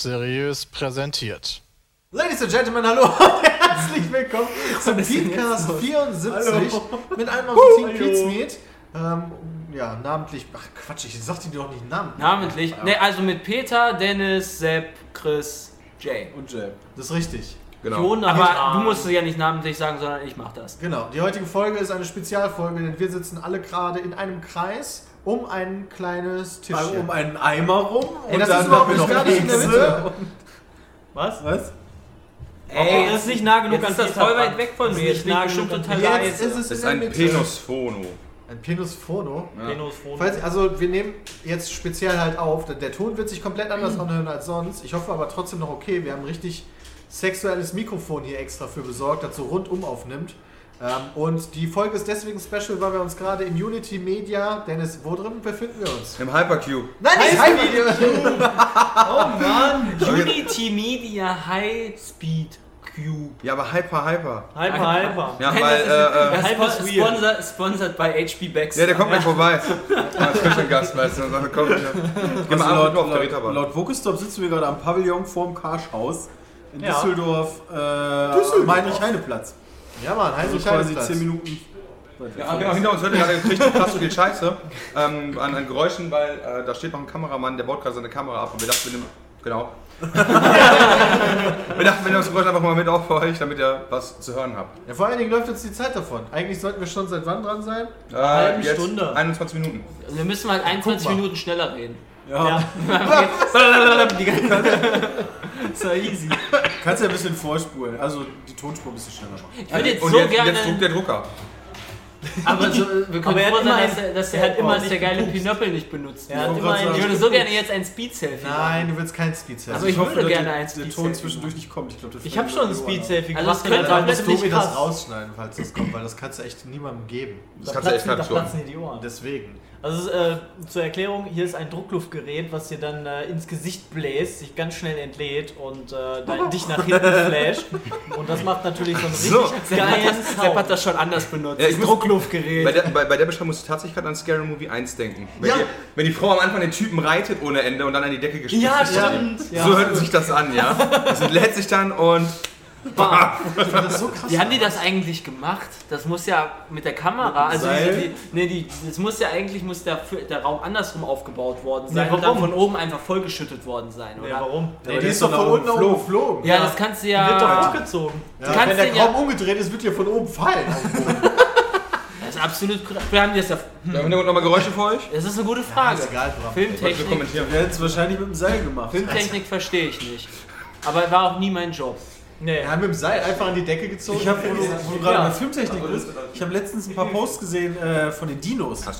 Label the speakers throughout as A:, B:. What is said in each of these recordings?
A: Seriös präsentiert.
B: Ladies and Gentlemen, hallo und herzlich willkommen zum Podcast 74 mit einem aus dem Team Pizmeet. Ähm, ja, namentlich, ach Quatsch, ich sag dir doch nicht Namen.
C: Namentlich.
B: Ja.
C: Ne, also mit Peter, Dennis, Sepp, Chris, Jay.
D: Und Jay.
B: Das ist richtig.
D: Genau.
C: Aber du musst es ja nicht namentlich sagen, sondern ich mach das.
B: Genau, die heutige Folge ist eine Spezialfolge, denn wir sitzen alle gerade in einem Kreis um ein kleines Tischchen.
D: Also um einen Eimer rum
B: Ey, das ist überhaupt nicht gar nicht in der Mitte.
E: Was?
D: Was?
E: Ey, das ist nicht nah genug an
C: ist das voll weit weg von
E: Das
C: mir.
E: nicht nah
C: bestimmt
E: genug an
C: total
B: Jetzt ist es
F: Das ist ein. Penisphono.
B: Ein Penisphono.
E: Penisphone.
B: Falls, also wir nehmen jetzt speziell halt auf, der, der Ton wird sich komplett anders anhören als sonst. Ich hoffe aber trotzdem noch okay. Wir haben ein richtig sexuelles Mikrofon hier extra für besorgt, das so rundum aufnimmt. Ähm, und die Folge ist deswegen special, weil wir uns gerade im Unity Media, Dennis, wo drin befinden wir uns?
F: Im Hypercube.
B: Nein, nicht Hypermedia!
E: Oh Mann!
C: Unity Media High Speed Cube.
F: Ja, aber Hyper, Hyper.
E: Hyper, hyper.
F: Ja,
C: Nein,
F: weil,
C: das ist-
F: äh, äh,
E: Hyper
C: ist sponsor, sponsored by HP Baxter.
F: ja, der kommt gleich vorbei. Als Küchengast, weißt du, und sagt, komm, hier. Geh mal
D: Also laut,
F: auf der
D: laut,
F: Reeperbahn.
D: laut Wokestop sitzen wir gerade am Pavillon vorm Karschhaus in
E: Ja.
D: Düsseldorf, äh,
B: Düsseldorf.
D: Heinrich-Heine-Platz.
B: Ja, Mann,
D: Also
B: Heinrich
D: quasi
B: Heidelplatz.
D: 10 Minuten.
F: Ja, genau, hinter uns hört ihr gerade richtig krass so viel Scheiße ähm, an, an Geräuschen, weil äh, da steht noch ein Kameramann, der baut gerade seine Kamera ab und wir dachten, wir nehmen, genau. wir dachten, wir nehmen das Geräusch einfach mal mit auf für euch, damit ihr was zu hören habt.
B: Ja, vor allen Dingen läuft uns die Zeit davon. Eigentlich sollten wir schon seit wann dran sein?
F: Äh,
E: halben
F: jetzt
E: Stunde.
F: 21 Minuten.
C: Wir müssen halt 21
B: mal.
C: Minuten schneller reden.
D: Ja.
C: Die ganze
E: Ist ja easy.
D: Kannst ja ein bisschen vorspulen, also die Tonspur ein bisschen schneller machen.
C: ich würde jetzt
F: und
C: so
F: jetzt,
C: gerne.
F: jetzt druckt der Drucker.
C: aber so, wir können froh sein,
E: immer
C: dass,
E: ein-
C: er- dass
E: er
C: der,
E: hat immer
C: der
E: nicht
C: geile. Pinöppel nicht benutzt
E: Er hat immer einen
C: Ich würde so gerne jetzt ein Speed-Selfie machen.
B: Nein, du willst kein Speed
C: Also ich würde
D: dass
C: gerne
D: der,
C: eins
D: der
C: Speed
D: Ton zwischendurch nicht kommt. Ich, glaub, das
E: Ich habe schon ein Speed-Selfie
C: Also
E: gemacht.
C: es könnte
B: Dann musst du mir das rausschneiden, falls das kommt, weil das kannst du echt niemandem geben.
F: Das
E: Da
F: kannst du echt
E: platzen, da platzen dir die Ohren.
B: Deswegen.
E: Also äh, zur Erklärung, hier ist ein Druckluftgerät, was dir dann äh, ins Gesicht bläst, sich ganz schnell entlädt und äh, dann dich nach hinten flasht. Und das macht natürlich so einen richtig
F: So.
E: Geilen
C: das, Sepp hat das schon anders benutzt.
F: Ja, ich
C: das
F: muss-
C: Druckluftgerät.
F: Bei der, bei, bei der Beschreibung muss ich tatsächlich gerade an Scary Movie 1 denken. Wenn,
B: Ja.
F: die, wenn die Frau am Anfang den Typen reitet ohne Ende und dann an die Decke gestützt
E: Ja,
F: ist.
E: stimmt. Ja.
F: So hört sich das an, ja. Sie lädt sich dann und
B: Das so krass.
C: Wie haben die das eigentlich gemacht? Das muss ja mit der Kamera, also die, die, nee, die, das muss ja eigentlich muss der, der Raum andersrum aufgebaut worden sein
E: Nee,
C: und dann von oben einfach vollgeschüttet worden sein, oder?
E: Nee, warum?
B: Nee, die ist doch von unten oben geflogen.
C: Ja, das kannst du
E: Die wird doch
C: ja.
E: hochgezogen.
B: Ja, wenn der
C: den ja-
B: umgedreht ist, wird dir von oben fallen.
C: Das ist absolut korrekt. Wir haben das ja.
F: im Hintergrund nochmal Geräusche für euch.
C: Das ist eine gute Frage.
B: ist egal, Bram.
C: Filmtechnik.
D: Wir hätten es wahrscheinlich mit dem Seil gemacht.
C: Filmtechnik verstehe ich nicht. Aber war auch nie mein Job.
E: Nee.
B: Wir haben mit dem Seil einfach an die Decke gezogen.
D: Ich habe, wo du, wo du gerade
E: Ja.
D: bei Filmtechnik bist, ich habe letztens ein paar Posts gesehen äh, von den Dinos.
F: Klar.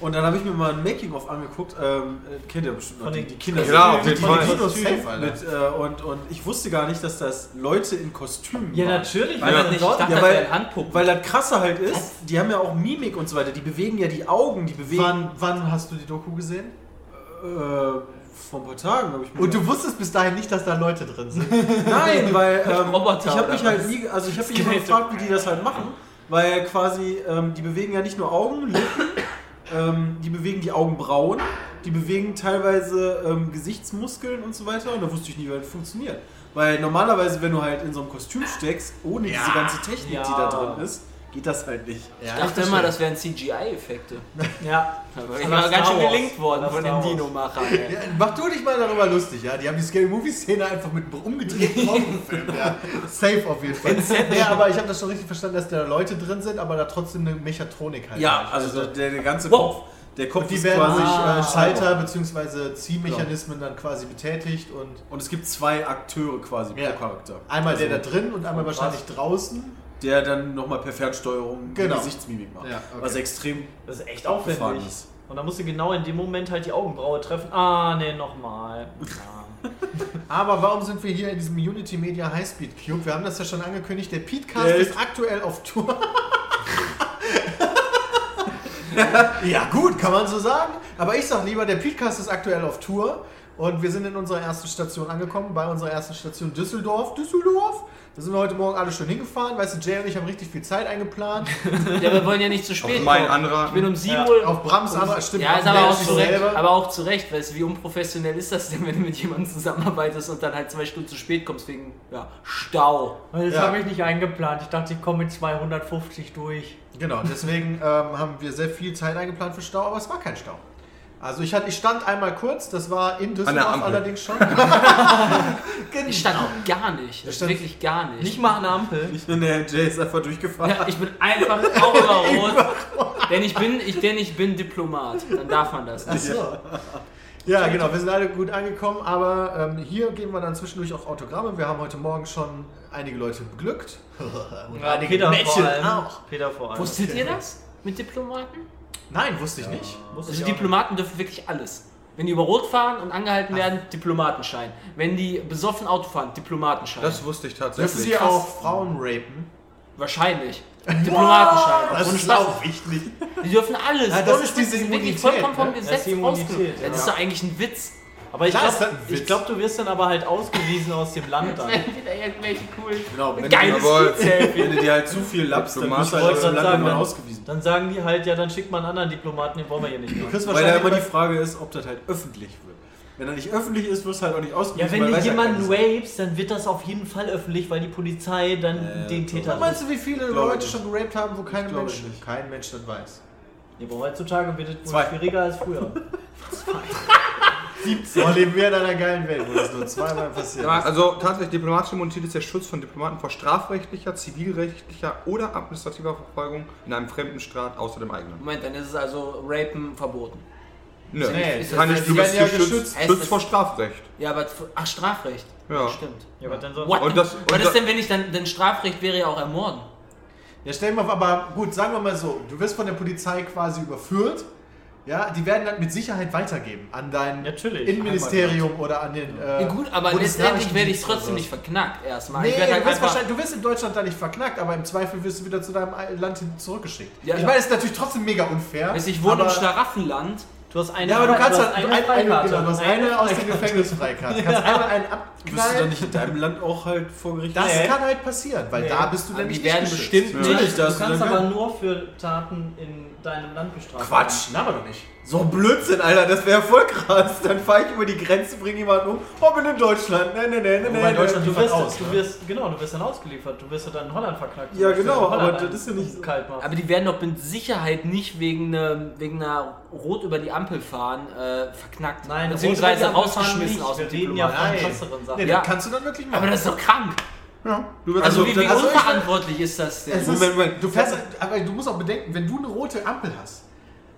D: Und dann habe ich mir mal ein Making-of angeguckt. Ähm, äh, kennt ihr bestimmt noch
E: Von
D: die,
E: den-
D: die Kinder.
F: Klar, auf jeden
D: die,
F: Fall.
D: die
B: Dinos safe,
D: mit, äh, und, und ich wusste gar nicht, dass das Leute in Kostümen
E: Ja,
D: waren.
E: natürlich.
C: Weil das nicht, dachte,
D: Ja, weil-. Weil das krasse halt ist, die haben ja auch Mimik und so weiter. Die bewegen ja die Augen, die bewegen.
B: wann, wann hast du die Doku gesehen?
D: Äh, vor ein paar Tagen habe ich mir.
B: Und du wusstest bis dahin nicht, dass da Leute drin sind.
D: Nein, weil ähm,
C: Roboter
D: ich habe mich halt nie, also ich habe mich immer gefragt, wie die das halt machen, weil quasi ähm, die bewegen ja nicht nur Augen, Lippen, ähm, die bewegen die Augenbrauen, die bewegen teilweise ähm, Gesichtsmuskeln und so weiter und da wusste ich nie, wie das funktioniert. Weil normalerweise, wenn du halt in so einem Kostüm steckst, ohne diese ganze Technik, die
E: Ja.
D: da drin ist, geht das halt nicht.
C: ich dachte immer, das wären CGI-Effekte.
E: Ja.
C: Aber ich
E: Aber
C: war ganz schön
E: Wars.
C: gelingt worden von den. Dino-Machern.
B: Ja, mach du dich mal darüber lustig, ja? Die haben die Scary Movie Szene einfach mit umgedrehten Augen gefilmt, ja. Safe auf jeden Fall. Ja, aber ich habe das schon richtig verstanden, dass da Leute drin sind, aber da trotzdem eine Mechatronik halt.
D: Ja,
B: ist.
D: also der, der ganze
C: Wow.
D: Kopf, der Kopf
B: Und die
D: ist
B: werden
D: quasi
B: durch
E: Ah.
B: äh, Schalter bzw. Ziehmechanismen dann quasi betätigt und
D: und es gibt zwei Akteure quasi
B: Ja.
D: pro Charakter.
B: einmal der da
D: Also,
B: drin und einmal wahrscheinlich draußen.
D: Der dann nochmal per Fernsteuerung die
B: Genau.
D: Gesichtsmimik macht.
B: Ja, okay.
D: Was extrem
E: Das ist echt aufwendig.
D: ist.
E: Und dann musst du genau in dem Moment halt die Augenbraue treffen. Ah, nee, nochmal. Ah.
B: Aber warum sind wir hier in diesem Unity Media Highspeed Cube? Wir haben das ja schon angekündigt. Der Petecast
D: Geld.
B: ist aktuell auf Tour. ja, gut, kann man so sagen. Aber ich sag lieber, der Petecast ist aktuell auf Tour. Und wir sind in unserer ersten Station angekommen, bei unserer ersten Station Düsseldorf. Düsseldorf. Da sind wir heute Morgen alle schön hingefahren. Weißt du, Jay und ich haben richtig viel Zeit eingeplant.
C: Ja, wir wollen ja nicht zu
F: Auf
C: spät
F: mein
C: kommen.
F: anderer.
C: Ich bin um 7
E: Ja,
C: Uhr.
B: Auf Brams Antrag, stimmt.
C: Ja, ist aber auch,
B: sich
C: zu Recht,
B: selber.
C: aber auch zu Recht, weißt du, wie unprofessionell ist das denn, wenn du mit jemandem zusammenarbeitest und dann halt zwei Stunden zu spät kommst wegen ja, Stau.
E: Das
B: Ja.
E: habe ich nicht eingeplant. Ich dachte, ich komme mit 250 durch.
B: Genau, deswegen ähm, haben wir sehr viel Zeit eingeplant für Stau, aber es war kein Stau. Also ich, hatte, ich stand einmal kurz, das war in Düsseldorf allerdings schon.
C: Ich stand auch gar nicht.
B: stand-
C: wirklich gar nicht.
E: Nicht mal an der Ampel.
D: Ich bin der Jay ist einfach durchgefahren.
C: Ja, ich bin einfach auch über Rot. denn ich bin, ich, denn ich bin Diplomat. Dann darf man das.
B: Ach so. Ja, genau, wir sind alle gut angekommen, aber ähm, hier geben wir dann zwischendurch auch Autogramme. Wir haben heute Morgen schon einige Leute beglückt. Und
E: Ja,
B: einige
E: Peter
B: Mädchen
E: vor allem.
B: auch.
E: Peter vor allem.
C: Wusstet ihr das? Mit Diplomaten?
B: Nein, wusste ich nicht.
E: Wusste
C: Also
E: ich.
C: Diplomaten dürfen wirklich alles. Wenn die über Rot fahren und angehalten werden, Diplomatenschein. Wenn die besoffen Auto fahren, Diplomatenschein.
F: Das wusste ich
B: Dürfen
F: tatsächlich.
B: sie auch Frauen rapen?
C: Wahrscheinlich. Diplomatenschein.
B: Das
C: Ohne
B: ist
C: Spaß.
B: auch wichtig.
C: Die dürfen alles.
B: Ja, das ist diese
C: die sind wirklich
B: Immunität,
C: vollkommen vom
B: ne?
C: Gesetz
E: Das ist die Immunität, ja.
C: Das ist doch eigentlich ein Witz.
E: Aber ich glaube, glaub, du wirst dann aber halt ausgewiesen aus dem Land dann.
C: wieder irgendwelche coolen.
D: Genau, wenn
C: Geiles
F: Jawohl.
C: Selfie.
D: Wenn du dir halt zu viel lappst, dann
F: Diplomat-
D: bist du halt
E: grad
D: Land
E: sagen, dann-
D: ausgewiesen.
E: Dann sagen die halt, ja, dann schickt man einen anderen Diplomaten, den wollen wir hier nicht mehr.
B: Du
D: Weil da
B: wahrscheinlich
D: immer die Frage ist, ob das halt öffentlich wird. Wenn er nicht öffentlich ist, wirst du halt auch nicht
E: Ja,
D: ausgewiesen.
E: wenn
D: weil
E: du
D: ja
E: jemanden rapest, dann wird das auf jeden Fall öffentlich, weil die Polizei dann
D: Äh,
E: den Täter
B: Was meinst du, wie viele Leute schon geraped haben, wo kein
D: glaube
B: Mensch,
D: ich nicht.
B: kein Mensch das weiß?
E: Ja, aber heutzutage wird es wohl
D: Zwei.
E: schwieriger als früher.
B: So leben wir in einer geilen Welt, wo das nur zweimal passiert
F: Ja,
B: ist.
F: also tatsächlich, diplomatische Immunität ist der Schutz von Diplomaten vor strafrechtlicher, zivilrechtlicher oder administrativer Verfolgung in einem fremden Staat außer dem eigenen.
C: Moment, dann ist es also Rapen verboten.
F: Nö,
B: Nee,
C: ist
F: kann
C: das-
F: nicht,
B: die
F: du bist
B: werden ja
F: geschützt,
B: geschützt.
C: Heißt
F: Schutz
C: das-
F: vor Strafrecht.
C: Ja, aber ach, Strafrecht.
F: Ja.
C: Stimmt.
E: Ja, aber dann sonst.
C: What
F: Und
C: the-
F: das- und
C: was
F: das-
C: ist denn, wenn ich dann, denn Strafrecht wäre ja auch ermorden.
B: Ja, stell dir mal, aber gut, sagen wir mal so, du wirst von der Polizei quasi überführt. Ja, die werden dann mit Sicherheit weitergeben an dein
E: Natürlich.
B: Innenministerium oder an den. Äh,
C: Ja, gut, aber letztendlich werde ich trotzdem nicht verknackt erstmal.
B: Nee,
C: ich werde
B: du,
C: halt
B: wirst wahrscheinlich, du wirst in Deutschland da nicht verknackt, aber im Zweifel wirst du wieder zu deinem Land hin zurückgeschickt.
C: Ja,
B: ich
C: ja.
B: meine, es ist natürlich trotzdem mega unfair.
C: Ich wohne im Schlaraffenland.
E: Du hast eine
B: Ja, aber du kannst
E: hast
B: halt
E: eine
B: eine, eine, genau, du hast eine aus dem Gefängnis Freikarte. Du kannst einmal einen
D: Wirst du dann
B: abknallen.
D: nicht in deinem Land auch halt vor Gericht
B: Das
E: Nee.
B: kann halt passieren, weil
E: Nee.
B: da bist du
C: Aber
B: nämlich
C: die werden
B: nicht
C: bestimmt nicht.
E: Du kannst aber nur für Taten in deinem Land bestraft
B: Quatsch, na aber doch nicht.
D: So ein Blödsinn, Alter, das wäre voll krass. Dann fahre ich über die Grenze, bringe jemanden um. Oh, bin in Deutschland. Nee, nee, nee, nee,
B: Wobei
D: nee.
B: Deutschland
E: Du wirst,
B: aus,
E: du
B: ne?
E: wirst, genau, du wirst dann ausgeliefert. Du wirst dann in Holland verknackt.
D: Ja, genau, aber das ist ja nicht so.
E: kalt machen.
C: Aber die werden doch mit Sicherheit nicht wegen, ne, wegen einer Rot über die Ampel fahren äh, verknackt.
E: Nein,
C: beziehungsweise rausgeschmissen aus
E: Wir
C: dem
E: reden ja von krasseren Sachen.
B: Nee,
C: Ja.
B: das kannst du dann wirklich machen.
C: Aber das ist doch krank.
F: Ja. Du wirst
C: Also,
D: Also,
C: wie, wie
D: das-
C: unverantwortlich ist das denn?
D: Moment, Moment.
B: Du fährst, aber du musst auch bedenken, wenn du eine rote Ampel hast,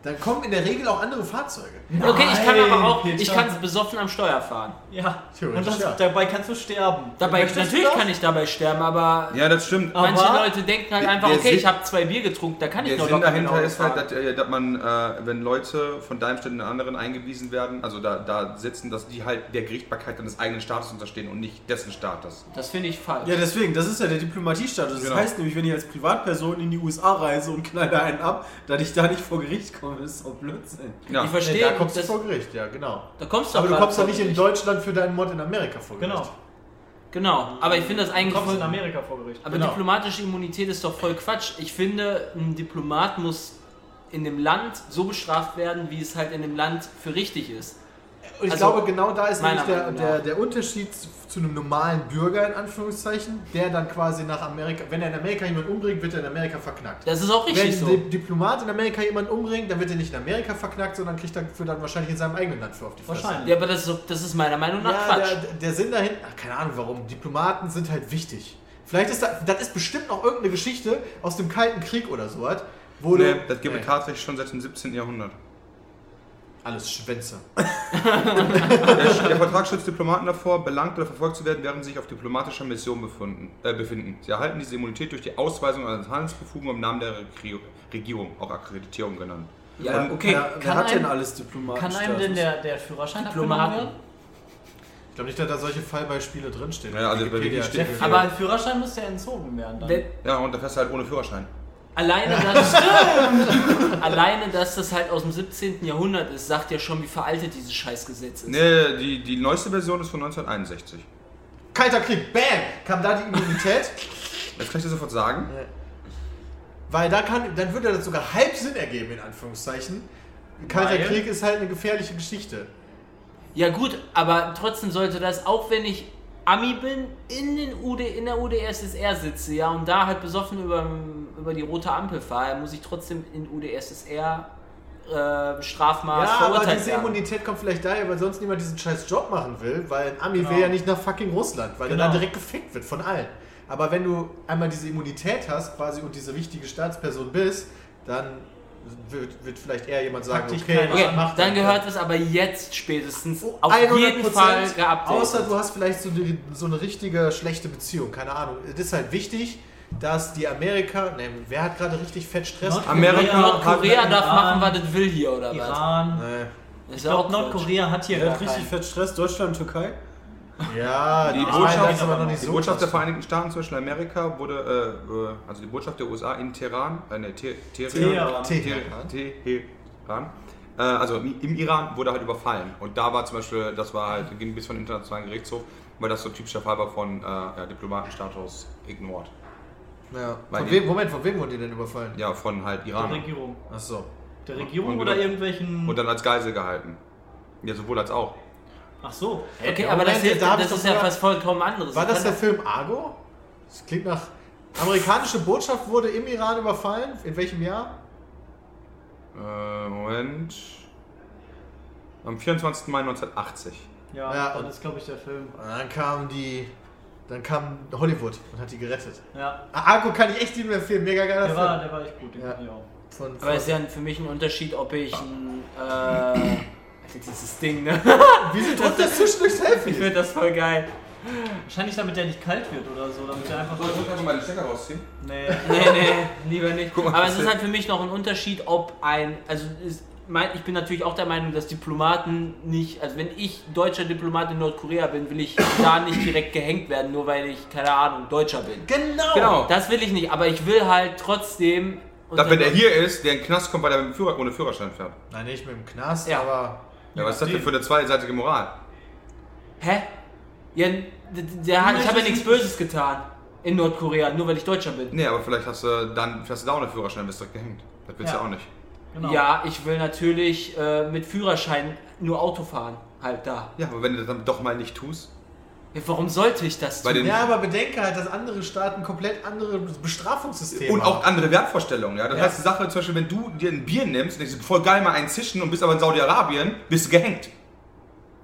B: dann kommen in der Regel auch andere Fahrzeuge.
C: Okay, ich kann aber auch,
E: Peter.
C: ich kann besoffen am Steuer fahren.
E: Ja,
B: Theoretisch,
E: und das,
B: ja.
E: dabei kannst du sterben.
C: Dabei,
E: Möchtest du
C: natürlich
E: das?
C: kann ich dabei sterben, aber
F: Ja, das stimmt.
E: Aber-
C: manche Leute denken halt
F: Der-
C: einfach,
F: der
C: okay,
F: Sinn-
C: ich habe zwei Bier getrunken, da kann ich
F: Der
C: noch
F: Sinn
C: locker
F: dahinter
C: genau
F: ist halt,
C: fahren.
F: dass, äh, dass man, äh, wenn Leute von deinem Stadt in einen anderen eingewiesen werden, also da, da sitzen, dass die halt der Gerichtbarkeit deines eigenen Staates unterstehen und nicht dessen Staates.
C: Das finde ich falsch.
D: Ja, deswegen, das ist ja der Diplomatiestatus. Das
F: Genau.
D: heißt nämlich, wenn ich als Privatperson in die USA reise und knall da einen ab, dass ich da nicht vor Gericht komme, ist doch Blödsinn.
F: Ja.
C: ich verstehe,
B: Nee, da kommst du vor Gericht, ja, genau.
C: da kommst du
B: Aber du kommst doch nicht in. Deutschland für deinen Mod in Amerika vor Gericht.
E: Genau.
C: Genau, aber ich finde das
E: Du
C: eigentlich
E: kommst
C: voll,
E: in Amerika vor Gericht.
C: Aber
B: Genau.
C: diplomatische Immunität ist doch voll Quatsch. Ich finde, ein Diplomat muss in dem Land so bestraft werden, wie es halt in dem Land für richtig ist.
B: Und ich
C: Also,
B: glaube, genau da ist nämlich der, der, der Unterschied zu, einem normalen Bürger, in Anführungszeichen, der dann quasi nach Amerika, wenn er in Amerika jemanden umbringt, wird er in Amerika verknackt.
C: Das ist auch
B: Wenn
C: richtig so.
B: ein Di- Diplomat in Amerika jemanden umbringt, dann wird er nicht in Amerika verknackt, sondern kriegt dafür dann wahrscheinlich in seinem eigenen Land für auf die Fresse.
E: Wahrscheinlich.
C: Ja, aber das ist, das ist meiner Meinung nach
B: Ja,
C: Quatsch.
B: der, der Sinn dahin, ach, keine Ahnung warum, Diplomaten sind halt wichtig. Vielleicht ist da, das ist bestimmt noch irgendeine Geschichte aus dem Kalten Krieg oder sowas, wo
F: Nee,
B: du...
F: das gibt es tatsächlich schon seit dem 17. Jahrhundert.
B: Alles Schwänze.
F: Der, der Vertrag schützt Diplomaten davor, belangt oder verfolgt zu werden, während sie sich auf diplomatischer Mission befunden, äh, befinden. Sie erhalten diese Immunität durch die Ausweisung eines Handelsbefugungen im Namen der Regierung, Regierung auch Akkreditierung genannt.
C: Ja, okay.
D: Wer, wer
E: kann
D: hat denn
E: einem-
D: alles Diplomaten?
E: Kann einem denn der, der Führerschein
C: Diplomaten.
E: werden?
B: Ich glaube nicht, dass da solche Fallbeispiele drinstehen.
F: Ja, also bei
B: Wikipedia
F: Wiki steht-
C: Aber-
E: der Führerschein muss ja entzogen werden dann.
F: Ja, und da fährst du halt ohne Führerschein.
C: Alleine, das, alleine, dass das halt aus dem 17. Jahrhundert ist, sagt ja schon, wie veraltet dieses Scheißgesetz ist.
F: Nee, die, die neueste Version ist von 1961.
B: Kalter Krieg, bam, kam da die Immunität.
F: Das kann ich dir sofort sagen.
B: Weil da kann, dann würde das sogar halb Sinn ergeben, in Anführungszeichen. Kalter
E: Weil?
B: Krieg ist halt eine gefährliche Geschichte.
C: Ja gut, aber trotzdem sollte das, auch wenn ich Ami bin, in, den UD, in der UdSSR sitze, ja, und da halt besoffen über, über die rote Ampel fahre, muss ich trotzdem in UdSSR äh, Strafmaß
B: ja, aber diese
C: werden.
B: Immunität kommt vielleicht daher, weil sonst niemand diesen scheiß Job machen will, weil ein Ami
E: Genau.
B: will ja nicht nach fucking Russland, weil
E: Genau.
B: er da direkt gefickt wird von allen. Aber wenn du einmal diese Immunität hast quasi und diese wichtige Staatsperson bist, dann wird, wird vielleicht eher jemand sagen,
E: Pack dich
B: okay,
C: Okay,
B: macht
C: dann gehört es aber jetzt spätestens auf
B: 100%,
C: jeden Fall geupdatet.
B: Außer du hast vielleicht so eine, so eine richtige schlechte Beziehung, keine Ahnung. Es ist halt wichtig, dass die Amerika, ne, wer hat gerade richtig fett Stress?
E: Nordkorea-
F: Amerika
C: Nordkorea
E: hat-
C: darf
E: Iran,
C: machen, was es will hier, oder was?
E: Iran.
B: Nee.
E: Ich
C: ja
E: glaube. Nordkorea hat hier
D: hat richtig fett Stress. Deutschland, Türkei.
B: Ja,
F: Die Botschaft-
B: Botschaft ist aber noch nicht
F: Die
B: so.
F: Botschaft der. Vereinigten Staaten zwischen Amerika wurde, äh, äh, also die Botschaft der USA in Teheran, äh, ne, Te Te
E: Teheran.
F: Äh, also im Iran wurde halt überfallen. Und da war zum Beispiel, das war halt, ging bis von internationalen Gerichtshof, weil das so typischer Fall war von äh, ja, Diplomatenstatus ignored.
B: Ja.
F: Weil
B: Von
F: die-
B: wem, Moment, von wem wurden die denn überfallen?
F: Ja, von halt
E: Der
F: Iran.
E: Regierung.
B: Achso.
E: Der Regierung
F: Und
E: oder irgendwelchen.
F: Und dann als Geisel gehalten. Ja, sowohl als auch.
E: Ach so.
C: Okay,
B: Ja,
C: aber das, hilft, das
B: doch
C: ist ja
B: sogar-
C: was vollkommen anderes.
B: War das der Film Argo? Das klingt nach. Amerikanische Botschaft wurde im Iran überfallen. In welchem Jahr?
F: Äh, Moment. Am 24. Mai 1980.
E: Ja,
B: Ja,
E: dann
B: und-
E: ist, glaube ich, der Film.
B: Und dann kam die. Dann kam Hollywood und hat die gerettet.
E: Ja.
B: Argo kann ich echt nicht mehr empfehlen. Mega geiler
E: Der
B: Film.
E: war, der war echt gut. Den
B: Ja.
E: ich auch.
B: Von,
C: Aber es ist
B: von,
C: ja für mich ein Unterschied, ob ich ein. Äh, Alter, dieses Ding, ne?
B: Wieso drückt das zwischen durchs
C: Ich
B: Selfie?
C: finde das voll geil.
E: Wahrscheinlich damit der nicht kalt wird oder so, damit der einfach.
F: Soll ich einfach mal den Stecker rausziehen?
E: Nee.
C: Nee, nee, lieber nicht.
F: Guck mal,
C: Aber es ist halt für mich noch ein Unterschied, ob ein. Also, es, mein, ich bin natürlich auch der Meinung, dass Diplomaten nicht. Also, wenn ich deutscher Diplomat in Nordkorea bin, will ich da nicht direkt gehängt werden, nur weil ich, keine Ahnung, Deutscher bin.
B: Genau!
F: Genau.
C: Das will ich nicht, aber ich will halt trotzdem.
F: Dass wenn der hier ist, der in den Knast kommt, weil er mit dem Führer, ohne Führerschein fährt.
B: Nein, nicht mit dem Knast,
C: Ja.
B: aber.
F: Ja, was ist das denn für eine zweiseitige Moral?
C: Hä? Ja, der hat, ich habe ja nichts Böses getan in Nordkorea, nur weil ich Deutscher bin.
F: Nee, aber vielleicht hast du dann hast du da auch eine Führerschein, bist direkt gehängt. Das willst du
E: Ja.
F: ja auch nicht.
E: Genau.
C: Ja, ich will natürlich äh, mit Führerschein nur Auto fahren. Halt da.
F: Ja, aber wenn du das dann doch mal nicht tust.
C: Ja, warum sollte ich das tun?
F: den-
B: Ja, aber bedenke halt, dass andere Staaten komplett andere Bestrafungssysteme
F: Und auch
B: haben.
F: andere Wertvorstellungen, ja. Das
B: Ja.
F: heißt, die Sache, zum Beispiel, wenn du dir ein Bier nimmst und denkst, voll geil mal einen zischen und bist aber in Saudi-Arabien, bist du gehängt.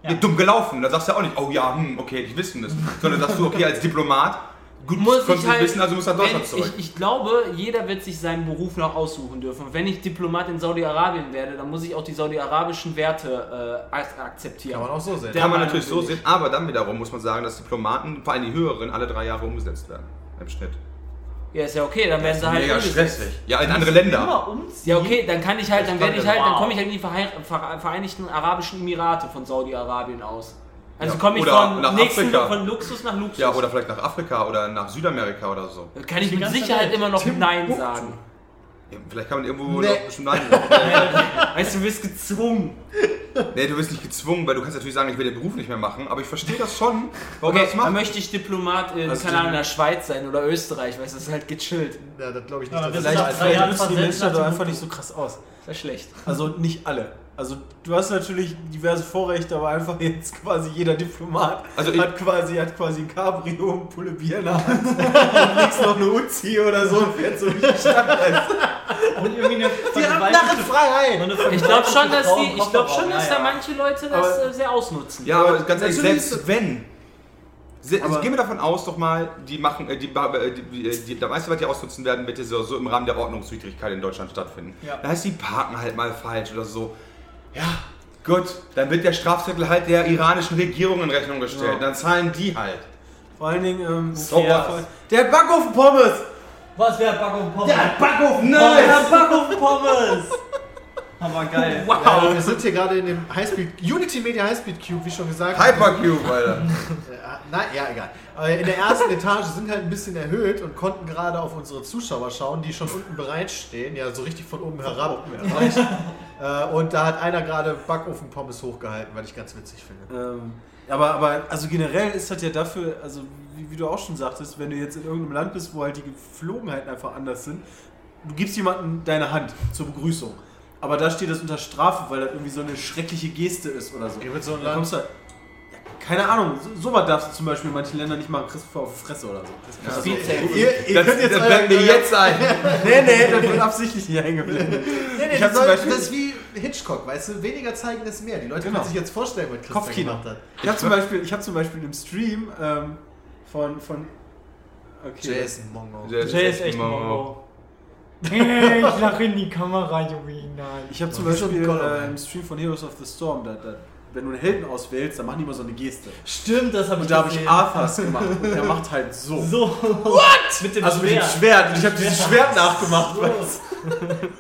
E: Ja.
F: Ja. dumm gelaufen. Da sagst du ja auch nicht, oh ja, hm, okay, ich wissen müssen. Sondern sagst du, okay, als Diplomat, gut,
C: muss ich halt,
F: wissen, also nach
C: wenn,
F: Deutschland zurück.
C: ich, ich glaube, jeder wird sich seinen Beruf noch aussuchen dürfen. Und wenn ich Diplomat in Saudi-Arabien werde, dann muss ich auch die saudi-arabischen Werte äh, ak- akzeptieren.
B: Kann man auch so sehen.
C: Der
F: Kann man natürlich so sehen, aber dann wiederum muss man sagen, dass Diplomaten, vor allem die höheren, alle drei Jahre umgesetzt werden. Im Schnitt.
C: Ja, ist ja okay, dann werden sie halt
F: Mega stressig. Ja, in andere Länder.
C: Ja, okay, dann kann ich halt, dann werde ich halt, dann komme ich halt in die Vereinigten Arabischen Emirate von Saudi-Arabien aus. Also
F: Ja,
C: komme ich
F: oder
C: von nächsten von Luxus nach Luxus.
F: Ja, oder vielleicht nach Afrika oder nach Südamerika oder so.
C: Da kann ich mit Sicherheit
E: Welt.
C: immer noch Nein
B: Timbuktu.
C: sagen.
F: Ja, vielleicht kann man irgendwo
B: Nee.
F: noch bestimmt Nein sagen.
C: Weißt du, du bist gezwungen.
F: Nee, du bist nicht gezwungen, weil du kannst natürlich sagen, ich will den Beruf nicht mehr machen, aber ich verstehe das schon, warum
C: Okay,
F: das
C: dann möchte ich Diplomat in,
D: Also
C: keine Ahnung, in der Schweiz sein oder Österreich, weißt du, das ist halt gechillt.
B: Ja, das glaube ich nicht.
E: Ja,
B: dass
E: das
B: das
E: ist
D: nutzen die Menschen
E: dem
D: einfach nicht so krass aus.
C: Das ist ja schlecht.
D: Also nicht alle. Also du hast natürlich diverse Vorrechte, aber einfach jetzt quasi jeder Diplomat
F: Also
D: hat quasi hat quasi ein Cabrio, eine Pulle Bier in der Hand und links noch eine Uzi oder so und fährt so durch die Stadt.
E: Und irgendwie eine
B: Die haben Narrenfreiheit!
C: Ich glaube schon, dass die, ich glaube schon, dass da manche Leute das
D: Aber-
C: äh, sehr ausnutzen.
F: Ja, aber ganz ehrlich, selbst wenn. Se
D: Aber-
F: gehen wir davon aus, doch mal, die machen, äh, die, äh, die, die, die, der meiste, was die ausnutzen werden, wird so, so im Rahmen der Ordnungswidrigkeit in Deutschland stattfinden.
E: Ja.
F: Das heißt, die parken halt mal falsch oder so. Ja, gut, dann wird der Strafzettel halt der iranischen Regierung in Rechnung gestellt.
D: Ja.
F: Dann zahlen die halt.
D: Vor allen Dingen, ähm,
F: So
D: der,
F: was.
D: der hat Backofen Pommes!
E: Was wäre Backofen Pommes?
F: Backofen,
E: Der hat Backofen Pommes! Aber geil.
B: Ja, wir sind hier gerade in dem Highspeed, Unity Media Highspeed Cube, wie schon gesagt.
F: Hypercube, Alter.
B: Ja, Nein, ja, egal. Aber in der ersten Etage sind halt ein bisschen erhöht und konnten gerade auf unsere Zuschauer schauen, die schon unten bereitstehen, ja, so richtig von oben herab. Äh, und da hat einer gerade Backofen-Pommes hochgehalten, weil ich ganz witzig finde.
D: Ähm, aber, aber also generell ist das ja dafür, also wie, wie du auch schon sagtest, wenn du jetzt in irgendeinem Land bist, wo halt die Geflogenheiten einfach anders sind, du gibst jemandem deine Hand zur Begrüßung. Aber da steht das unter Strafe, weil das irgendwie so eine schreckliche Geste ist oder so.
B: Wird so ein
D: Da
B: Land.
D: Keine Ahnung, so, sowas darfst du zum Beispiel in manchen Ländern nicht machen, kriegst du auf die Fresse oder so.
F: Ja,
C: Safe.
B: Ihr, ihr
F: Das,
B: könnt jetzt
F: das
B: euer-
F: bleibt mir jetzt ein.
D: Nee, nee, das wird absichtlich hier hängen geblieben.
B: Nee, nee,
D: Ich
B: das, soll,
D: Beispiel-
B: das ist wie Hitchcock, weißt du? Weniger zeigen ist mehr. Die Leute
D: Genau.
B: können sich jetzt vorstellen, was Christian
D: Kopfkino.
B: gemacht hat.
D: Ich habe zum Beispiel, ich hab zum Beispiel im Stream ähm, von, von okay.
B: Jason Mongo.
F: Der
E: Jay ist echt ein Mongo. Hey, ich lache in die Kamera, Junge, nein.
D: Ich habe zum Beispiel äh, im Stream von Heroes of the Storm, da, da, wenn du einen Helden auswählst, dann machen die immer so eine Geste.
E: Stimmt, das habe ich
D: Und da habe ich. Arthas gemacht und der macht halt so.
E: So. What? Mit dem
D: Also mit dem
E: Schwert.
D: Schwert. Und ich habe dieses Schwert nachgemacht.
E: So.
D: weißt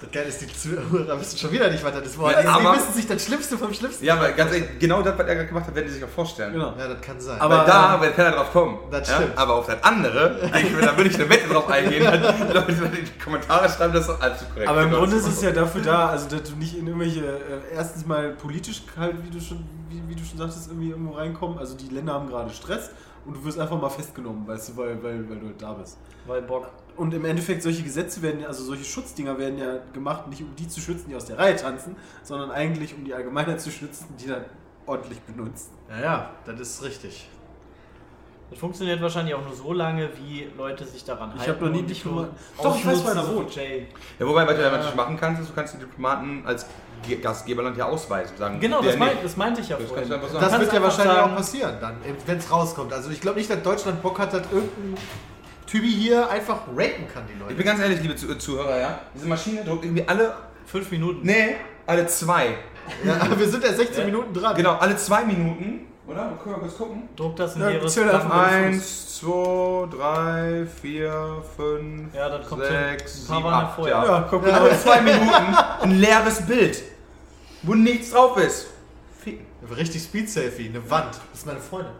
B: Das Geile ist, die Zuhörer wissen schon wieder nicht, was das ist. Boah,
F: Ja,
B: die,
F: aber-
B: die wissen sich das Schlimmste vom Schlimmsten.
F: Ja, aber ganz ehrlich, genau das, was er gerade gemacht hat, werden die sich auch vorstellen.
D: Genau.
B: Ja, das kann sein.
D: Aber-
F: Weil da wird keiner drauf kommen.
B: Das
F: ja?
B: stimmt.
F: Aber auf das andere, ich, da würde ich eine Wette drauf eingehen. Die Leute in die Kommentare schreiben, das ist allzu korrekt.
D: Aber im
F: Genau,
D: Grunde ist es ja dafür da, also dass du nicht in irgendwelche, äh, erstens mal politisch halt, wie du schon, wie, wie du schon sagtest, irgendwie irgendwo reinkommen. Also die Länder haben gerade Stress und du wirst einfach mal festgenommen, weißt du, weil, weil, weil du halt da bist.
E: Weil Bock.
D: Und im Endeffekt, solche Gesetze werden, also solche Schutzdinger werden ja gemacht, nicht um die zu schützen, die aus der Reihe tanzen, sondern eigentlich um die Allgemeinheit zu schützen, die dann ordentlich benutzt.
B: Ja, ja, das ist richtig.
E: Das funktioniert wahrscheinlich auch nur so lange, wie Leute sich daran halten.
D: Ich hab noch nie gemacht. Doch, ich weiß, wo einer wohnt.
E: Jay.
F: Ja, wobei, was du ja natürlich machen kannst, ist, du kannst die Diplomaten als Gastgeberland ja ausweisen. Sagen,
E: Genau, das, mein, das meinte ich ja
F: Das
E: vorhin.
B: Das wird ja wahrscheinlich
E: sagen-
B: auch passieren, dann, wenn es rauskommt. Also ich glaube nicht, dass Deutschland Bock hat, dass irgendein Typi hier einfach rapen kann, die
F: Ich
B: Leute.
F: bin ganz ehrlich, liebe Zu- Zuhörer, ja. Diese Maschine druckt irgendwie alle,
E: Fünf Minuten.
F: nee, alle zwei.
B: Ja, aber wir sind ja 16 Minuten dran.
F: Genau, alle zwei Minuten. Oder? Können wir kurz gucken?
E: Druck das in
D: Ja,
E: ihres
D: zähl einfach mal.
F: Eins, zwei, drei, vier, fünf,
E: Ja, das kommt
F: sechs, sieben,
E: ja
F: acht.
E: vorher.
F: Ja.
D: Ja, guck mal.
F: Alle zwei Minuten ein leeres Bild, wo nichts drauf ist. Ficken.
B: Richtig Speed-Selfie, eine Wand. Das ist meine Freundin.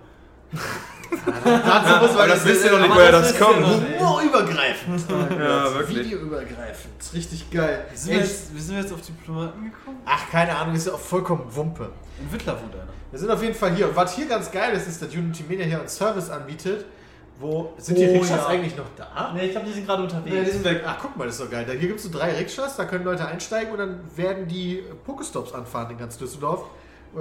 B: Dazu muss
F: Aber das wisst ihr doch nicht, woher
E: das
F: kommt.
B: Humorübergreifend.
F: Ja, wirklich.
B: Videoübergreifend. Das ist richtig geil.
D: Wie sind, wir jetzt, wie sind wir jetzt auf Diplomaten gekommen?
B: Ach, keine Ahnung, ist ja auch vollkommen Wumpe.
D: In Wittler wohnt einer.
B: Wir sind auf jeden Fall hier. Und was hier ganz geil ist, ist, dass Unity Media hier einen Service anbietet, wo. Sind die
E: Oh,
B: Rikschas
E: ja.
B: eigentlich noch da?
E: Nee, ich glaube, die sind gerade
B: Nee, die
E: unterwegs.
B: sind weg. Ach, guck mal, das ist doch geil. Da- Hier gibt es so drei Rikschas, da können Leute einsteigen und dann werden die Pokestops anfahren in ganz Düsseldorf. äh,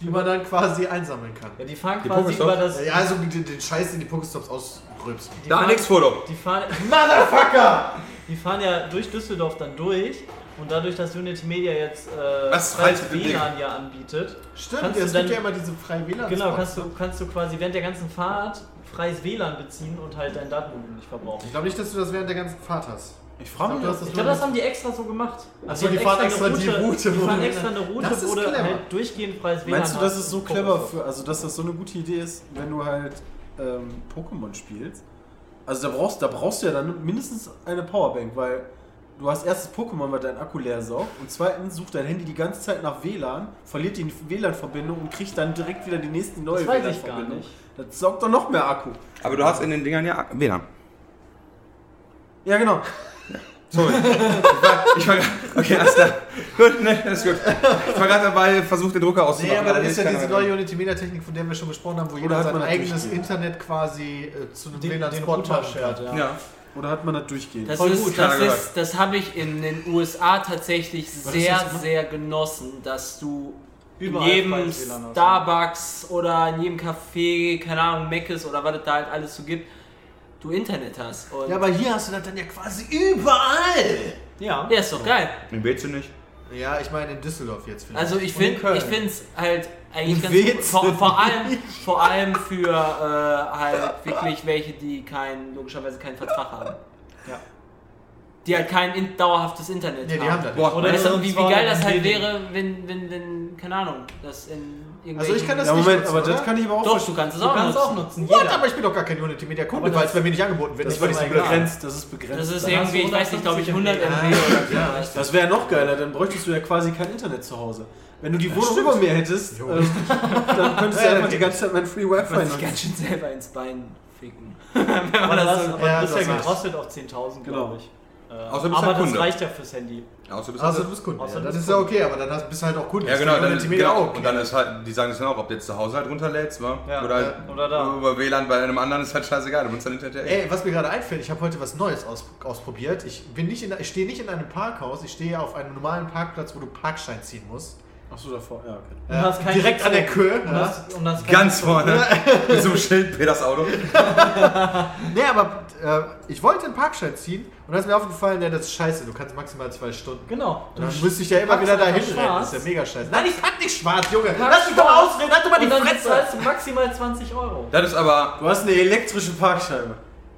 B: Die man dann quasi einsammeln kann.
E: Ja, die fahren
F: Die
E: quasi
F: Pokestops?
E: über das.
B: Ja, also den, den Scheiß, den die Pokestops ausrübsen.
E: Die
F: Da nix Foto.
E: Die fahren,
B: Motherfucker!
E: die fahren ja durch Düsseldorf dann durch und dadurch, dass Unity Media jetzt äh,
F: Was
E: freies. WLAN ja anbietet,
B: Stimmt,
E: Kannst du
B: es
E: dann-
B: gibt ja immer diese freien WLAN.
E: genau, kannst du, kannst du quasi während der ganzen Fahrt freies WLAN beziehen und halt dein Datenvolumen nicht verbrauchen.
B: Ich glaube nicht, dass du das während der ganzen Fahrt hast.
D: Ich frage
B: Ich
D: mich, ob
B: das
E: Ich glaube, das haben die extra so gemacht.
B: Ach so,
E: haben
B: die fahren extra
E: eine
B: die Route,
E: Die fahren extra eine Route,
B: Das ist
E: wo du
B: clever.
E: halt durchgehend freies WLAN
D: Meinst du, das ist so clever für, also dass das so eine gute Idee ist, wenn du halt ähm, Pokémon spielst? Also da brauchst, da brauchst du ja dann mindestens eine Powerbank, weil du hast erstens Pokémon, weil dein Akku leer saugt und zweitens sucht dein Handy die ganze Zeit nach WLAN, verliert die WLAN-Verbindung und kriegt dann direkt wieder die nächste neue
E: Das weiß ich gar
D: WLAN-Verbindung.
E: nicht.
D: Das saugt doch noch mehr Akku.
F: Aber du hast in den Dingern ja WLAN.
D: Ja, genau.
F: Sorry. ich war, ich war, okay, alles klar. Gut, ne, alles gut. Ich war gerade dabei, versucht den Drucker auszumachen.
B: Nee, aber das
F: hier
B: ist ja diese neue Unity Media Technik, von der wir schon gesprochen haben, wo
D: Oder
B: jeder
D: hat
B: sein eigenes? Internet quasi äh, zu einem WLAN-Spot kann.
E: ja.
F: Ja.
D: Oder hat man das durchgehend?
C: Das,
F: Voll
C: ist,
F: gut,
C: das, ist, das habe ich in den USA tatsächlich sehr,
D: jetzt immer?
C: sehr genossen, dass du
E: Überall
C: in jedem Starbucks oder in jedem Café, keine Ahnung, Mc's oder was es da halt alles so gibt, du Internet hast. Und
B: Ja, aber hier hast du das dann ja quasi überall.
E: Ja.
C: ja, ist doch geil.
F: Den willst du nicht.
B: Ja, ich meine in Düsseldorf jetzt vielleicht.
C: Also
E: in
C: ich finde es halt eigentlich ganz gut. Vor, vor, allem, vor allem für äh, halt wirklich welche, die kein, logischerweise keinen Vertrag haben.
E: Ja.
C: Die halt kein in, dauerhaftes Internet
B: nee, die haben das.
F: Boah,
E: Oder
C: du,
E: in
C: wie, geil das halt wäre, wenn, wenn, wenn, keine Ahnung, das in.
B: Also ich kann das
D: Ja,
B: nicht
D: Moment,
B: nutzen,
D: aber das
B: oder?
D: kann ich aber auch
C: Doch, du kannst es
E: Du
C: auch
E: kannst
C: nutzen.
E: auch nutzen.
B: What?
E: Jeder.
B: Aber ich bin doch gar kein Unity Media Kunde, weil
E: das-
B: es bei mir nicht angeboten wird.
D: Das,
B: Ich weiß
D: ist
B: nicht,
D: begrenzt, das ist begrenzt.
C: Das ist irgendwie, ich weiß nicht, glaube ich 100 MB
E: 150
C: oder so.
B: Ja.
D: Das wäre noch geiler, dann bräuchtest du ja quasi kein Internet zu Hause. Wenn du die Wohnung über mir hättest,
B: Jo.
D: ähm, dann könntest du
B: Ja,
D: einfach
B: ja,
D: die ganze Zeit mein Free Wi-Fi nutzen.
C: ganz schön selber ins Bein ficken.
E: Aber,
C: das
E: das, aber
B: Ja,
E: du bist
B: das
E: ja
B: heißt-
E: gedrosselt auf 10.000,
D: Genau.
E: glaube ich. Äh,
F: Außer du bist
E: aber
F: halt
E: das
F: Kunde.
E: reicht ja fürs Handy.
F: Außer du bist
B: Also
F: halt-
B: du bist Kunde.
E: Außer
B: Ja, das ist ja okay, aber dann hast- bist du halt auch Kunde.
F: Ja, genau, dann, ist,
B: Multimedia
F: genau.
B: auch
F: Und dann ist halt, die sagen es dann auch, ob du jetzt zu Hause halt runterlädst, wa?
E: Ja,
F: oder halt
E: Oder da.
F: über WLAN bei einem anderen ist halt scheißegal, du musst dann hinterher.
B: Ey, was mir gerade einfällt, ich habe heute was Neues aus, ausprobiert. Ich bin nicht in, ich stehe nicht in einem Parkhaus, ich stehe auf einem normalen Parkplatz, wo du Parkschein ziehen musst.
D: Achso, davor, ja, okay.
E: Und hast kein
B: direkt an der. Kür.
E: Und das, und kein
F: Ganz vorne. Mit so einem Schild, Peters Auto.
B: Nee, aber äh, ich wollte einen Parkschein ziehen und da ist mir aufgefallen, ja, das ist scheiße, du kannst maximal zwei Stunden.
E: Genau.
B: Und dann müsste ich ja immer wieder dahin rennen. Das ist ja mega scheiße. Nein, ich pack nicht schwarz, Junge.
E: Park
B: Lass mich doch ausreden, halt doch mal die
E: Und dann
B: Fresse.
E: zahlst du maximal 20 Euro.
F: Das ist aber.
D: Du hast eine elektrische Parkscheibe.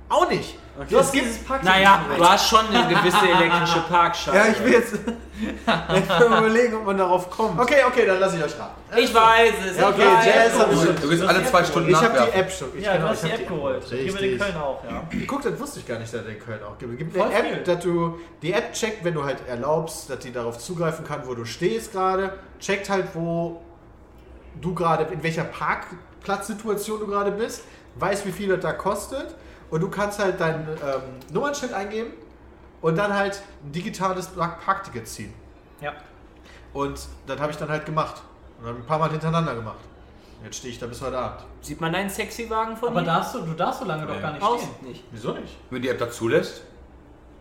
B: Auch nicht.
E: Du hast dieses Paket.
C: Naja, du hast schon eine gewisse elektrische Parkscheibe.
D: Ja, ich will jetzt. ich will überlegen, ob man darauf kommt.
B: Okay, okay, dann lasse ich euch raten.
C: Ich weiß es.
B: Ja,
C: ich
B: okay,
C: weiß
B: Jazz ich.
F: Du gehst alle zwei Stunden
B: Ich habe die. App schon. Ich
E: Ja,
B: genau,
E: du hast
B: ich
E: die
B: hab
E: App geholt. Ich gebe den. Köln auch, ja.
B: Guck, das wusste ich gar nicht, dass es in Köln auch gibt. Es gibt eine App, dass du die App checkt, wenn du halt erlaubst, dass die darauf zugreifen kann, wo du stehst gerade. Checkt halt, wo du gerade, in welcher Parkplatzsituation du gerade bist, weiß, wie viel das da kostet und du kannst halt dein ähm, Nummernschild eingeben und dann halt ein digitales Park- Parkticket ziehen.
E: Ja.
B: Und das habe ich dann halt gemacht. Und dann ein paar Mal hintereinander gemacht. Jetzt stehe ich da bis heute Abend.
C: Sieht man deinen sexy Wagen von
E: Aber
C: dir?
E: darfst du, du darfst so lange doch gar nicht
C: Aus
E: stehen.
C: nicht.
B: Wieso nicht?
F: Wenn die App das zulässt.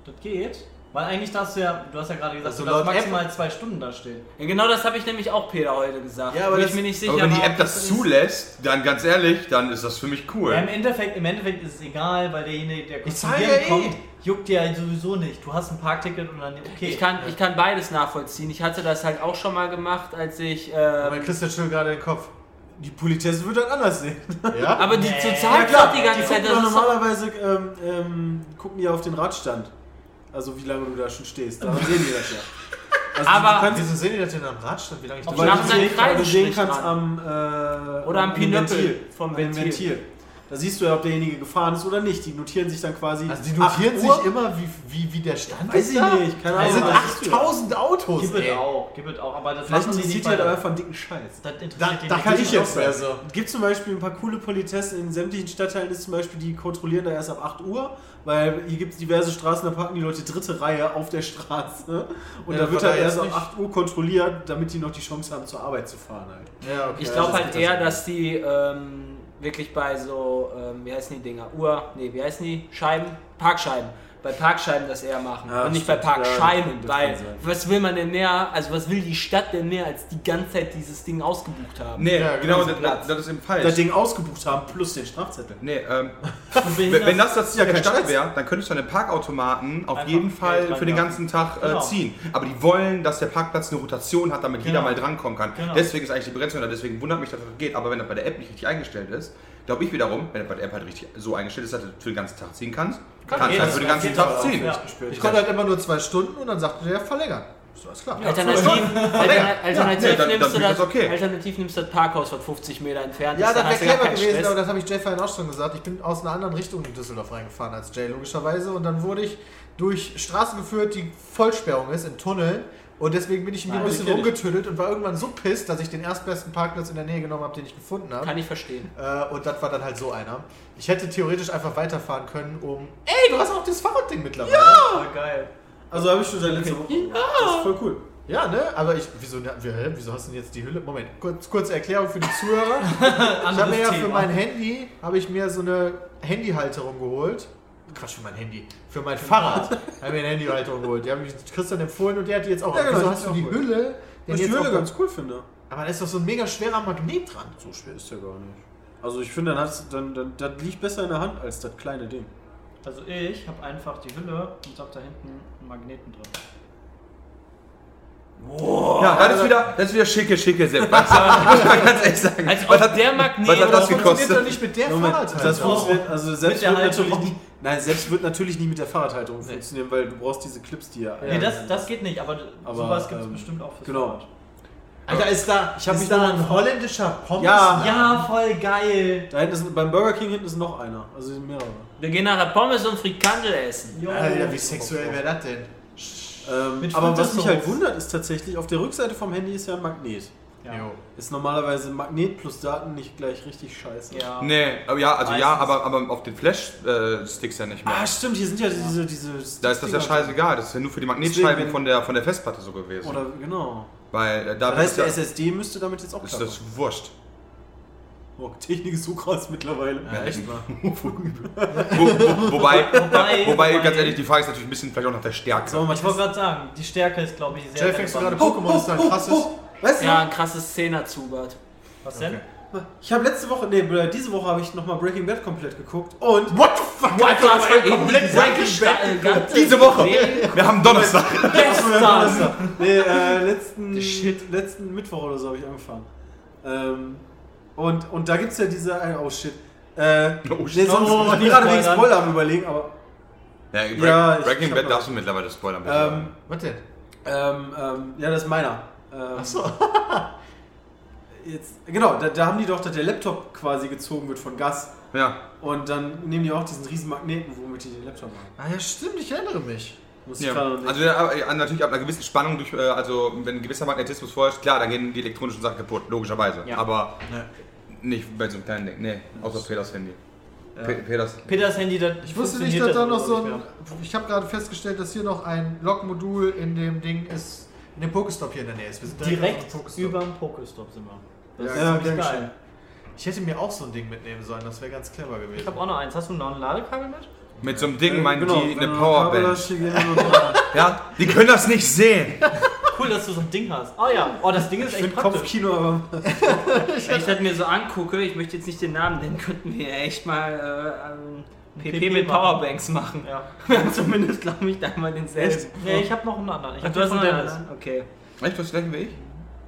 E: Das geht. Weil eigentlich darfst du ja, du hast ja gerade gesagt,
B: Also
E: du darfst
B: laut App-
E: maximal zwei Stunden da stehen.
C: Ja, genau das habe ich nämlich auch Peter heute gesagt.
B: Ja, aber
C: Wo ich
B: das-
C: mir nicht sicher
F: Aber wenn die App das zulässt, dann ganz ehrlich, dann ist das für mich cool.
E: Ja, im Endeffekt, im Endeffekt ist es egal, weil derjenige, der kontrollieren
B: ja eh.
E: kommt, juckt dir ja sowieso nicht. Du hast ein Parkticket und dann, okay.
C: Ich kann, ich kann beides nachvollziehen. Ich hatte das halt auch schon mal gemacht, als ich.
B: Aber
C: Äh,
B: Christian schüttelt gerade den Kopf.
D: Die Politesse wird das anders sehen.
B: Ja?
C: aber die
E: Nee.
C: zu
E: Ja,
C: die ganze
D: die
C: Zeit.
D: gucken
C: Das
D: normalerweise ähm, ähm, gucken die auf den Radstand. Also wie lange du da schon stehst. Daran sehen die das ja. Also
C: Aber-
D: du kannst,
B: Wieso sehen die das denn am Radstand? Wie lange ich
E: Auf
B: da
D: weil du sehen, weil du sehen
C: Kreisenstrich
D: kannst
C: dran.
D: am äh,
C: Oder am Pinöppel vom
D: dem
C: Ventil.
D: Da siehst du ja, ob derjenige gefahren ist oder nicht. Die notieren sich dann quasi.
B: Also die notieren
D: 8
B: sich immer, wie, wie, wie der Stand
D: Weiß
B: ist
D: ich
B: da?
D: nicht, keine
B: Da
D: Ahnung.
B: sind
D: das siehst du ja.
B: 8000 Autos,
E: Gib es auch, gib es auch, aber das
D: Vielleicht interessiert halt einfach von dicken Scheiß.
E: Das
B: Da,
E: interessiert
B: da
E: nicht.
B: kann ich jetzt mehr so.
D: Es gibt zum Beispiel ein paar coole Polizessen in sämtlichen Stadtteilen, ist zum Beispiel, die kontrollieren da erst ab 8 Uhr, weil hier gibt es diverse Straßen, da parken die Leute dritte Reihe auf der Straße. Und
B: Ja,
D: da wird halt erst ab
B: nicht-
D: 8 Uhr kontrolliert, damit die noch die Chance haben, zur Arbeit zu fahren halt.
B: Ja, okay.
C: Ich glaube
B: das
C: halt eher,
B: das.
C: dass die ähm, wirklich bei so, ähm, wie heißen die Dinger? Uhr, nee, wie heißen die? Scheiben? Parkscheiben. Bei Parkscheiben das eher machen
D: Ja,
C: und nicht bei
D: stimmt.
C: Parkscheinen,
D: Ja, das
C: weil was will man denn mehr, also was will die Stadt denn mehr, als die ganze Zeit dieses Ding ausgebucht haben?
F: Nee,
B: Ja,
F: genau,
B: genau,
F: das, das ist eben
D: Das
F: falsch.
D: Ding ausgebucht haben, plus den Strafzettel.
F: Nee, ähm, wenn das das Ziel
D: Ja,
F: der
D: kein
F: Stadt wäre, dann könntest du deine Parkautomaten auf
E: Einfach
F: jeden
E: Geld
F: Fall für den ganzen Tag äh,
E: Genau.
F: ziehen. Aber die wollen, dass der Parkplatz eine Rotation hat, damit jeder
E: Genau.
F: mal drankommen kann.
E: Genau.
F: Deswegen ist eigentlich die Begrenzung da, deswegen wundert mich, dass das geht. Aber wenn das bei der App nicht richtig eingestellt ist, glaube ich wiederum, wenn das bei der App halt richtig so eingestellt ist, dass du für den ganzen Tag ziehen kannst, kannst du
E: geht,
F: halt für den
E: das
F: ganzen Tag ziehen.
E: ja.
B: Ich konnte halt immer nur zwei Stunden und dann sagte der verlängern. So, alles klar.
C: Alternativ, Altern- alternativ,
F: nee, dann- dann
C: nimmst du das,
F: das okay.
C: alternativ nimmst du das Parkhaus, was 50 Meter entfernt
B: Ja,
C: ist,
B: das
C: dann
B: wäre
C: hast du gar
B: clever gewesen,
C: Stress.
B: aber das habe ich Jay vorhin auch schon gesagt. Ich bin aus einer anderen Richtung in Düsseldorf reingefahren als Jay, logischerweise. Und dann wurde ich durch Straßen geführt, die Vollsperrung ist, in Tunneln. Und deswegen bin ich mir ein bisschen rumgetüdelt und war irgendwann so pisst, dass ich den erstbesten Parkplatz in der Nähe genommen habe, den ich gefunden habe.
C: Kann ich verstehen.
B: Äh, und das war dann halt so einer. Ich hätte theoretisch einfach weiterfahren können, um. Ey, du hast auch das Fahrradding mittlerweile.
E: Ah, geil.
D: Also habe ich schon seit letzter Woche. Das ist voll cool.
B: Ja, ne? Aber ich. Wieso, ne, wieso hast du denn jetzt die Hülle? Moment, kurz, kurze Erklärung für die Zuhörer. Ich habe mir ja für mein Handy habe ich mir so eine Handyhalterung geholt. Quatsch, für mein Handy. Für mein Fahrrad habe ich mir eine Handyhalterung geholt. Die habe ich Christian empfohlen und der hat die jetzt auch.
D: Ja, genau,
B: Wieso hast du die. Hülle?
D: Was
B: denn
D: ich die
B: auch-
D: ganz cool finde.
B: Aber da ist doch so ein mega schwerer Magnet dran.
D: So schwer ist der gar nicht. Also ich finde, dann, hast, dann, dann das liegt besser in der Hand als das kleine Ding.
E: Also ich habe einfach die Hülle und habe da hinten einen Magneten drin.
F: Ja, das ist wieder, das ist wieder schicke, schicke Sepp. Muss man ganz ehrlich sagen.
C: Als
F: Was hat-
C: der Magnet
F: was hat das
B: funktioniert
F: gekostet?
B: doch nicht mit der
D: Moment,
B: Fahrradhalterung.
D: das funktioniert, also selbst
E: der
D: wird natürlich nicht, nein, selbst wird natürlich nicht mit der Fahrradhalterung funktionieren, weil du brauchst diese Clips, die ja.
E: nee, das, das geht nicht, aber,
D: Aber,
E: sowas gibt es
D: ähm,
E: bestimmt auch fürs
D: genau.
E: Fahrrad.
B: Alter, ist da,
D: Ich hab
B: ist
D: mich
B: da
D: nur-
B: ein holländischer Pommes?
D: Ja.
E: Ja, voll geil.
D: Da hinten ist, beim Burger King hinten ist noch einer, also sind mehrere.
C: Wir gehen nachher Pommes und Frikandel essen.
E: Jo.
B: Alter, wie sexuell wäre das denn?
D: Ähm,
E: Mit
D: aber was mich halt wundert, ist tatsächlich, auf der Rückseite vom Handy ist ja ein Magnet.
E: Ja.
D: Ist normalerweise Magnet plus Daten nicht gleich richtig scheiße.
E: Ja.
F: Nee, aber ja, also ja,
E: Meistens.
F: aber, aber auf den Flash-Sticks ja nicht mehr.
D: Ah, stimmt, hier sind ja diese. diese
F: da ist das ja scheißegal, das ist ja nur für die Magnetscheiben von der, von der Festplatte so gewesen.
D: Oder genau.
F: Weil äh, da
D: Das heißt, der
F: ist, ja,
D: SSD müsste damit jetzt auch
F: ist
D: klappen.
F: das wurscht.
D: Oh, Technik ist so krass mittlerweile.
B: Ja, echt mal.
F: Wo, wo, wobei,
E: Wobei-
F: wobei, ganz ehrlich, die Frage ist natürlich ein bisschen vielleicht auch nach der Stärke.
D: Mal
E: Ich wollte gerade sagen, die Stärke ist, glaube ich, sehr
B: Jay, fängst du gerade. Pokémon ist ein krasses.
D: Weißt du?
C: Ja, ein krasses Szener-Zubert.
E: Was denn?
D: Ich habe letzte Woche, nee, Bruder, diese Woche habe ich nochmal Breaking Bad komplett geguckt und
B: What the fuck?
C: Alter,
B: das war komplett
C: ganze
F: Diese Woche! Wir haben Donnerstag!
E: Gestern!
D: nee, äh, letzten,
C: Shit.
D: letzten Mittwoch oder so habe ich angefangen. Ähm, und, und da gibt es ja diese, äh, oh shit. Äh,
F: Oh,
D: nee,
F: shit.
D: sonst,
E: Oh,
D: ich bin gerade wegen. Spoiler am überlegen, aber
F: Ja, Break,
D: Ja,
F: Breaking Bad darfst du mittlerweile spoilern.
D: ähm,
B: Was denn?
D: ähm, ähm, ja, das ist meiner. Ähm,
B: Achso.
D: Jetzt, genau, da, da haben die doch, dass der Laptop quasi gezogen wird von Gas.
F: ja.
D: Und dann nehmen die auch diesen riesen Magneten, womit die den Laptop machen.
B: Ah ja, stimmt, ich erinnere mich.
D: Muss ich
F: ja. Also ja, ja, natürlich ab einer gewissen Spannung, durch, äh, also wenn ein gewisser Magnetismus vorherrscht, klar, dann gehen die elektronischen Sachen kaputt, logischerweise.
E: Ja.
F: Aber
B: Ja.
F: nicht bei so einem kleinen Ding, nee, außer Peters Handy.
B: Ja.
F: Pe Peters.
E: Peters Handy, das
B: Ich wusste nicht, dass da noch so ein. Ich habe gerade festgestellt, dass hier noch ein Log-Modul in dem Ding ist. In dem Pokestop hier in der Nähe ist. Wir sind
E: Direkt
B: Pokestop.
E: über dem Pokestop sind wir. Das
B: Ja,
E: ist
D: gern
E: geil.
B: Ich hätte mir auch so ein Ding mitnehmen sollen, das wäre ganz clever
E: Ich
B: gewesen.
E: habe auch noch eins. Hast du noch ein Ladekabel mit?
F: Mit so einem Ding
D: Äh,
F: meinen
D: genau,
F: die eine
D: dran.
F: Ja, die können das nicht sehen.
E: Cool, dass du so ein Ding hast. Oh ja, oh, das Ding ist
D: Ich
E: echt praktisch.
D: Kopfkino, aber
C: Wenn ich das mir so angucke, ich möchte jetzt nicht den Namen nennen, könnten wir echt mal äh, ähm, PP,
E: PP
C: mit
E: machen.
C: Powerbanks machen.
E: Ja.
C: Wir haben zumindest, glaube ich, da mal denselben.
E: Nee, ich habe noch einen anderen. Ich
C: Ach,
E: hab
C: du hast einen anderen? Okay.
F: Echt, was gleichen wie ich?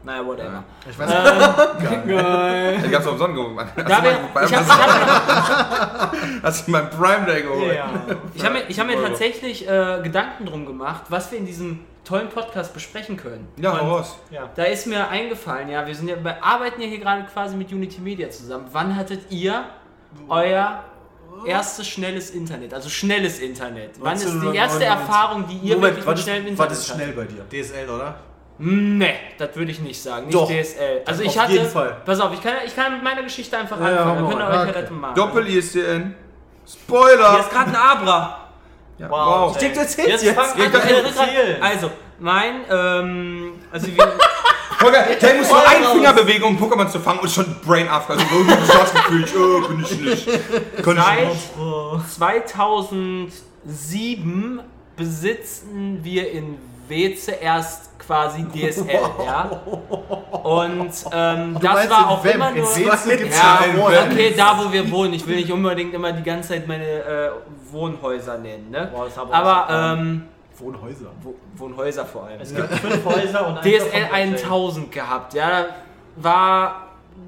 C: Naja, whatever.
B: Ich weiß nicht.
C: Ähm, geil.
F: Ich hab's umsonst geholt.
C: Da wir, ich habe hab,
F: Hast du meinen Prime Day geholt?
E: Ja.
C: ich hab mir, ich hab mir tatsächlich äh, Gedanken drum gemacht, was wir in diesem tollen Podcast besprechen können.
F: Ja,
C: Und
F: raus.
E: ja.
C: Da ist mir eingefallen, ja, wir sind ja, wir arbeiten ja hier gerade quasi mit Unity Media zusammen. Wann hattet ihr euer erstes schnelles Internet? Also schnelles Internet. Wann ist die erste
D: 1999?
C: Erfahrung, die ihr
D: Moment,
C: mit schnellem
D: was
C: Internet
D: ist schnell bei dir?
B: DSL, oder?
C: Nee, das würde ich nicht sagen. Nicht
D: Doch.
C: DSL. Also ich
D: Auf
C: hatte.
D: jeden Fall.
C: Pass auf, ich kann, ich kann mit meiner Geschichte einfach
D: Ja, ja,
C: anfangen.
D: hau
C: Dann könnt ihr euch ja
B: Okay.
C: das machen.
F: Doppel-ISDN. Spoiler!
C: Hier ist gerade ein Abra.
F: Ja,
E: Wow.
D: Ich denke, du erzählst
E: Jetzt
D: jetzt.
E: zu
C: also,
E: erzählen.
C: also, mein, ähm, also wir,
F: Holger, Jay muss nur eine Fingerbewegung, um Pokémon zu fangen und schon Brain After. Also, oh, das Gefühl, ich, oh, bin ich nicht. Kann ich
C: seit
F: nicht.
E: Oh.
C: 2007 besitzen wir in Weze erst quasi DSL, ja. Und ähm, das war auch
B: Wem?
C: immer nur. Ja,
F: ja
C: okay, da wo wir wohnen. Ich will nicht unbedingt immer die ganze Zeit meine äh, Wohnhäuser nennen, ne?
E: Boah, das hab ich
C: Aber ähm,
D: Wohnhäuser.
C: Wo- Wohnhäuser vor allem.
E: Es gibt fünf Häuser und
C: DSL
E: davon ist
C: 1000 gehabt, ja. War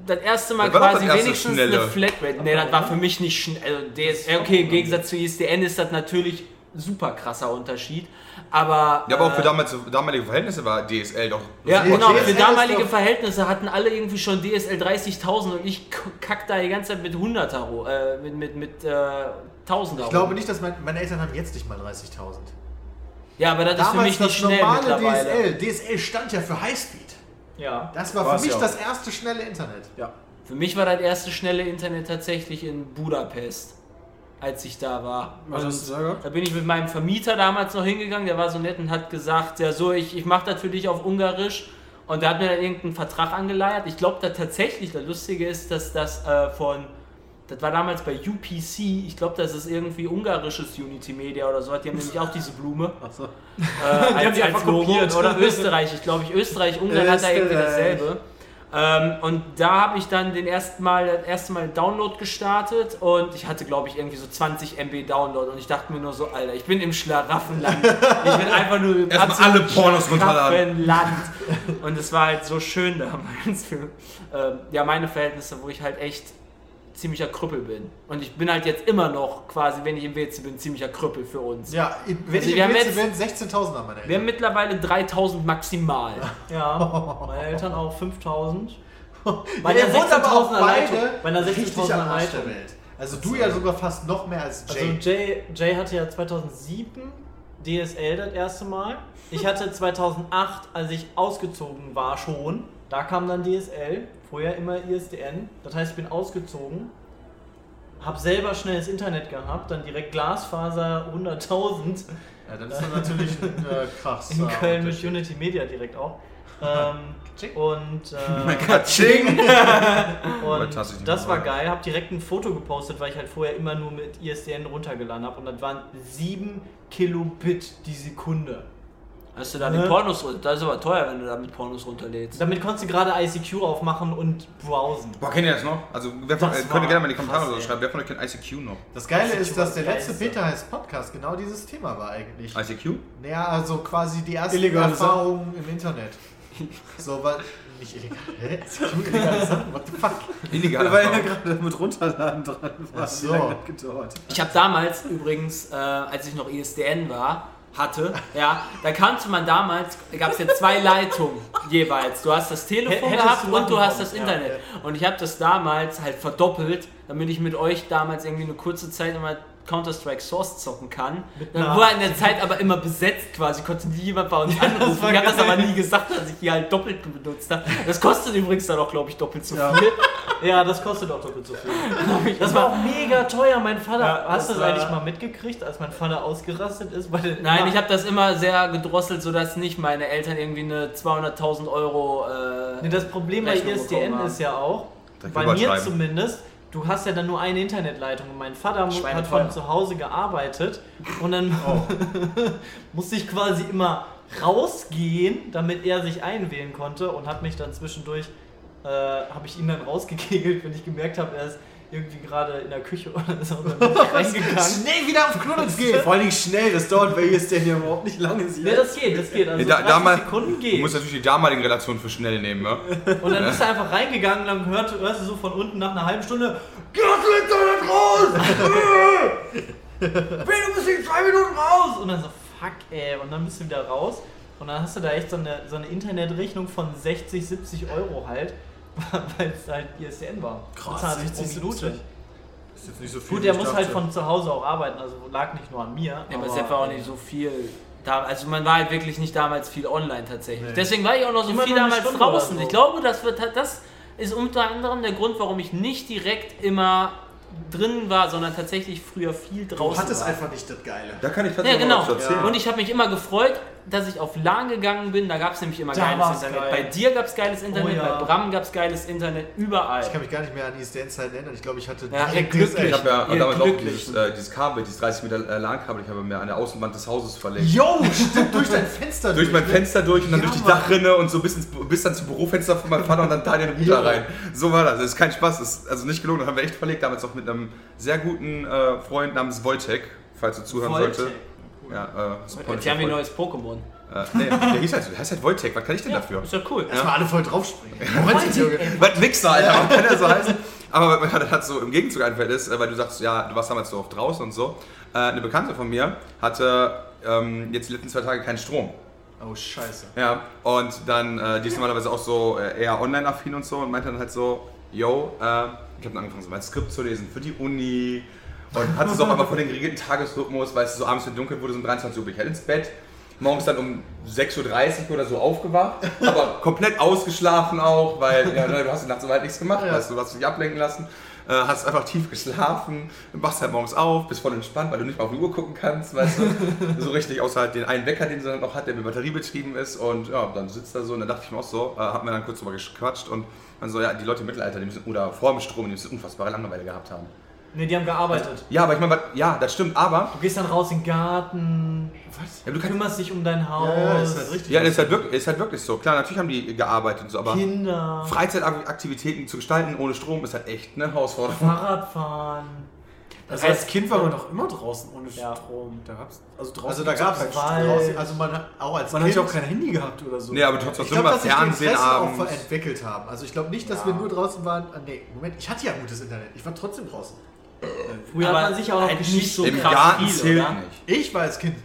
C: das erste Mal
F: Das
C: quasi
F: erste
C: wenigstens
F: schnelle.
C: eine Flatrate. Ne, das war für mich nicht schnell. Also DSL, okay, im Gegensatz zu ISDN ist das natürlich super krasser Unterschied. Aber.
F: Ja, aber auch für
C: äh,
F: damals, damalige Verhältnisse war DSL doch.
C: Ja, genau,
B: DSL
C: für damalige
B: doch-
C: Verhältnisse hatten alle irgendwie schon DSL 30.000 und ich kack da die ganze Zeit mit 100er, ro- äh, mit, mit, mit äh, 1000er.
B: Ich glaube nicht, dass mein, meine Eltern haben jetzt nicht mal 30.000.
C: Ja, aber das ist für
B: Damals
C: mich
B: das
C: nicht schnell
B: normale. DSL. DSL stand ja für Highspeed.
E: Ja.
B: Das war
D: War's
B: für mich
D: ja
B: das erste schnelle Internet.
D: Ja.
C: Für mich war das erste schnelle Internet tatsächlich in Budapest, als ich da war.
D: Was
C: Und
D: hast du da gehabt?
C: da bin ich mit meinem Vermieter damals noch hingegangen, der war so nett und hat gesagt, ja so, ich, ich mache das für dich auf Ungarisch. Und der hat mir dann irgendeinen Vertrag angeleiert. Ich glaube da tatsächlich, das Lustige ist, dass das äh, von, das war damals bei UPC, ich glaube, das ist irgendwie ungarisches Unity Media oder so, die haben nämlich auch diese Blume.
D: Achso.
C: Äh, als,
E: die
C: als Logo.
E: kopiert.
C: Oder Österreich, ich glaube, ich Österreich, Ungarn hat da irgendwie
D: Österreich.
C: dasselbe. Ähm, und da habe ich dann den ersten Mal, das erste Mal Download gestartet und ich hatte, glaube ich, irgendwie so 20 MB Download und ich dachte mir nur so, Alter, ich bin im Schlaraffenland. Ich bin einfach nur im
F: Erstmal alle Pornos runterladen.
C: Schlaraffenland. Und es war halt so schön damals für ähm, ja, meine Verhältnisse, wo ich halt echt ziemlicher Krüppel bin. Und ich bin halt jetzt immer noch quasi, wenn ich im WC bin, ziemlicher Krüppel für uns.
B: Ja, wenn
C: Also
B: ich
C: wir
B: im
C: haben
B: WC bin, 16.000 an meine
C: Wir haben
B: Eltern.
C: mittlerweile 3000 maximal.
E: Ja, meine Eltern auch 5000.
B: Ja,
E: Bei der
B: wohnt aber auch
E: 16.000er Leitung.
B: beide
E: Bei einer
B: richtig
E: 16.000er
B: am Arsch
E: Leitung.
B: der Welt. Also du ja sogar fast noch mehr als
E: Also
B: Jay.
E: Jay, Jay hatte ja 2007 DSL das erste Mal. Ich hatte 2008, als ich ausgezogen war, schon Da kam dann DSL, vorher immer ISDN. Das heißt, ich bin ausgezogen, habe selber schnelles Internet gehabt, dann direkt Glasfaser 100.000
B: Ja, dann ist das natürlich ein äh, krass.
E: in Köln mit. Unity Media direkt auch. Ähm, und äh,
F: Katsching!
E: Und das war geil, hab direkt ein Foto gepostet, weil ich halt vorher immer nur mit ISDN runtergeladen habe und das waren 7 Kilobit die Sekunde.
C: Hast du da
E: Ne?
C: die Pornos runter? Das ist aber teuer, wenn du da mit Pornos runterlädst.
E: Damit konntest du gerade ICQ aufmachen und browsen.
F: Boah, kennt ihr das noch? Also, wer von, äh, könnt ihr gerne mal in die Kommentare
E: krass,
F: so schreiben, wer von euch kennt ICQ noch?
B: Das Geile
E: Das ist
B: dass der letzte. Beta heißt Podcast genau dieses Thema war eigentlich.
F: ICQ?
B: Naja, also quasi die ersten
D: Illegale
B: Erfahrungen im Internet. So, weil. Nicht illegal. Hä? Illegale Sachen? What the fuck?
F: Illegal.
D: Weil er gerade mit runterladen dran war.
B: Ach so.
D: Wie lange das gedauert?
C: Ich habe damals übrigens, äh, als ich noch ISDN war, hatte, ja, da kannte man damals, gab es ja zwei Leitungen jeweils. Du hast das Telefon
E: Hättest
C: gehabt
E: du
C: und du hast das
E: ja,
C: Internet. Und ich habe das damals halt verdoppelt, damit ich mit euch damals irgendwie eine kurze Zeit immer Counter-Strike Source zocken kann. Dann war in der Zeit aber immer besetzt quasi, konnte nie jemand bei uns anrufen.
E: war
C: Ich habe das aber nie gesagt, dass ich die halt doppelt benutzt habe. Das kostet übrigens dann auch, glaube ich, doppelt so
D: Ja.
C: viel.
E: Ja, das kostet auch doppelt so viel. Das war auch mega teuer. Mein Vater,
D: Ja,
E: hast du
D: das
E: eigentlich mal mitgekriegt, als mein Vater ausgerastet ist?
C: Nein,
E: immer-
C: ich habe das immer sehr gedrosselt, sodass nicht meine Eltern irgendwie eine 200.000 Euro. Äh,
E: Nee, das Problem bei
C: Rechnung
E: ISDN
C: haben.
E: ist ja auch, bei mir zumindest, du hast ja dann nur eine Internetleitung und mein Vater hat von zu Hause gearbeitet und dann
B: Oh.
E: musste ich quasi immer rausgehen, damit er sich einwählen konnte und hat mich dann zwischendurch, äh, habe ich ihn dann rausgekegelt, wenn ich gemerkt habe, er ist irgendwie gerade in der Küche oder so bin reingegangen.
B: Schnell wieder auf Knuddels gehen!
D: Vor allen Dingen schnell, das dauert bei ISDN ja überhaupt nicht lange.
E: Ne, das geht, das geht. Also
F: Nee, da-
E: 30
F: damals-
E: Sekunden
F: Du
E: geht.
F: musst natürlich die damaligen Relationen für schnell nehmen, ne?
E: Und dann bist du einfach reingegangen und dann hört, hörst du so von unten nach einer halben Stunde, Geh aus dem Internet raus! Ben, du bist in zwei Minuten raus! Und dann so, fuck ey, und dann bist du wieder raus. Und dann hast du da echt so eine, so eine Internetrechnung von 60, 70 Euro halt, weil es halt ISDN war.
D: Krass,
E: Bezahlt sich
D: 60,
E: pro Minute.
D: 70.
B: Ist jetzt nicht so viel.
E: Gut, der muss halt von zu Hause auch arbeiten, also lag nicht nur an mir.
C: ja, aber es ist einfach auch nicht so viel. Da, also man war halt wirklich nicht damals viel online tatsächlich.
B: Nee.
C: Deswegen war ich auch noch so
E: Immer
C: viel
E: eine
C: damals
E: Stunde
C: draußen.
E: so.
C: Ich glaube, das wird halt, das ist unter anderem der Grund, warum ich nicht direkt immer drin war, sondern tatsächlich früher viel
B: Du
C: draußen
B: hattest
C: war.
B: einfach nicht das Geile.
F: Da kann ich
C: Ja,
F: tatsächlich
C: genau.
F: noch was zu erzählen.
C: Und ich habe mich immer gefreut, dass ich auf LAN gegangen bin. Da gab es nämlich immer
E: Da
C: geiles Internet.
E: geil.
C: Bei dir gab es geiles Internet,
E: Oh ja.
C: bei Bram gab es geiles Internet, überall.
B: Ich kann mich gar nicht mehr an die ISDN-Zeit erinnern. Ich glaube, ich hatte
C: Ja,
B: direkt
C: glücklich.
F: Ich habe ja
C: Ihr
F: damals auch dieses, äh, dieses Kabel, dieses 30 Meter äh, LAN-Kabel, ich habe mir an der Außenwand des Hauses verlegt.
B: Yo, stimmt, durch dein Fenster
F: Durch mein
B: ne?
F: Fenster durch und dann
B: Ja,
F: durch die
B: Mann.
F: Dachrinne und so bis, ins, bis dann zum Bürofenster von meinem Vater und dann da in den Router rein. So war das. Das ist kein Spaß, das ist also nicht gelogen. Das haben wir echt verlegt, damals auch mit einem sehr guten äh, Freund namens Wojtek, falls du zuhören
E: Wojtek.
F: sollte. Ja, äh, ein
C: Jetzt haben wir ein neues Pokémon.
F: Äh, nee, der hieß halt, der heißt halt Wojtek, was kann ich denn dafür?
C: Ist doch cool.
B: Erstmal alle voll draufspringen.
F: Was Wichser, Alter, warum kann der so heißen? Aber was mir hat so im Gegenzug einfällt ist, äh, weil du sagst, ja, du warst damals so oft draußen und so. Äh, eine Bekannte von mir hatte ähm, jetzt die letzten zwei Tage keinen Strom.
B: Oh, scheiße.
F: Ja, und dann, äh, die ist normalerweise auch so äh, eher online-affin und so und meinte dann halt so, yo, äh, ich habe dann angefangen, so mein Skript zu lesen für die Uni und hatte so auch einmal von den geregelten Tagesrhythmus, weil es so abends, wenn dunkel wurde, so um 23 Uhr bin ich halt ins Bett. Morgens dann um 6.30 Uhr oder so aufgewacht, aber komplett ausgeschlafen auch, weil ja, du hast die Nacht so weit nichts gemacht,
B: Ja.
F: weißt du, du hast dich ablenken lassen, äh, hast einfach tief geschlafen, wachst halt morgens auf, bist voll entspannt, weil du nicht mal auf die Uhr gucken kannst, weißt du, so richtig, außer halt den einen Wecker, den sie dann noch hat, der mit Batterie betrieben ist und ja, dann sitzt er so und dann dachte ich mir auch so, äh, hab mir dann kurz drüber gequatscht und man so, ja, die Leute im Mittelalter, die müssen, oder vor dem Strom, die müssen unfassbare Langeweile gehabt haben.
E: Ne, die haben gearbeitet.
F: Ja, aber ich meine, ja, das stimmt, aber
E: Du gehst dann raus in den Garten,
B: Was?
F: ja, du
E: kümmerst dich um dein Haus,
B: Ja, ja, ist halt richtig.
F: ja, ist halt, wirklich, ist halt wirklich so. Klar, natürlich haben die gearbeitet und so, aber
E: Kinder,
F: Freizeitaktivitäten zu gestalten ohne Strom ist halt echt eine Herausforderung.
E: Fahrradfahren.
D: Also als Kind war man doch immer draußen ohne
E: Ja.
D: Strom. Da gab's, also draußen
B: Also da
D: gab's
B: gab es.
E: Wald.
B: draußen, also man hat auch als
D: Man hat
B: Kind,
D: ja auch kein Handy gehabt oder so.
F: Nee, aber trotzdem
B: ich glaube,
F: immer
B: dass sich die
F: Fernsehen
B: Interessen auch
F: abends.
B: entwickelt haben. Also ich glaube nicht, dass wir nur draußen waren. Ah, nee, Moment, ich hatte ja gutes Internet. Ich war trotzdem draußen.
E: Früher
C: Aber
E: hat man sich auch noch
C: halt
E: geschickt.
C: nicht so
F: Im
C: krass
F: Garten
C: viel,
F: zählt
C: oder?
F: nicht.
B: Ich war als Kind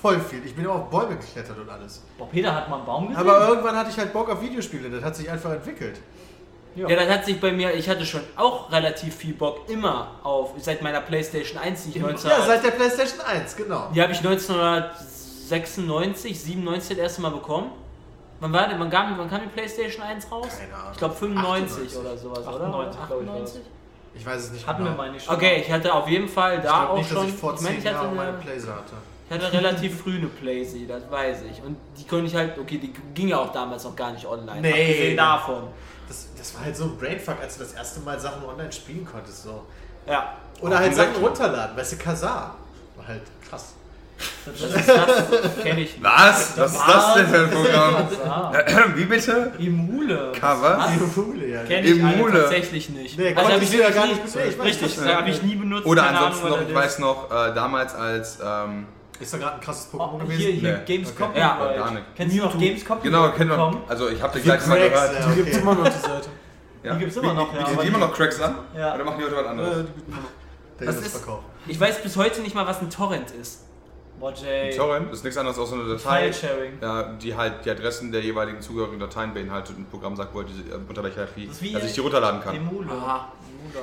B: voll viel. Ich bin immer auf Bäume geklettert und alles.
E: Boah, Peter hat mal einen Baum gesehen.
B: Aber irgendwann hatte ich halt Bock auf Videospiele. Das hat sich einfach entwickelt.
C: Ja, das hat sich bei mir, ich hatte schon auch relativ viel Bock immer auf, seit meiner Playstation 1, die ich 19...
B: Ja, seit der PlayStation 1, genau.
C: die habe ich 1996, 97 das erste Mal bekommen. Wann, war denn, wann, kam, wann kam die PlayStation 1 raus?
B: Keine Ahnung.
C: Ich glaube 95
B: 98.
C: oder sowas,
E: 98,
C: oder?
E: glaub ich, war das.
B: Ich weiß es nicht
E: Hatten wir
B: genau.
E: meine ich schon.
C: Okay, ich hatte auf jeden Fall da
B: ich glaube
C: auch
B: nicht,
C: schon.
B: dass ich vor
C: meine,
B: zehn
C: ich hatte
B: Jahren meine
C: eine,
B: Playsee hatte.
C: ich hatte relativ früh eine Playsee, das weiß ich. Und die konnte ich halt, okay, die ging ja auch damals noch gar nicht online.
B: Nee.
C: Abgesehen davon.
B: Das, das war halt so ein Brainfuck, als du das erste Mal Sachen online spielen konntest. So.
C: Ja.
B: Oder
F: Auf
B: halt Sachen runterladen, weißt du, Kazaa. War halt krass.
C: Das ist das kenne ich nicht.
F: Was? Was ist das denn für ein Programm? Wie bitte?
E: Emule.
F: Cover?
B: Coole, ja.
C: Kenne ich
F: Emule.
C: tatsächlich nicht.
B: Nee,
C: also habe ich
B: ja gar nicht weiß
C: Richtig,
B: das.
C: habe ich nie benutzt.
F: Oder
C: keine
F: ansonsten
C: Ahnung,
F: noch,
C: was
F: ich weiß noch, äh, damals als, ähm,
B: Ist da gerade ein krasses
E: Oh,
B: Pokémon gewesen?
E: hier, hier,
F: Nee.
E: Games
B: Okay.
E: Copyright.
C: Ja,
F: gar nicht.
E: Kennst du noch Games Copyright?
F: genau, kennt man,
E: Komm.
F: also ich habe den
B: Die
F: gleich mal gehört.
B: ja.
D: Die gibt es immer noch, die Seite.
F: Ja.
E: Die gibt's immer noch, ja,
F: Bieten die immer
E: die-
F: noch Cracks an?
E: Ja.
F: Oder machen die heute was
D: Äh,
F: anderes?
D: die gibt es immer noch.
B: Der
C: Was
B: ist
C: ist-
B: verkauft.
C: Ich weiß bis heute nicht mal, was ein Torrent ist.
E: Boah, Jay.
F: Torrent ist nichts anderes als so eine Datei, ja, die halt die Adressen der jeweiligen zugehörigen Dateien beinhaltet und ein Programm sagt, wo er diese, äh, unter welcher Hierarchie, dass ich die runterladen kann.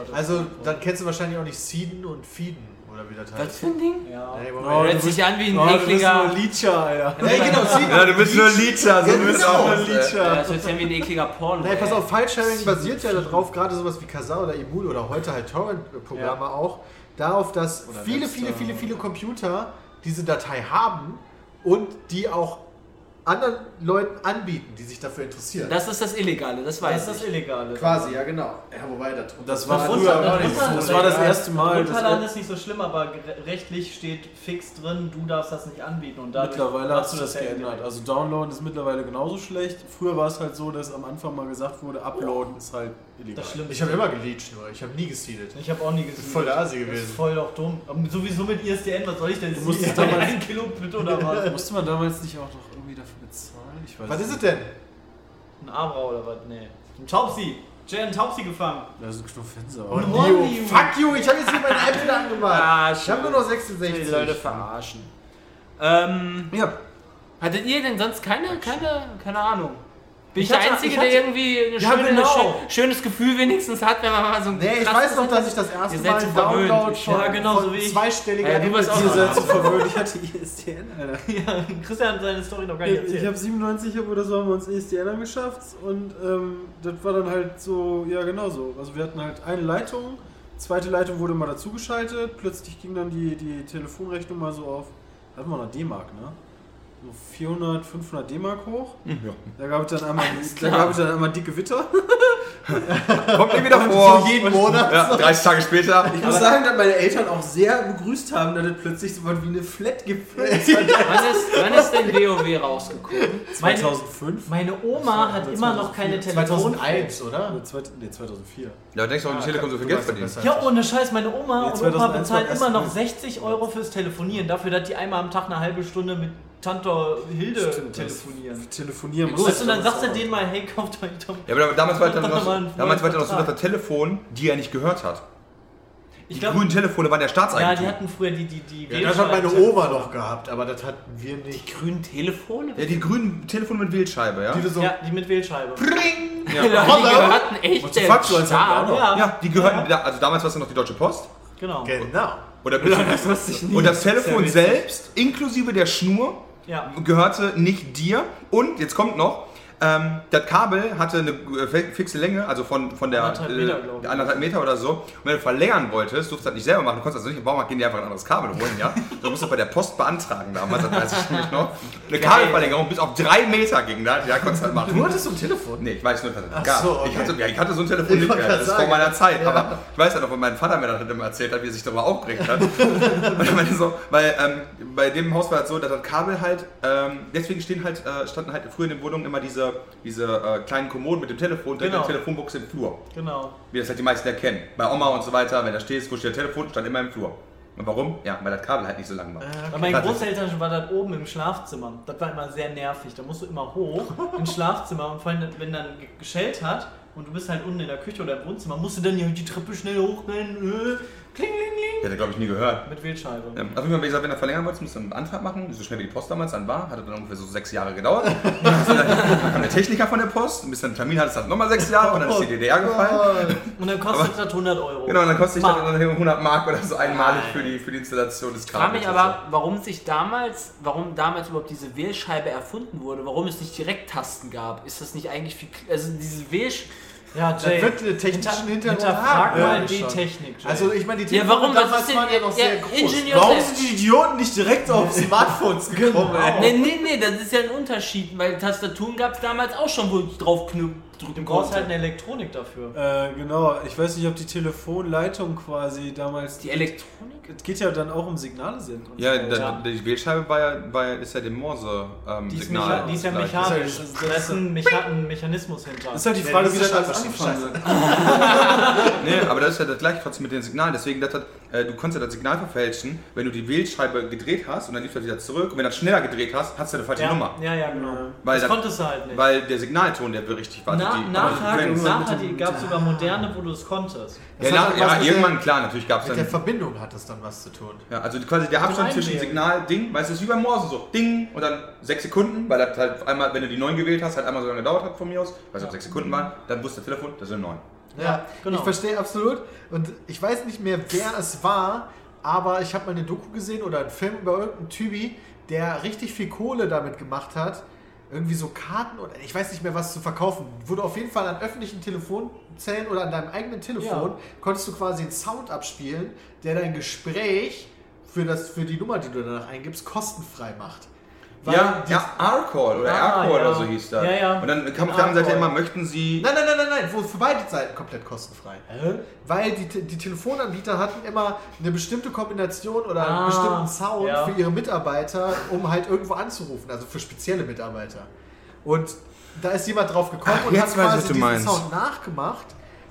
E: Das
B: Also, dann kennst du wahrscheinlich auch nicht Seeden und Feeden. Oder wie das
C: Was
B: heißt.
C: für ein Ding?
E: Ja.
B: Nee,
D: Oh.
C: Hört sich an wie ein
D: Oh, du bist
C: ekliger.
D: nur Leecher, Alter.
B: Nee, genau, Seeden.
F: Ja, du bist nur Leecher, so
B: Ja,
F: bist
B: genau.
F: auch
D: Nur
F: was, ey.
C: Ja,
D: Leecher.
C: das hört sich an wie ein ekliger Porno.
B: Nee, pass auf, File-Sharing basiert ja darauf, gerade sowas wie Kazaa oder Emule oder heute halt Torrent-Programme auch, darauf, dass
D: Oder
B: viele, viele, viele, viele Computer diese Datei haben und die auch anderen Leuten anbieten, die sich dafür interessieren.
C: Das ist das Illegale, das
E: Das
C: weiß
E: ist das
C: ich.
E: Illegale.
B: Quasi, ja genau. Ja, wobei das,
D: Das war
E: Das
D: früher gar
E: das
D: nicht so. Das war das erste Mal. Das
E: Runterladen ist nicht so schlimm, aber rechtlich steht fix drin, du darfst das nicht anbieten. Und
D: Mittlerweile hat sich
E: du
D: das
E: ja
D: geändert. Also Downloaden ist mittlerweile genauso schlecht. Früher war es halt so, dass am Anfang mal gesagt wurde, Uploaden ist halt illegal.
E: Das stimmt.
B: ich habe immer geleached nur, ich habe nie geseedet.
E: Ich habe auch nie gesehen.
B: Voll der Asi
E: Das
B: gewesen.
E: ist voll auch dumm. Aber sowieso mit ISDN, was soll ich denn?
D: Du musstest damals-
E: ein Kilobit oder was?
D: Musste man damals nicht auch noch irgendwie dafür bezahlen? Ich weiß
B: Was ist
D: nicht.
B: es denn?
E: Ein Abra oder was? Nee. Ein Taubsi. Jay hat einen Taubsi gefangen.
D: Das ist ein Knuffenser.
B: Oh,
E: Und Horny.
B: fuck you, ich habe jetzt hier meine App wieder angemacht.
C: Ah,
B: ich habe nur noch 66.
C: Die Leute verarschen. Ähm,
D: Ja,
C: hattet ihr denn sonst keine, keine, keine Ahnung? Bin ich,
E: Ich
C: der
E: hatte-
C: Einzige,
E: ich hatte-
C: der irgendwie ein
B: Ja,
C: schöne,
B: genau.
C: schön, schönes Gefühl wenigstens hat, wenn man mal so ein
B: Nee, ich weiß noch, dass ich das erste Mal einen
C: verwöhnt.
B: Download von,
E: ja, genau,
B: von
E: so wie ich.
B: zweistelliger
C: Ja, so
D: verwöhnt. Ich hatte ISDN, Alter.
E: Ja, Christian hat seine Story noch gar nicht
D: Ich, ich
E: erzählt.
D: habe 97 oder so haben wir uns ISDN angeschafft und ähm, das war dann halt so, ja genau so. Also wir hatten halt eine Leitung, zweite Leitung wurde mal dazugeschaltet, plötzlich ging dann die, die Telefonrechnung mal so auf, da hatten wir noch D-Mark, ne? So 400, 500 D-Mark hoch.
F: Ja.
D: Da gab es dann einmal, da gab es dann einmal dicke Witter.
F: Kommt nie wieder vor.
B: So jeden Monat.
F: Ja, 30 Tage später.
D: Ich muss sagen, dass meine Eltern auch sehr begrüßt haben, dass es plötzlich so was wie eine Flat gibt.
C: Wann ist, wann ist denn WoW rausgekommen?
E: Meine,
D: 2005?
E: meine Oma hat immer noch keine Telefon.
B: 2001, oder?
D: Nee, 2004.
F: Ja, denkst du, warum die Telekom so viel Geld verdienen?
E: Ja, ohne Scheiß, meine Oma
D: Nee,
E: und Opa
D: 2001
E: bezahlen immer noch
D: erst-
E: 60 Euro fürs Telefonieren, dafür, dass die einmal am Tag eine halbe Stunde mit Tante Hilde
D: Stimmt, das-
E: telefonieren.
D: Telefonieren
E: Gut, weißt du, und dann sagst du denen mal, hey, kauft euch doch.
F: Ja, aber damals war es dann
E: Doch
F: noch, damals war dann noch so, dass das Telefon, die er nicht gehört hat.
E: Ich
F: Die
E: glaube,
F: grünen Telefone waren der
E: ja,
F: Staatseigentum.
E: die hatten früher die, die, die
B: Ja, das hat meine Oma noch gehabt, aber das hatten wir nicht.
C: Grünen Telefone?
F: Ja, die grünen Telefone mit Wählscheibe, ja?
B: Die so
E: Ja, die mit Wählscheibe.
C: Ja, die gehörten echt
D: als
C: Staat.
E: Ja,
F: Ja, die gehörten, ja, also damals war es ja noch die Deutsche Post.
E: genau.
B: Genau.
F: Oder und das Telefon selbst, inklusive der Schnur,
E: Ja.
F: gehörte nicht dir. Und jetzt kommt noch, ähm, das Kabel hatte eine äh, fi- fixe Länge, also von, von der
E: Anderthalb Meter, glaub ich.
F: anderthalb Meter oder so. Und wenn du verlängern wolltest, durfst du das nicht selber machen. Du konntest also nicht im Baumarkt gehen, dir einfach ein anderes Kabel holen, ja. Du musst das bei der Post beantragen damals, das weiß ich nämlich noch. Eine Kabelverlängerung bis auf drei Meter ging das, ja, konntest du halt machen.
B: Du hattest so ein Telefon?
F: Nee, ich weiß nur, dass
B: Ach
F: gab.
B: so, okay.
F: ich, hatte, ja, ich hatte so ein Telefon
B: Ich
F: nicht mehr, das ist vor meiner Zeit.
B: Ja.
F: Aber ich weiß ja noch, wenn mein Vater mir das immer erzählt hat, wie er sich darüber aufgeregt hat. So, weil ähm, bei dem Haus war es so, dass das Kabel halt, ähm, deswegen stehen halt, äh, standen halt früher in den Wohnungen immer diese, diese äh, kleinen Kommoden mit dem Telefon,
E: Genau.
F: der Telefonbox im Flur.
E: Genau.
F: Wie das halt die meisten erkennen. Bei Oma und so weiter, wenn da stehst, wo steht der Telefon, stand immer im Flur. Und warum? Ja, weil das Kabel halt nicht so lang war.
E: Bei meinen. Großeltern war das oben im Schlafzimmer. Das war immer sehr nervig. Da musst du immer hoch ins Schlafzimmer und vor allem, wenn dann ge- geschellt hat und du bist halt unten in der Küche oder im Wohnzimmer, musst du dann ja die Treppe schnell hochrennen. Kling, kling,
F: Hätte glaube ich nie gehört.
E: Mit Wählscheibe.
F: Ähm, auf jeden Fall, wie gesagt, wenn du verlängern wolltest, musst du einen Antrag machen, so schnell wie die Post damals dann war. Hat dann ungefähr so sechs Jahre gedauert. dann kam der Techniker von der Post, bis dann Termin hat nochmal sechs Jahre und dann ist die DDR gefallen.
E: Und dann kostet das 100 Euro.
F: Genau, und dann kostet
E: Mark.
F: dann 100 Mark oder so einmalig für die, für die Installation des
C: Ich frage mich
F: Kabels.
C: aber, warum sich damals, warum damals überhaupt diese Wählscheibe erfunden wurde, warum es nicht direkt Tasten gab. Ist das nicht eigentlich viel, also diese Wählsch...
E: Ja,
B: Das
E: Jay.
B: wird einen technischen Hintergrund
E: Hinterfrag
B: haben.
E: mal
B: Ja,
E: die
B: schon.
E: Technik, Jay.
B: Also ich meine, die
C: Ja,
B: Telefone
C: warum?
B: Damals waren ja noch
C: ja,
B: sehr groß.
C: Ingenieur
D: Warum sind die Idioten nicht direkt auf Smartphones gekommen, ey?
C: Nee, nee, nee, das ist ja ein Unterschied, weil Tastaturen gab es damals auch schon, wo ich drauf knü- drücken
E: Du brauchst halt eine Elektronik dafür.
D: Äh, genau. Ich weiß nicht, ob die Telefonleitung quasi damals.
C: Die Elektronik?
D: Es geht ja dann auch um Signale sind. Und
F: Ja,
D: so.
F: da,
E: Ja.
F: die Wählscheibe war ja, war ja, ist ja dem Morse-Signal.
E: Die ist, die ist ja
F: gleich.
E: mechanisch.
D: Das ist-
E: Da ist ein, Mecha ein Mechanismus hinter.
D: Das ist halt die Frage,
B: das
D: wie das alles
B: Scheiße.
D: angefangen hat.
F: Nee, aber das ist ja das gleiche trotzdem mit den Signalen. Deswegen, das hat, äh, du konntest ja das Signal verfälschen, wenn du die Wählscheibe gedreht hast und dann lief das wieder zurück. Und wenn du das schneller gedreht hast, hast du eine falsche
E: ja,
F: Nummer.
E: ja, ja, genau.
F: Weil,
E: das
F: das,
E: konntest du halt nicht.
F: weil der Signalton, der richtig war.
E: Na,
F: die,
E: nachher gab es sogar moderne, wo du es konntest.
F: ja,
B: Das
F: nach,
B: dann
F: ja,
B: was mit
F: irgendwann,
B: der-
F: klar, natürlich gab es
B: Mit der
F: dann.
B: Verbindung hat das dann was zu tun.
F: Ja, also quasi der Abstand zwischen. Signal, Ding, weißt du, es ist wie beim Morse so, Ding und dann sechs Sekunden, weil das halt einmal, wenn du die 9 gewählt hast, halt einmal so lange gedauert hat von mir aus, weiß nicht, ob sechs Sekunden waren, dann wusste das Telefon, das sind 9.
B: Ja,
E: genau.
B: ich verstehe absolut. Und ich weiß nicht mehr, wer es war, aber ich habe mal eine Doku gesehen oder einen Film über irgendeinen Typi, der richtig viel Kohle damit gemacht hat. Irgendwie so Karten oder ich weiß nicht mehr, was zu verkaufen. Wurde auf jeden Fall an öffentlichen Telefonzellen oder an deinem eigenen Telefon
E: Ja.
B: konntest du quasi einen Sound abspielen, der dein Gespräch für, das, für die Nummer, die du danach eingibst, kostenfrei macht.
F: Ja, ja, R-Call oder
E: Ah,
F: R-Call
E: ja.
F: oder so hieß das.
E: Ja, ja.
F: Und dann kam auf der anderen Seite immer, möchten Sie.
B: Nein, nein, nein, nein, nein, wo- für beide Seiten komplett kostenfrei. Weil die, die Telefonanbieter hatten immer eine bestimmte Kombination oder einen
E: Ah,
B: bestimmten Sound
E: ja.
B: für ihre Mitarbeiter, um halt irgendwo anzurufen, also für spezielle Mitarbeiter. Und da ist jemand drauf gekommen
F: Ach,
B: und hat quasi diesen
F: meinst.
B: Sound nachgemacht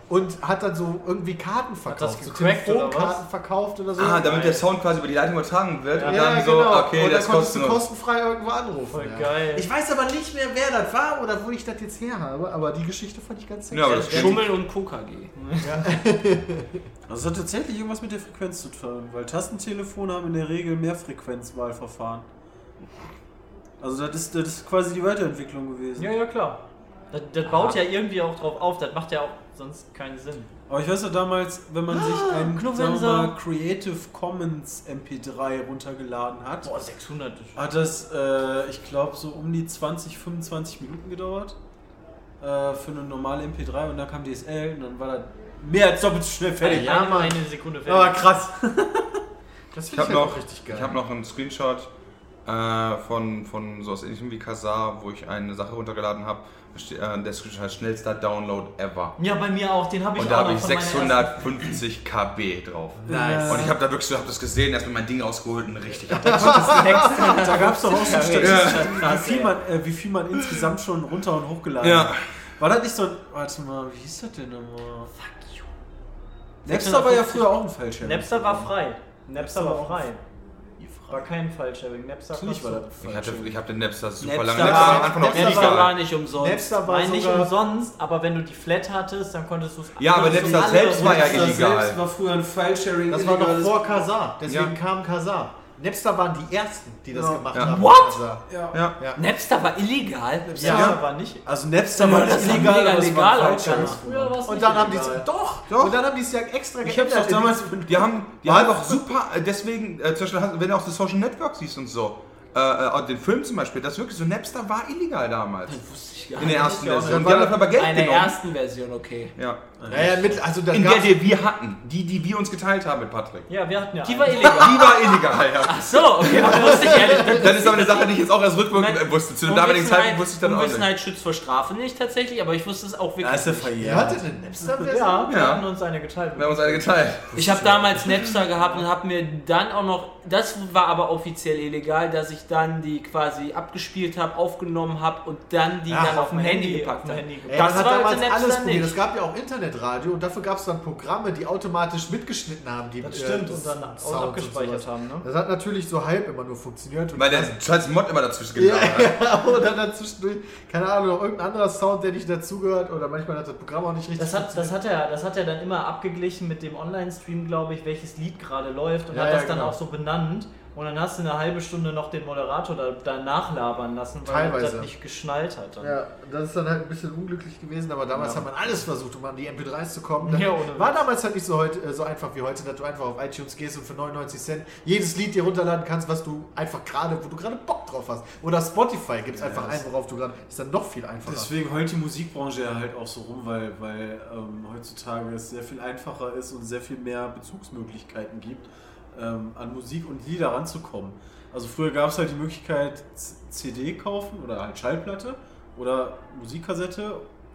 B: und hat dann so irgendwie Karten verkauft, so Telefonkarten verkauft oder so.
F: Ah, damit der Sound quasi über die Leitung übertragen wird und
B: ja,
F: dann so,
B: genau.
F: okay,
B: und dann
F: das
B: konntest du
F: kostenlos.
B: kostenfrei irgendwo anrufen.
E: Voll
B: ja.
E: geil.
B: Ich weiß aber nicht mehr, wer das war oder wo ich das jetzt her habe, aber die Geschichte fand ich ganz sexy.
F: Ja, das
C: Schummel und KKG.
D: Also es hat tatsächlich irgendwas mit der Frequenz zu tun, weil Tastentelefone haben in der Regel Mehrfrequenzwahlverfahren. Also das ist, das ist quasi die Weiterentwicklung gewesen.
E: Ja, ja, klar. Das, das baut ja irgendwie auch drauf auf. Das macht ja auch sonst keinen Sinn.
D: Aber ich weiß noch damals, wenn man sich ein
E: Knuffeln
D: sagen wir mal. Creative Commons MP3 runtergeladen hat,
E: Boah, 600.
D: hat das, äh, ich glaube, so um die 20, 25 Minuten gedauert. Äh, für eine normale MP3 und dann kam DSL und dann war das mehr als doppelt so schnell fertig.
E: Ja, eine, eine Sekunde fertig.
D: Aber krass.
B: Das
F: Ich habe
B: halt
F: noch,
B: auch richtig geil.
F: ich hab noch einen Screenshot äh, von, von so aus ähnlichem wie Kazaa, wo ich eine Sache runtergeladen habe. Äh, der Screenshot heißt schnellster Download ever.
E: Ja, bei mir auch. Den habe ich
F: Und da habe ich
E: von meiner ersten-
F: 650 KB drauf.
D: Nice.
F: Und ich habe da wirklich so, hab das gesehen, erstmal mein Ding ausgeholt und richtig.
D: Da gab es doch auch so Statistiken,
E: Ja.
D: wie, viel man, äh, wie viel man insgesamt schon runter und hochgeladen
F: Ja.
D: hat. War das nicht so ein. Warte mal, wie hieß das denn nochmal? Napster war ja früher auch ein Fallschirm.
E: Napster war frei. Napster war frei. War kein Fallsharing. Napster
D: Natürlich war das
F: Ich, hatte, ich habe den Napster super
D: Napster
F: lange.
D: war-
F: Napster war am Anfang noch
B: Napster
C: Napster
F: illegal.
C: war nicht umsonst.
B: Napster war
E: Nein, nicht umsonst, aber wenn du die Flat hattest, dann konntest du es
F: Ja, aber Napster selbst war ja
E: runter-
D: Napster
F: illegal.
D: selbst war früher ein File-Sharing.
B: Das war noch vor Kazaa, deswegen
F: Ja.
B: kam Kazaa. Napster waren die ersten, die das
D: Ja.
B: gemacht
F: Ja.
B: haben.
C: What?
B: Kazaa.
D: Ja.
F: Ja.
C: Napster war illegal.
D: Napster
B: Ja.
E: Napster war nicht.
D: Also Napster war
C: das
D: illegal, es
C: legal
D: war
C: auch
E: Früher war es
B: Und dann haben die
E: illegal.
B: doch,
F: Doch.
B: und dann haben die es ja extra
D: Ich hab's doch
B: geändert.
D: damals.
F: Die haben, die haben auch super, äh, deswegen, äh, zum Beispiel, wenn du auch das Social Network siehst und so, äh, äh, auch den Film zum Beispiel, das ist wirklich so, Napster war illegal damals.
C: Wusste ich gar
F: In der ersten Version. Die haben dafür aber Geld
C: In der ersten Version, okay.
F: Ja.
B: ja, ja, mit, also dann
F: In der, die wir hatten. Die, die wir uns geteilt haben mit Patrick.
E: Ja, wir hatten ja.
C: Die
E: einen.
C: war illegal.
F: Die war illegal, ja.
C: Ach so, okay, das wusste ich ehrlich.
F: Das ist aber eine Sache, die ich jetzt auch erst rückwirkend
C: Nein,
F: wusste. Zu dem damaligen Zeitpunkt wusste ich dann auch nicht.
C: Unwissenheit schützt vor Strafe nicht tatsächlich, aber ich wusste es auch wirklich.
D: Ist
C: nicht.
B: Ihr
D: verjährt.
B: hattet eine Napster-Version?
E: Ja, wir
F: Ja.
E: hatten uns eine geteilt.
F: Wir haben uns eine geteilt.
C: Ich habe damals Napster gehabt und habe mir dann auch noch das war aber offiziell illegal, dass ich dann die quasi abgespielt habe, aufgenommen habe und dann die
B: Ach,
C: dann auf dem Handy,
E: auf
C: gepackt.
E: Handy gepackt.
B: man
C: Das
B: hat
C: war
B: damals alles probiert. Es gab ja auch Internetradio und dafür gab es dann Programme, die automatisch mitgeschnitten haben. Die,
E: Das
B: äh,
E: stimmt,
B: das
E: und dann auch
B: Sound und
E: abgespeichert
B: sowas.
E: haben, ne?
B: Das hat natürlich so halb immer nur funktioniert. Und
F: Weil der scheiß Mod immer dazwischen
B: ja,
F: gelaufen hat.
B: ja, oder dann dazwischendurch, keine Ahnung, noch irgendein anderer Sound, der nicht dazugehört oder manchmal hat das Programm auch nicht richtig
E: Das hat, das, hat er, das hat er dann immer abgeglichen mit dem Online-Stream, glaube ich, welches Lied gerade läuft und
B: Ja,
E: hat
B: ja,
E: das dann
B: genau.
E: auch so benannt. Und dann hast du eine halbe Stunde noch den Moderator da, da nachlabern lassen, weil er das nicht geschnallt hat. Dann.
B: Ja, das ist dann halt ein bisschen unglücklich gewesen, aber damals
E: Ja.
B: hat man alles versucht, um an die MP3s zu kommen.
E: Ja,
B: war damals halt nicht so, heute, äh, so einfach wie heute, dass du einfach auf iTunes gehst und für 99 Cent jedes Lied dir runterladen kannst, was du einfach gerade, wo du gerade Bock drauf hast. Oder Spotify gibt es
D: Ja,
B: einfach ein, worauf du gerade, ist dann noch viel einfacher.
D: Deswegen heult die Musikbranche ja halt auch so rum, weil, weil ähm, heutzutage es sehr viel einfacher ist und sehr viel mehr Bezugsmöglichkeiten gibt, ähm, an Musik und Lieder ranzukommen. Also früher gab es halt die Möglichkeit CD kaufen oder halt Schallplatte oder Musikkassette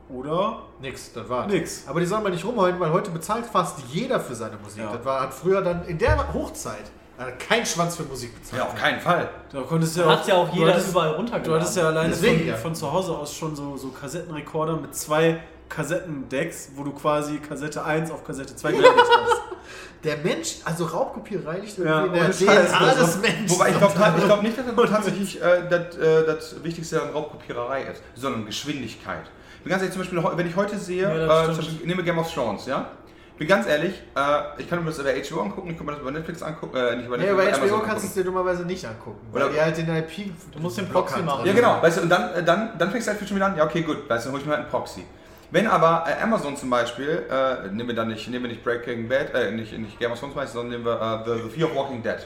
D: oder
B: Nix, das war
D: nix.
B: Aber die sollen mal nicht rumheulen, weil heute bezahlt fast jeder für seine Musik.
D: Ja.
B: Das war, hat früher dann in der Hochzeit hat kein Schwanz für Musik bezahlt.
F: Ja, auf keinen Fall.
D: Da konntest du ja
E: Hat ja auch
D: du
E: jeder
D: hattest-
E: überall
D: Du
E: runtergeladen.
D: hattest ja alleine
B: Deswegen,
D: von,
B: ja.
D: von zu Hause aus schon so, so Kassettenrekorder mit zwei Kassettendecks, wo du quasi Kassette 1 auf Kassette 2 gleichzeitig hast.
B: Der Mensch, also Raubkopierei liegt irgendwie
D: Ja,
B: in der DNA
D: also-
B: des Menschen.
F: Wobei ich glaube ich glaub nicht, dass das tatsächlich äh, das, äh, das Wichtigste an Raubkopiererei ist, sondern Geschwindigkeit. Ich bin ganz ehrlich, zum Beispiel, wenn ich heute sehe,
E: Ja,
F: äh, Beispiel, nehme Game of Thrones, ja? Bin ganz ehrlich, äh, ich kann mir das über HBO angucken, ich kann mir das über Netflix angucken, äh, nicht über
B: Nee,
F: Netflix,
B: bei
F: über
B: HBO
F: Amazon
B: kannst du es
F: angucken.
B: dir dummerweise nicht angucken, weil
F: Oder-
B: die halt den IP.
E: Du musst den Proxy machen.
F: Ja, genau, weißt du, und dann, äh, dann, dann fängst du halt schon wieder an, ja, okay, gut, weißt du, dann hol ich mir halt einen Proxy. Wenn aber äh, Amazon zum Beispiel, äh, nehmen wir dann nicht, nehmen wir nicht Breaking Bad, äh, nicht, nicht Game of Thrones, sondern nehmen wir äh, The, The Fear of Walking Dead.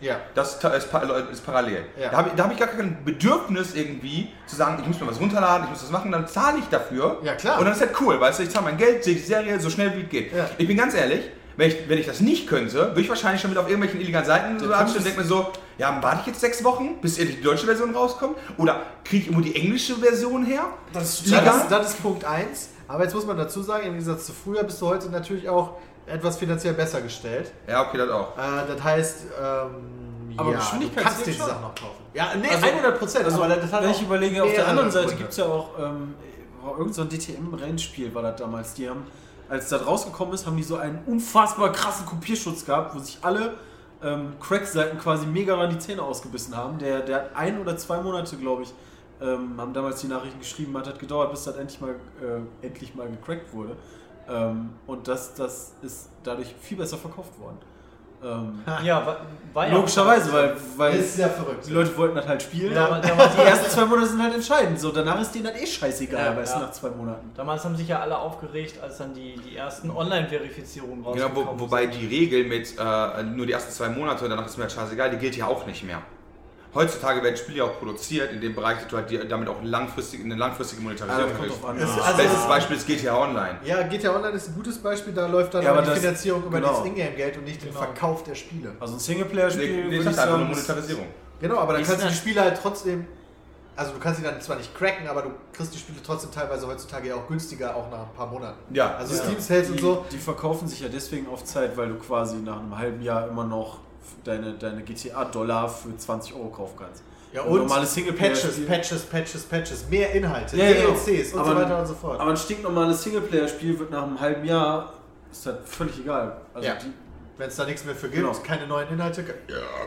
B: Ja.
F: Das ist, ist parallel.
B: Ja.
F: Da habe ich, da hab ich gar kein Bedürfnis irgendwie zu sagen, ich muss mir was runterladen, ich muss das machen, dann zahle ich dafür.
B: Ja, klar.
F: Und dann ist halt cool, weißt du, ich zahle mein Geld, sehe die Serie so schnell wie es geht.
B: Ja.
F: Ich bin ganz ehrlich, wenn ich, wenn ich das nicht könnte, würde ich wahrscheinlich schon wieder auf irgendwelchen illegalen Seiten so anstehen und denke mir so, ja, warte ich jetzt sechs Wochen, bis endlich die deutsche Version rauskommt? Oder kriege ich immer die englische Version her?
B: Das,
F: Legal?
B: das, ist, das ist Punkt 1. Aber jetzt muss man dazu sagen, im Gegensatz zu früher bist du heute natürlich auch etwas finanziell besser gestellt.
F: Ja, okay, das auch.
B: Äh, das heißt, ähm,
D: Aber
B: ja,
D: Geschwindigkeit
B: du kannst dir die. Sachen noch kaufen. Ja, nee,
D: Also-
B: 100 Prozent.
D: Also,
B: aber das hat
D: wenn
B: auch
D: ich überlege, auf der anderen Seite gibt es ja auch ähm, war irgend so ein DTM-Rennspiel, war das damals. Die haben, als das rausgekommen ist, haben die so einen unfassbar krassen Kopierschutz gehabt, wo sich alle ähm, Crack-Seiten quasi mega an die Zähne ausgebissen haben. Der, der hat ein oder zwei Monate, glaube ich, ähm, haben damals die Nachrichten geschrieben, hat das gedauert, bis das endlich mal, äh, endlich mal gecrackt wurde. Ähm, und das, das ist dadurch viel besser verkauft worden. Ähm,
E: Ja, war, ja
D: logischerweise, weil, weil
B: ist ja verrückt.
D: die Leute wollten das halt spielen.
E: Ja,
D: aber die ersten zwei Monate sind halt entscheidend. So, danach ist denen das eh scheißegal,
E: Ja,
D: weißt du,
E: ja.
D: nach zwei Monaten.
E: Damals haben sich ja alle aufgeregt, als dann die, die ersten Online-Verifizierungen
F: Genau,
E: rausgekommen
F: wo, wobei die Regel mit äh, nur die ersten zwei Monate und danach ist mir halt scheißegal, die gilt ja auch nicht mehr. Heutzutage werden Spiele ja auch produziert in dem Bereich, dass du halt die, damit auch langfristig, eine langfristige Monetarisierung
D: Ah, das kommt
F: kriegst.
D: drauf an.
B: Es-
D: Ja.
B: also-
F: Bestes Beispiel ist GTA Online.
B: Ja, GTA Online ist ein gutes Beispiel, da läuft dann
D: Ja,
B: aber die
D: das-
B: Finanzierung über
D: genau.
B: dieses Ingame-Geld und nicht den
E: Genau.
B: Verkauf der Spiele.
D: Also ein Singleplayer-Spiel
F: Nee, nee, ich sag einfach nur
D: sagen,
F: Monetarisierung.
B: Genau, aber dann
C: Ist
B: kannst du die
C: das-
B: Spiele halt trotzdem, also du kannst sie dann zwar nicht cracken, aber du kriegst die Spiele trotzdem teilweise heutzutage ja auch günstiger, auch nach ein paar Monaten.
F: Ja,
B: Also
D: Ja.
B: Steam Sales und so.
D: die verkaufen sich ja deswegen auf Zeit, weil du quasi nach einem halben Jahr immer noch deine, deine GTA-Dollar für 20 Euro kaufen kannst.
B: Ja, und
D: normales
B: Patches,
D: Singleplayer-Spiel.
B: Patches, Patches, Patches, mehr Inhalte,
D: Ja, genau.
B: DLCs und so weiter und so fort.
D: Aber ein stinknormales Singleplayer-Spiel wird nach einem halben Jahr, ist das völlig egal. Also
B: Ja. Wenn es da nichts mehr für gibt,
D: Genau.
B: keine neuen Inhalte,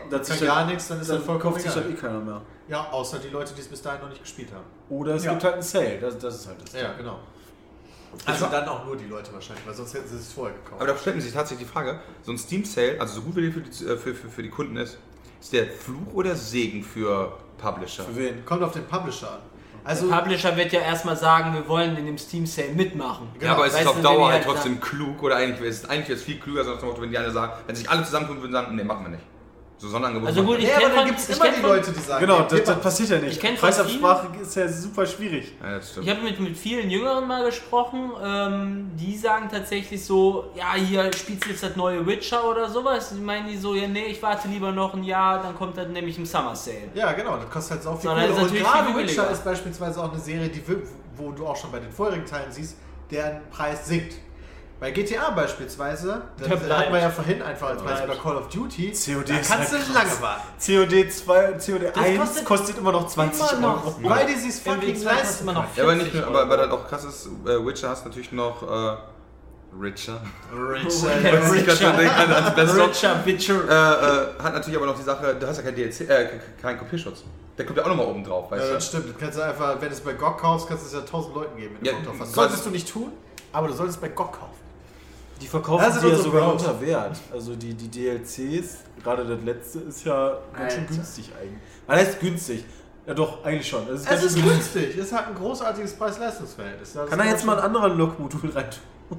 D: das
B: kann
D: sich
B: gar
D: halt-
B: nichts, dann ist
D: dann
B: das vollkommen
D: kauft sich halt
B: egal.
D: eh keiner mehr.
B: Ja, außer die Leute, die es bis dahin noch nicht gespielt haben.
D: Oder es
E: Ja.
D: gibt halt einen Sale, das, das ist halt das.
B: Ja, genau.
F: Also-
B: Also dann auch nur die Leute wahrscheinlich, weil sonst hätten sie es vorher gekauft.
F: Aber da stellt man sich tatsächlich die Frage, so ein Steam Sale, also so gut wie der für die, äh, für, für, für die Kunden ist, ist der Fluch oder Segen für Publisher?
D: Für wen?
B: Kommt auf den Publisher an. Also,
C: Der Publisher wird ja erstmal sagen, wir wollen in dem Steam Sale mitmachen.
F: Ja, aber es ist auf Dauer halt
C: halt
F: trotzdem klug oder eigentlich ist eigentlich jetzt viel klüger, sonst wenn die alle sagen, wenn sich alle zusammentun würden sagen, nee, machen wir nicht. So Sonderangebot.
C: Also gut, ich
B: ja, aber dann gibt es immer die
C: von-
B: Leute, die sagen,
D: Genau,
B: ja,
D: das, das passiert ja nicht.
C: Ich
D: Preisabsprache ist ja super schwierig.
F: ja, das stimmt.
C: Ich habe mit, mit vielen Jüngeren mal gesprochen, ähm, die sagen tatsächlich so, ja, hier spielst du jetzt das neue Witcher oder sowas. Die meinen die so, ja, nee, ich warte lieber noch ein Jahr, dann kommt das nämlich im Summer Sale.
B: Ja, genau, das kostet halt so viel Kohle. Und gerade Witcher ist beispielsweise auch eine Serie, die, wo du auch schon bei den vorherigen Teilen siehst, deren Preis sinkt. Bei GTA beispielsweise,
E: Der
B: hat
E: bleibt.
B: man ja vorhin einfach als Beispiel bei. Call of Duty,
D: COD
B: da kannst
D: halt
B: du lange warten.
D: COD 2, COD 1
E: kostet
D: kostet, immer noch 20
E: immer noch.
D: Euro.
B: Weil die sich fucking
E: MW2 kostet
B: leisten
E: immer noch
F: Ja, aber nicht
E: 40
F: nur, aber weil
E: Euro.
F: das auch krass ist, äh, Witcher hast natürlich noch äh, Richer. Ich gerade denke, an- ans Beste.
C: Richard Witcher.
F: Äh, äh, hat natürlich aber noch die Sache, du hast ja kein DLC, äh, keinen Kopierschutz. Der kommt ja auch nochmal oben drauf, weißt
B: Ja,
F: du?
B: das stimmt. Du kannst einfach, wenn du es bei GOG kaufst, kannst du es ja tausend Leuten geben. Wenn du
F: Ja,
B: Bock drauf hast.
F: quasi-
B: Solltest du nicht tun, aber du solltest bei GOG kaufen.
D: Die verkaufen sie ja sogar unter Wert. Also die, die DLCs, gerade das letzte, ist ja ganz schön günstig eigentlich. Was heißt günstig? Ja doch, eigentlich schon. Es ist
B: Es ist
D: günstig.
B: günstig. Es hat ein großartiges Preis-Leistungs-Verhältnis.
D: Kann da jetzt mal ein
B: schon-
D: anderer Log-Modul rein tun?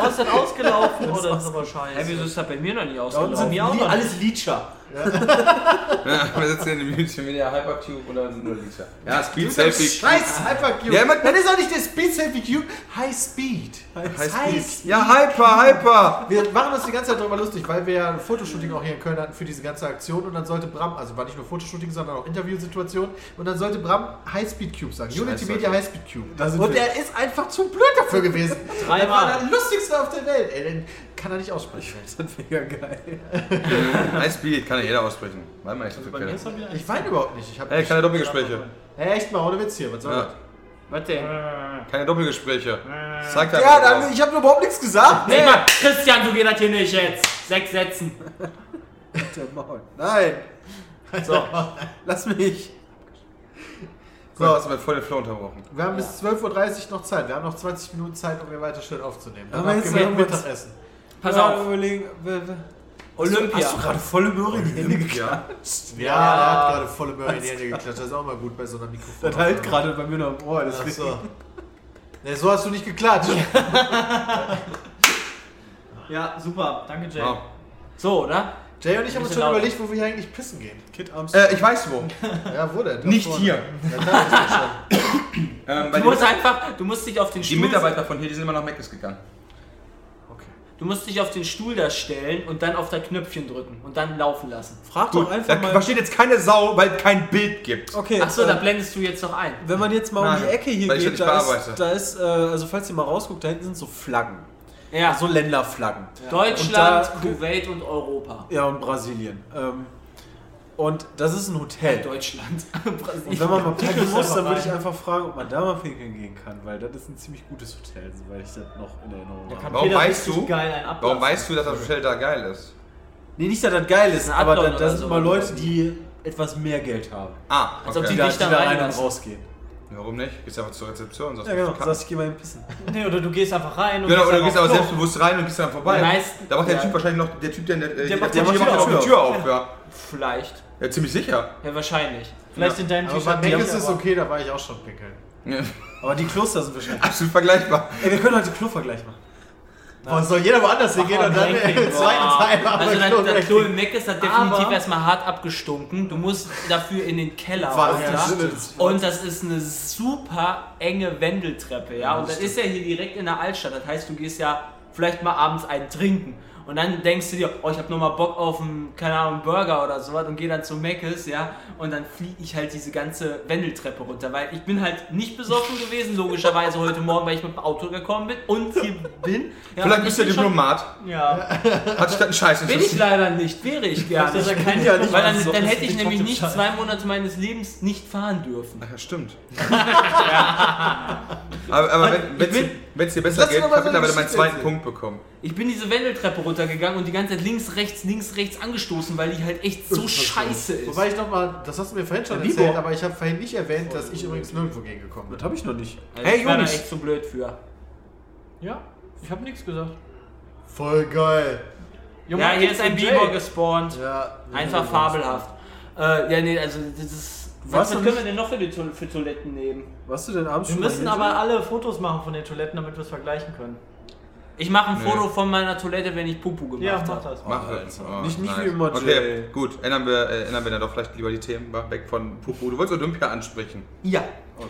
E: Oh, ist das ausgelaufen oder ist aber scheiße?
C: wieso ist das bei mir noch
D: unten
C: ausgelaufen?
D: sind
E: mir auch noch
D: alles Leecher.
F: Ja, wir sitzen in dem Multimedia Hypercube und da sind nur Liter. Ja, Speed Selfie.
B: Scheiß Hypercube.
F: Ja, immer-
B: das ist auch nicht der Speed Selfie Cube. High Speed.
F: High
B: High
F: Speed. Ja, Hyper, Hyper.
B: Wir machen uns die ganze Zeit darüber lustig, weil wir ja ein Fotoshooting auch hier in Köln hatten für diese ganze Aktion und dann sollte Bram, also war nicht nur Fotoshooting, sondern auch Interviewsituation und dann sollte Bram High Speed Cube sagen. Unity. Media High Speed Cube. Und der ist einfach zu blöd dafür gewesen.
E: Dreimal.
B: Der war der lustigste auf der Welt. Ey, kann er nicht aussprechen.
D: Das ist mega geil.
F: High Speed kann ja jeder aussprechen. Warte mal, ich so viel
E: wieder
B: Ich weine überhaupt nicht. Ich hab
F: Ey, keine Doppelgespräche.
B: Hey, echt mal, ohne Witz hier. Was soll
F: Ja.
B: das?
C: Was denn?
F: Keine Doppelgespräche. Zeig halt
D: Ja, dann, ich habe überhaupt nichts gesagt.
C: Nee, Mann, Christian, geht das hier nicht jetzt. Sechs Sätzen.
D: Der Maul. Nein. So, lass mich.
F: So, hast du mir voll den Flow unterbrochen.
B: Wir haben bis 12.30 Uhr noch Zeit. Wir haben noch 20 Minuten Zeit, um hier weiter schön aufzunehmen.
D: Aber
B: Danach
D: jetzt
B: gehen wir Mittagessen.
C: Pass
D: Ja,
C: auf.
D: Überlegen,
C: Olympia.
D: Hast du gerade volle Möhre in die Hände geklatscht?
B: Ja, er hat gerade volle Möhre in die Hände geklatscht. Das ist auch mal gut bei so einer Mikrofon.
D: Das halt gerade bei mir noch im Ohr.
B: Ach
D: Deswegen.
B: so. Nee, so hast du nicht geklatscht.
E: Ja, super. Danke, Jay.
F: Wow.
C: So, oder?
B: Jay und ich haben uns schon
C: laut.
B: überlegt, wo wir hier eigentlich pissen gehen.
D: Kid Arms.
F: Äh, ich weiß wo.
B: Ja, wo denn?
F: Nicht
B: vorne.
F: hier.
B: Ja, klar, ist das schon.
F: Ähm,
C: Du musst einfach, du musst dich auf den
F: die
C: Stuhl,
F: Mitarbeiter von hier, die sind immer nach Meckes gegangen.
C: Du musst dich auf den Stuhl da stellen und dann auf das Knöpfchen drücken und dann laufen lassen.
D: Frag
F: Gut,
D: doch einfach
F: da
D: mal.
F: versteht jetzt keine Sau, weil es kein Bild gibt.
D: Okay,
C: Achso, da
D: äh,
C: blendest du jetzt noch ein.
D: wenn man jetzt mal um
F: Nein,
D: die Ecke hier geht, da ist, da ist, äh, also falls ihr mal rausguckt, da hinten sind so Flaggen.
C: Ja,
D: So Länderflaggen.
C: Deutschland,
D: Und da-
C: Kuwait und Europa.
D: Ja, und Brasilien. Ähm, und das ist ein Hotel.
C: Deutschland.
D: Und wenn man mal pinkeln
E: muss
D: dann würde ich einfach fragen, ob man da mal pinkeln gehen kann, weil das ist ein ziemlich gutes Hotel, weil ich das noch in Erinnerung habe.
F: Warum
E: Peter
F: weißt du-. Warum weißt du, dass das Hotel da geil ist?
D: Nee, nicht, dass das geil ist,
C: Ein
D: aber da, da
C: oder
D: sind
C: so.
D: immer Leute, die etwas mehr Geld haben.
F: Ah,
C: Als ob
F: okay.
C: die
D: Die die
C: da
D: da rein und rausgehen.
F: Warum nicht? Gehst einfach zur Rezeption und sagst,
D: Ja, genau.
F: Kacken.
D: Sagst, ich geh mal hin pissen.
E: Nee, oder du gehst einfach rein und
F: Genau, oder du gehst aber selbstbewusst rein und gehst dann vorbei.
C: Meisten-
F: da macht der. Typ wahrscheinlich noch, der Typ, der, der, der,
E: macht
F: der,
E: die
F: der macht die. Tür auf, ja.
C: Vielleicht.
F: Ja, ziemlich sicher.
C: Ja, wahrscheinlich.
E: Vielleicht in deinem
B: Aber
E: T-Shirt.
B: bei Mac ist
E: aber-
B: es okay, da war ich auch schon pinkeln.
D: Aber die Kloster sind wahrscheinlich.
F: Absolut vergleichbar.
D: Ey, wir können heute Klovergleich machen.
B: Boah, soll jeder woanders hingehen und dann
E: Ranking.
B: zweiten. Teil machen
C: Also
B: wir
C: das,
B: Klo
C: das. Klo im Mac ist das definitiv
E: Aber-
C: erstmal hart abgestunken. Du musst dafür in den Keller
B: War-
C: runter.
B: ja,
D: stimmt.
C: Und das ist eine super enge Wendeltreppe, ja. Und das ist ja hier direkt in der Altstadt. Das heißt, du gehst ja vielleicht mal abends einen trinken. Und dann denkst du dir, oh, ich habe nochmal Bock auf einen, keine Ahnung, Burger oder sowas und geh dann zu Meckes, ja. Und dann fliege ich halt diese ganze Wendeltreppe runter, weil ich bin halt nicht besoffen gewesen, logischerweise heute Morgen, weil ich mit dem Auto gekommen bin und hier bin. Ja,
F: Vielleicht bist
C: ich
F: du
C: schon-
F: Diplomat.
E: Ja.
F: Hat sich einen Scheiß
C: Bin ich leider nicht, wäre ich gerne.
E: Das ist ja kein
D: Ja, nicht
C: Weil dann,
D: so.
C: dann hätte ich nämlich nicht
E: scheiße.
C: zwei Monate meines Lebens nicht fahren dürfen.
F: Ach ja, stimmt. aber aber wenn es dir besser geht, ich habe
B: eine
F: mittlerweile meinen zweiten. Punkt bekommen.
C: Ich bin diese Wendeltreppe runtergegangen und die ganze Zeit links, rechts, links, rechts angestoßen, weil die halt echt so scheiße ist.
B: Wobei ich nochmal, das hast du mir vorhin schon
D: Ja, Vibo.
B: erzählt, aber ich habe vorhin nicht erwähnt, dass ich übrigens nirgendwo gegengekommen bin.
D: Das habe ich noch nicht.
C: Also
F: Hey,
C: ich war da
F: Jungs.
C: echt zu blöd für.
E: Ja, ich habe nichts gesagt.
B: Voll geil.
E: Junge,
C: ja, hier ist ein
E: Jay?
C: Biber gespawnt.
B: Ja.
C: Einfach fabelhaft. Äh, ja, nee, also das ist. Was,
D: Was
C: was können wir denn noch für, die Toil- für Toiletten nehmen?
D: Warst du denn abends
E: Wir müssen aber alle Fotos machen von den Toiletten, damit wir es vergleichen können.
C: Ich mache ein
F: Nee.
C: Foto von meiner Toilette, wenn ich Pupu gemacht
E: Ja,
C: habe.
E: mach das.
F: Mach das. Oh,
D: Nicht- nicht
F: nice.
D: wie immer,
F: Okay,
D: Jay.
F: gut. Ändern wir, äh, ändern wir dann doch vielleicht lieber die Themen. War Weg von Pupu. Du wolltest Olympia ansprechen.
C: Ja.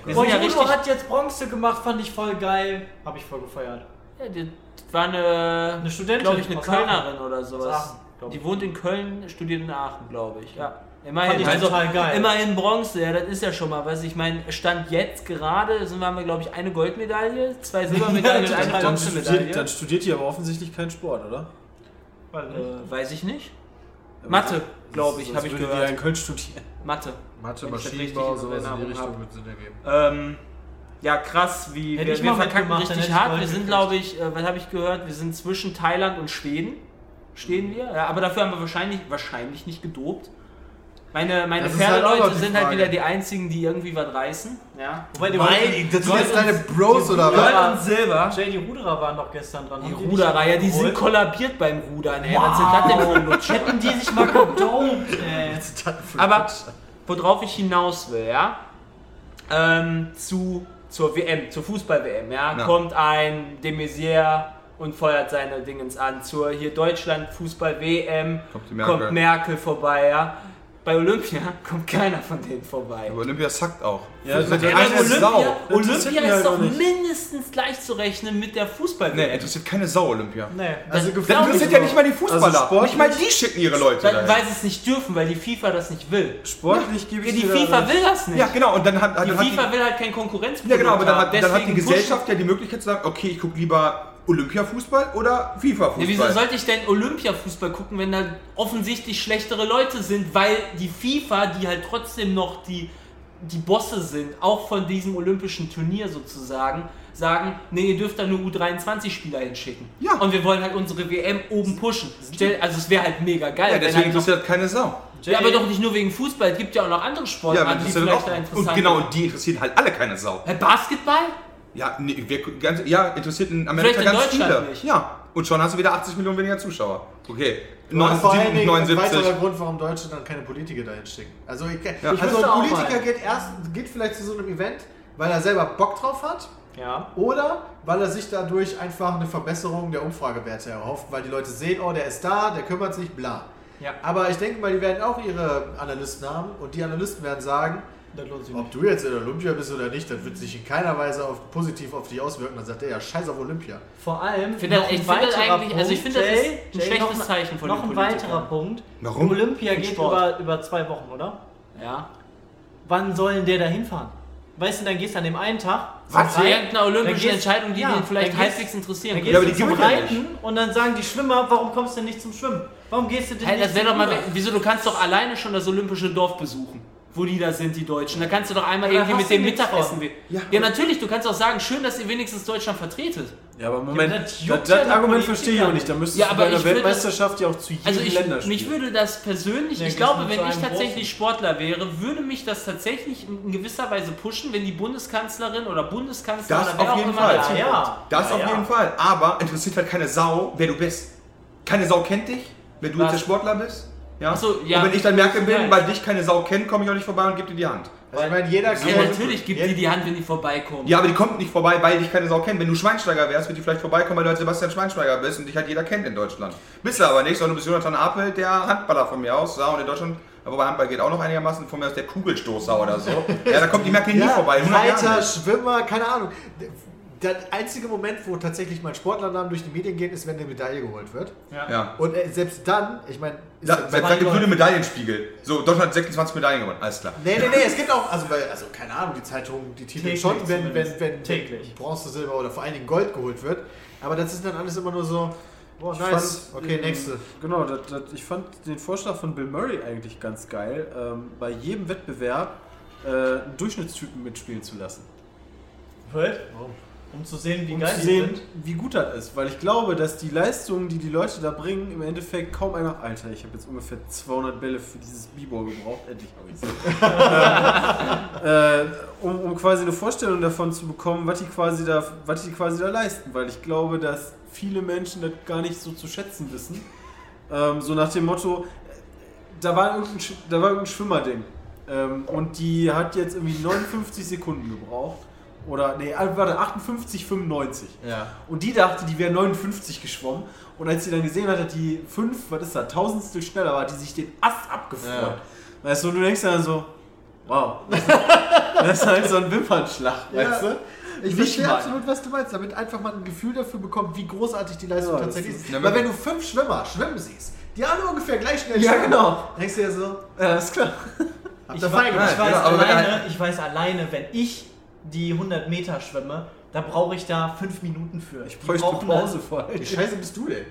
C: Wir
E: Boah, Judo
C: richtig.
E: hat jetzt Bronze gemacht, fand ich voll geil. Hab ich voll gefeiert.
C: Ja, die war eine,
E: Eine Studentin
C: glaube ich, eine Kölnerin
E: Aachen.
C: oder sowas.
E: Aachen,
C: Die wohnt in Köln, studiert in Aachen, glaube ich. Ja. Immerhin, also, immerhin Bronze, ja, das ist ja schon mal was. Ich meine, Stand jetzt gerade sind wir, haben wir, glaube ich, eine Goldmedaille, zwei Silbermedaillen und
E: Ja,
C: eine
E: dann
D: Dann studiert,
C: Bronzemedaille.
D: dann studiert ihr aber offensichtlich keinen Sport, oder?
C: Äh, weiß ich nicht. Mathe, glaube ich, habe ich gehört.
D: in Köln studieren.
C: Mathe.
B: Mathe,
C: Wenn
B: Maschinenbau, sowas in die Richtung wird Sinn ergeben.
C: Ähm, ja, krass, wie
E: Hätte
C: wir,
E: ich
C: wir
E: mal
C: verkacken
E: mitgemacht, dann
C: richtig hart. Wir sind, glaube ich, äh, was habe ich gehört? Wir sind zwischen Thailand und Schweden. Stehen wir. Ja, aber dafür haben wir wahrscheinlich, wahrscheinlich nicht gedopt. Meine, meine
B: halt
C: Pferdeleute
B: die
C: sind halt wieder die einzigen, die irgendwie was reißen. Ja.
E: Wobei die
B: Weil, das sind
E: Gold
B: jetzt
E: und-
B: deine Bros oder
C: Gold
B: was?
C: und Silber.
E: Jay, die Ruderer waren doch gestern dran.
C: Die Ruderer, ja, die sind kollabiert beim Rudern, ey. Was sind das denn für?
E: Hätten die sich mal gedopt, ey.
C: Aber worauf ich hinaus will, ja, ähm, zu, zur WM, zur Fußball-WM, ja,
F: Ja.
C: kommt ein de Maizière und feuert seine Dingens an. Zur hier Deutschland Fußball-WM
F: Kommt
C: kommt Merkel vorbei, ja. Bei Olympia kommt keiner von denen vorbei.
F: Aber Olympia sackt auch.
D: Ja,
F: das
D: das-
F: ist
C: Ja,
F: keine
C: Olympia,
F: Sau.
C: Olympia ist
D: halt
C: doch mindestens gleichzurechnen mit der Fußball-WM.
F: Nee, interessiert keine Sau Olympia.
E: Nee.
B: Also
F: Das interessiert ja nicht mal die Fußballer.
D: Also
F: nicht mal die schicken ihre Leute
C: weil,
F: dahin.
C: weil sie es nicht dürfen, weil die FIFA das nicht will.
D: Sportlich gebe
C: Ja,
D: ich
C: die FIFA will das nicht.
F: Ja, genau. Und dann hat,
C: Die
F: dann hat
C: FIFA will halt kein Konkurrenzprodukt
F: Ja, genau, aber dann hat, dann hat die Gesellschaft ja die Möglichkeit zu sagen, okay, ich gucke lieber Olympia-Fußball oder FIFA-Fußball.
C: Ja, wieso sollte ich denn Olympiafußball gucken, wenn da offensichtlich schlechtere Leute sind, weil die FIFA, die halt trotzdem noch die, die Bosse sind, auch von diesem olympischen Turnier sozusagen, sagen, nee, ihr dürft da nur U23-Spieler hinschicken.
F: Ja.
C: Und wir wollen halt unsere WM oben pushen. Also es wäre halt mega geil.
F: ja,
C: wenn
F: deswegen
C: halt
F: interessiert das keine Sau.
C: ja, aber doch nicht nur wegen Fußball, es gibt ja auch noch andere
F: Ja,
C: Sportarten,
F: aber
C: die vielleicht
F: auch,
C: da
F: und
C: interessant
F: genau,
C: sind.
F: und die interessieren halt alle keine Sau.
C: Basketball?
F: Ja, nee, wir, ganz, ja interessiert in Amerika
C: Vielleicht in
F: ganz
C: Deutschland
F: viele.
C: nicht.
F: Ja, und schon hast du wieder 80 Millionen weniger Zuschauer. Okay,
B: Und vor allen Dingen ein
F: 79.
B: weiterer Grund, warum Deutsche dann keine Politiker dahin schicken. Also, ich,
F: Ja.
B: ich also ein Politiker geht erst geht vielleicht zu so einem Event, weil er selber Bock drauf hat.
E: Ja.
B: Oder weil er sich dadurch einfach eine Verbesserung der Umfragewerte erhofft, weil die Leute sehen, oh, der ist da, der kümmert sich, bla.
C: Ja.
B: Aber ich denke mal, die werden auch ihre Analysten haben und die Analysten werden sagen,
E: Das lohnt sich
B: ob
E: nicht.
B: du jetzt in Olympia bist oder nicht, das wird sich in keiner Weise auf, positiv auf dich auswirken. Dann sagt er, ja, scheiß auf Olympia.
E: Vor allem.
C: Ich finde das-
E: noch ein
C: ich finde das
E: weiterer
C: eigentlich- also ich
E: Punkt,
C: finde, das ist ein
E: Jay,
C: schlechtes Zeichen von
E: Noch ein weiterer Punkt.
F: Warum?
E: Olympia geht über, über zwei Wochen, oder?
C: Ja.
E: Wann sollen der da hinfahren? Weißt du, dann gehst du an dem einen Tag.
C: Was? irgendeiner olympischen
E: dann gehst-
C: Entscheidung, die
E: ja,
C: den vielleicht
E: gehst-
C: halbwegs interessieren
E: Dann gehst
F: Ja, aber
E: du
F: die
E: zum Reiten und dann sagen die Schwimmer, warum kommst du denn nicht zum Schwimmen? Warum gehst du denn
C: Hey,
E: nicht
C: das wäre doch mal. Wieso, du kannst doch alleine schon das olympische Dorf besuchen, wo die da sind, die Deutschen. Da kannst du doch einmal
E: da
C: irgendwie mit dem Mittagessen.
F: Ja.
C: Ja, natürlich, du kannst auch sagen, schön, dass ihr wenigstens Deutschland vertretet.
D: Ja, aber Moment,
E: Ja,
D: das,
E: das
D: das, Argument verstehe ich auch nicht. Da müsstest
C: Ja,
D: du
C: aber
D: bei einer
C: ich würde-
D: Weltmeisterschaft ja auch zu jedem
C: Also ich,
D: Länder spielen.
C: mich würde das persönlich, ich glaube, wenn ich tatsächlich
E: großen?
C: Sportler wäre, würde mich das tatsächlich in gewisser Weise pushen, wenn die Bundeskanzlerin oder Bundeskanzler
F: Das
C: oder
F: auf jeden Fall.
C: dazu
E: Ja.
F: Das
E: Ja,
F: auf
E: ja.
F: jeden Fall. Aber interessiert halt keine Sau, wer du bist. Keine Sau kennt dich, wenn du jetzt der Sportler bist. Ja?
C: So, ja.
F: Und wenn ich dann merke bin, weil dich keine Sau kennt, komme ich auch nicht vorbei und gebe dir die Hand.
B: Also ich meine, jeder
C: Ja, natürlich gibt die die Hand, wenn die vorbeikommen.
F: Ja, aber die kommt nicht vorbei, weil dich keine Sau kennt. Wenn du Schweinsteiger wärst, wird die vielleicht vorbeikommen, weil du halt Sebastian Schweinsteiger bist und dich halt jeder kennt in Deutschland. Bist du aber nicht, sondern du bist Jonathan Apel, der Handballer von mir aus. Ja, und in Deutschland, wobei Handball geht auch noch einigermaßen, von mir aus der Kugelstoßer oder so. Ja, da kommt die Merkel nie
B: ja,
F: vorbei. 100 Jahre
B: Reiter. Schwimmer, keine Ahnung. Der einzige Moment, wo tatsächlich mal ein Sportlernamen durch die Medien geht, ist, wenn eine Medaille geholt wird.
F: Ja.
B: Und äh, selbst dann, ich meine, ist
F: Ja,
B: ja
F: selbst dann gibt es Medaillenspiegel. So, Deutschland hat 26 Medaillen gewonnen, alles klar.
B: Nee, nee, nee, es gibt auch, also, weil, also keine Ahnung, die Zeitungen, die titeln
E: Täglich
B: schon, wenn, wenn, wenn,
E: Täglich.
B: Bronze, Silber oder vor allen Dingen Gold geholt wird. Aber das ist dann alles immer nur so, boah,
D: Ich
B: nice,
D: fand,
B: okay,
D: ähm,
B: nächste.
D: Genau, das, das, ich fand den Vorschlag von Bill Murray eigentlich ganz geil, ähm, bei jedem Wettbewerb äh, einen Durchschnittstypen mitspielen zu lassen.
E: Was? Um zu sehen, wie
D: Um
E: geil
D: zu sehen,
E: sind.
D: wie gut das ist. Weil ich glaube, dass die Leistungen, die die Leute da bringen, im Endeffekt kaum einer. Alter, ich habe jetzt ungefähr 200 Bälle für dieses B-Ball gebraucht. Endlich habe ich es. um, um quasi eine Vorstellung davon zu bekommen, was die, quasi da, was die quasi da leisten. Weil ich glaube, dass viele Menschen das gar nicht so zu schätzen wissen. Ähm, so nach dem Motto, äh, da war irgendein, da war irgendein Schwimmerding. Ähm, und die hat jetzt irgendwie 59 Sekunden gebraucht. Oder, nee, warte, 58, 95.
B: Ja.
D: Und die dachte, die wäre 59 geschwommen. Und als sie dann gesehen hat, dass die 5, was ist das, Tausendstel schneller war, hat die sich den Ast abgefreut.
B: Ja.
D: Weißt du, und du denkst dann so, wow. das ist halt so ein Wimpernschlag, weißt du?
B: Ich
D: Nicht
B: verstehe
D: mal.
B: absolut, was du meinst, damit einfach mal ein Gefühl dafür bekommt, wie großartig die Leistung
D: Ja,
B: tatsächlich
D: ist-
B: ist.
F: Ja,
B: Weil
F: wenn-
B: du fünf Schwimmer schwimmen siehst, die alle ungefähr gleich schnell
D: Ja,
B: schwimmen.
D: genau.
B: Denkst du ja so,
D: Ja, ist klar.
E: Ich,
B: ihr
E: wa-
B: fein
E: ich.
F: Ja,
E: weiß
F: ja,
E: alleine,
F: er-
E: ich weiß alleine, wenn ich die 100 Meter schwimme, da brauche ich da 5 Minuten für.
D: Ich bräuchte
E: brauchen
D: Pause vor
B: Wie scheiße bist du denn?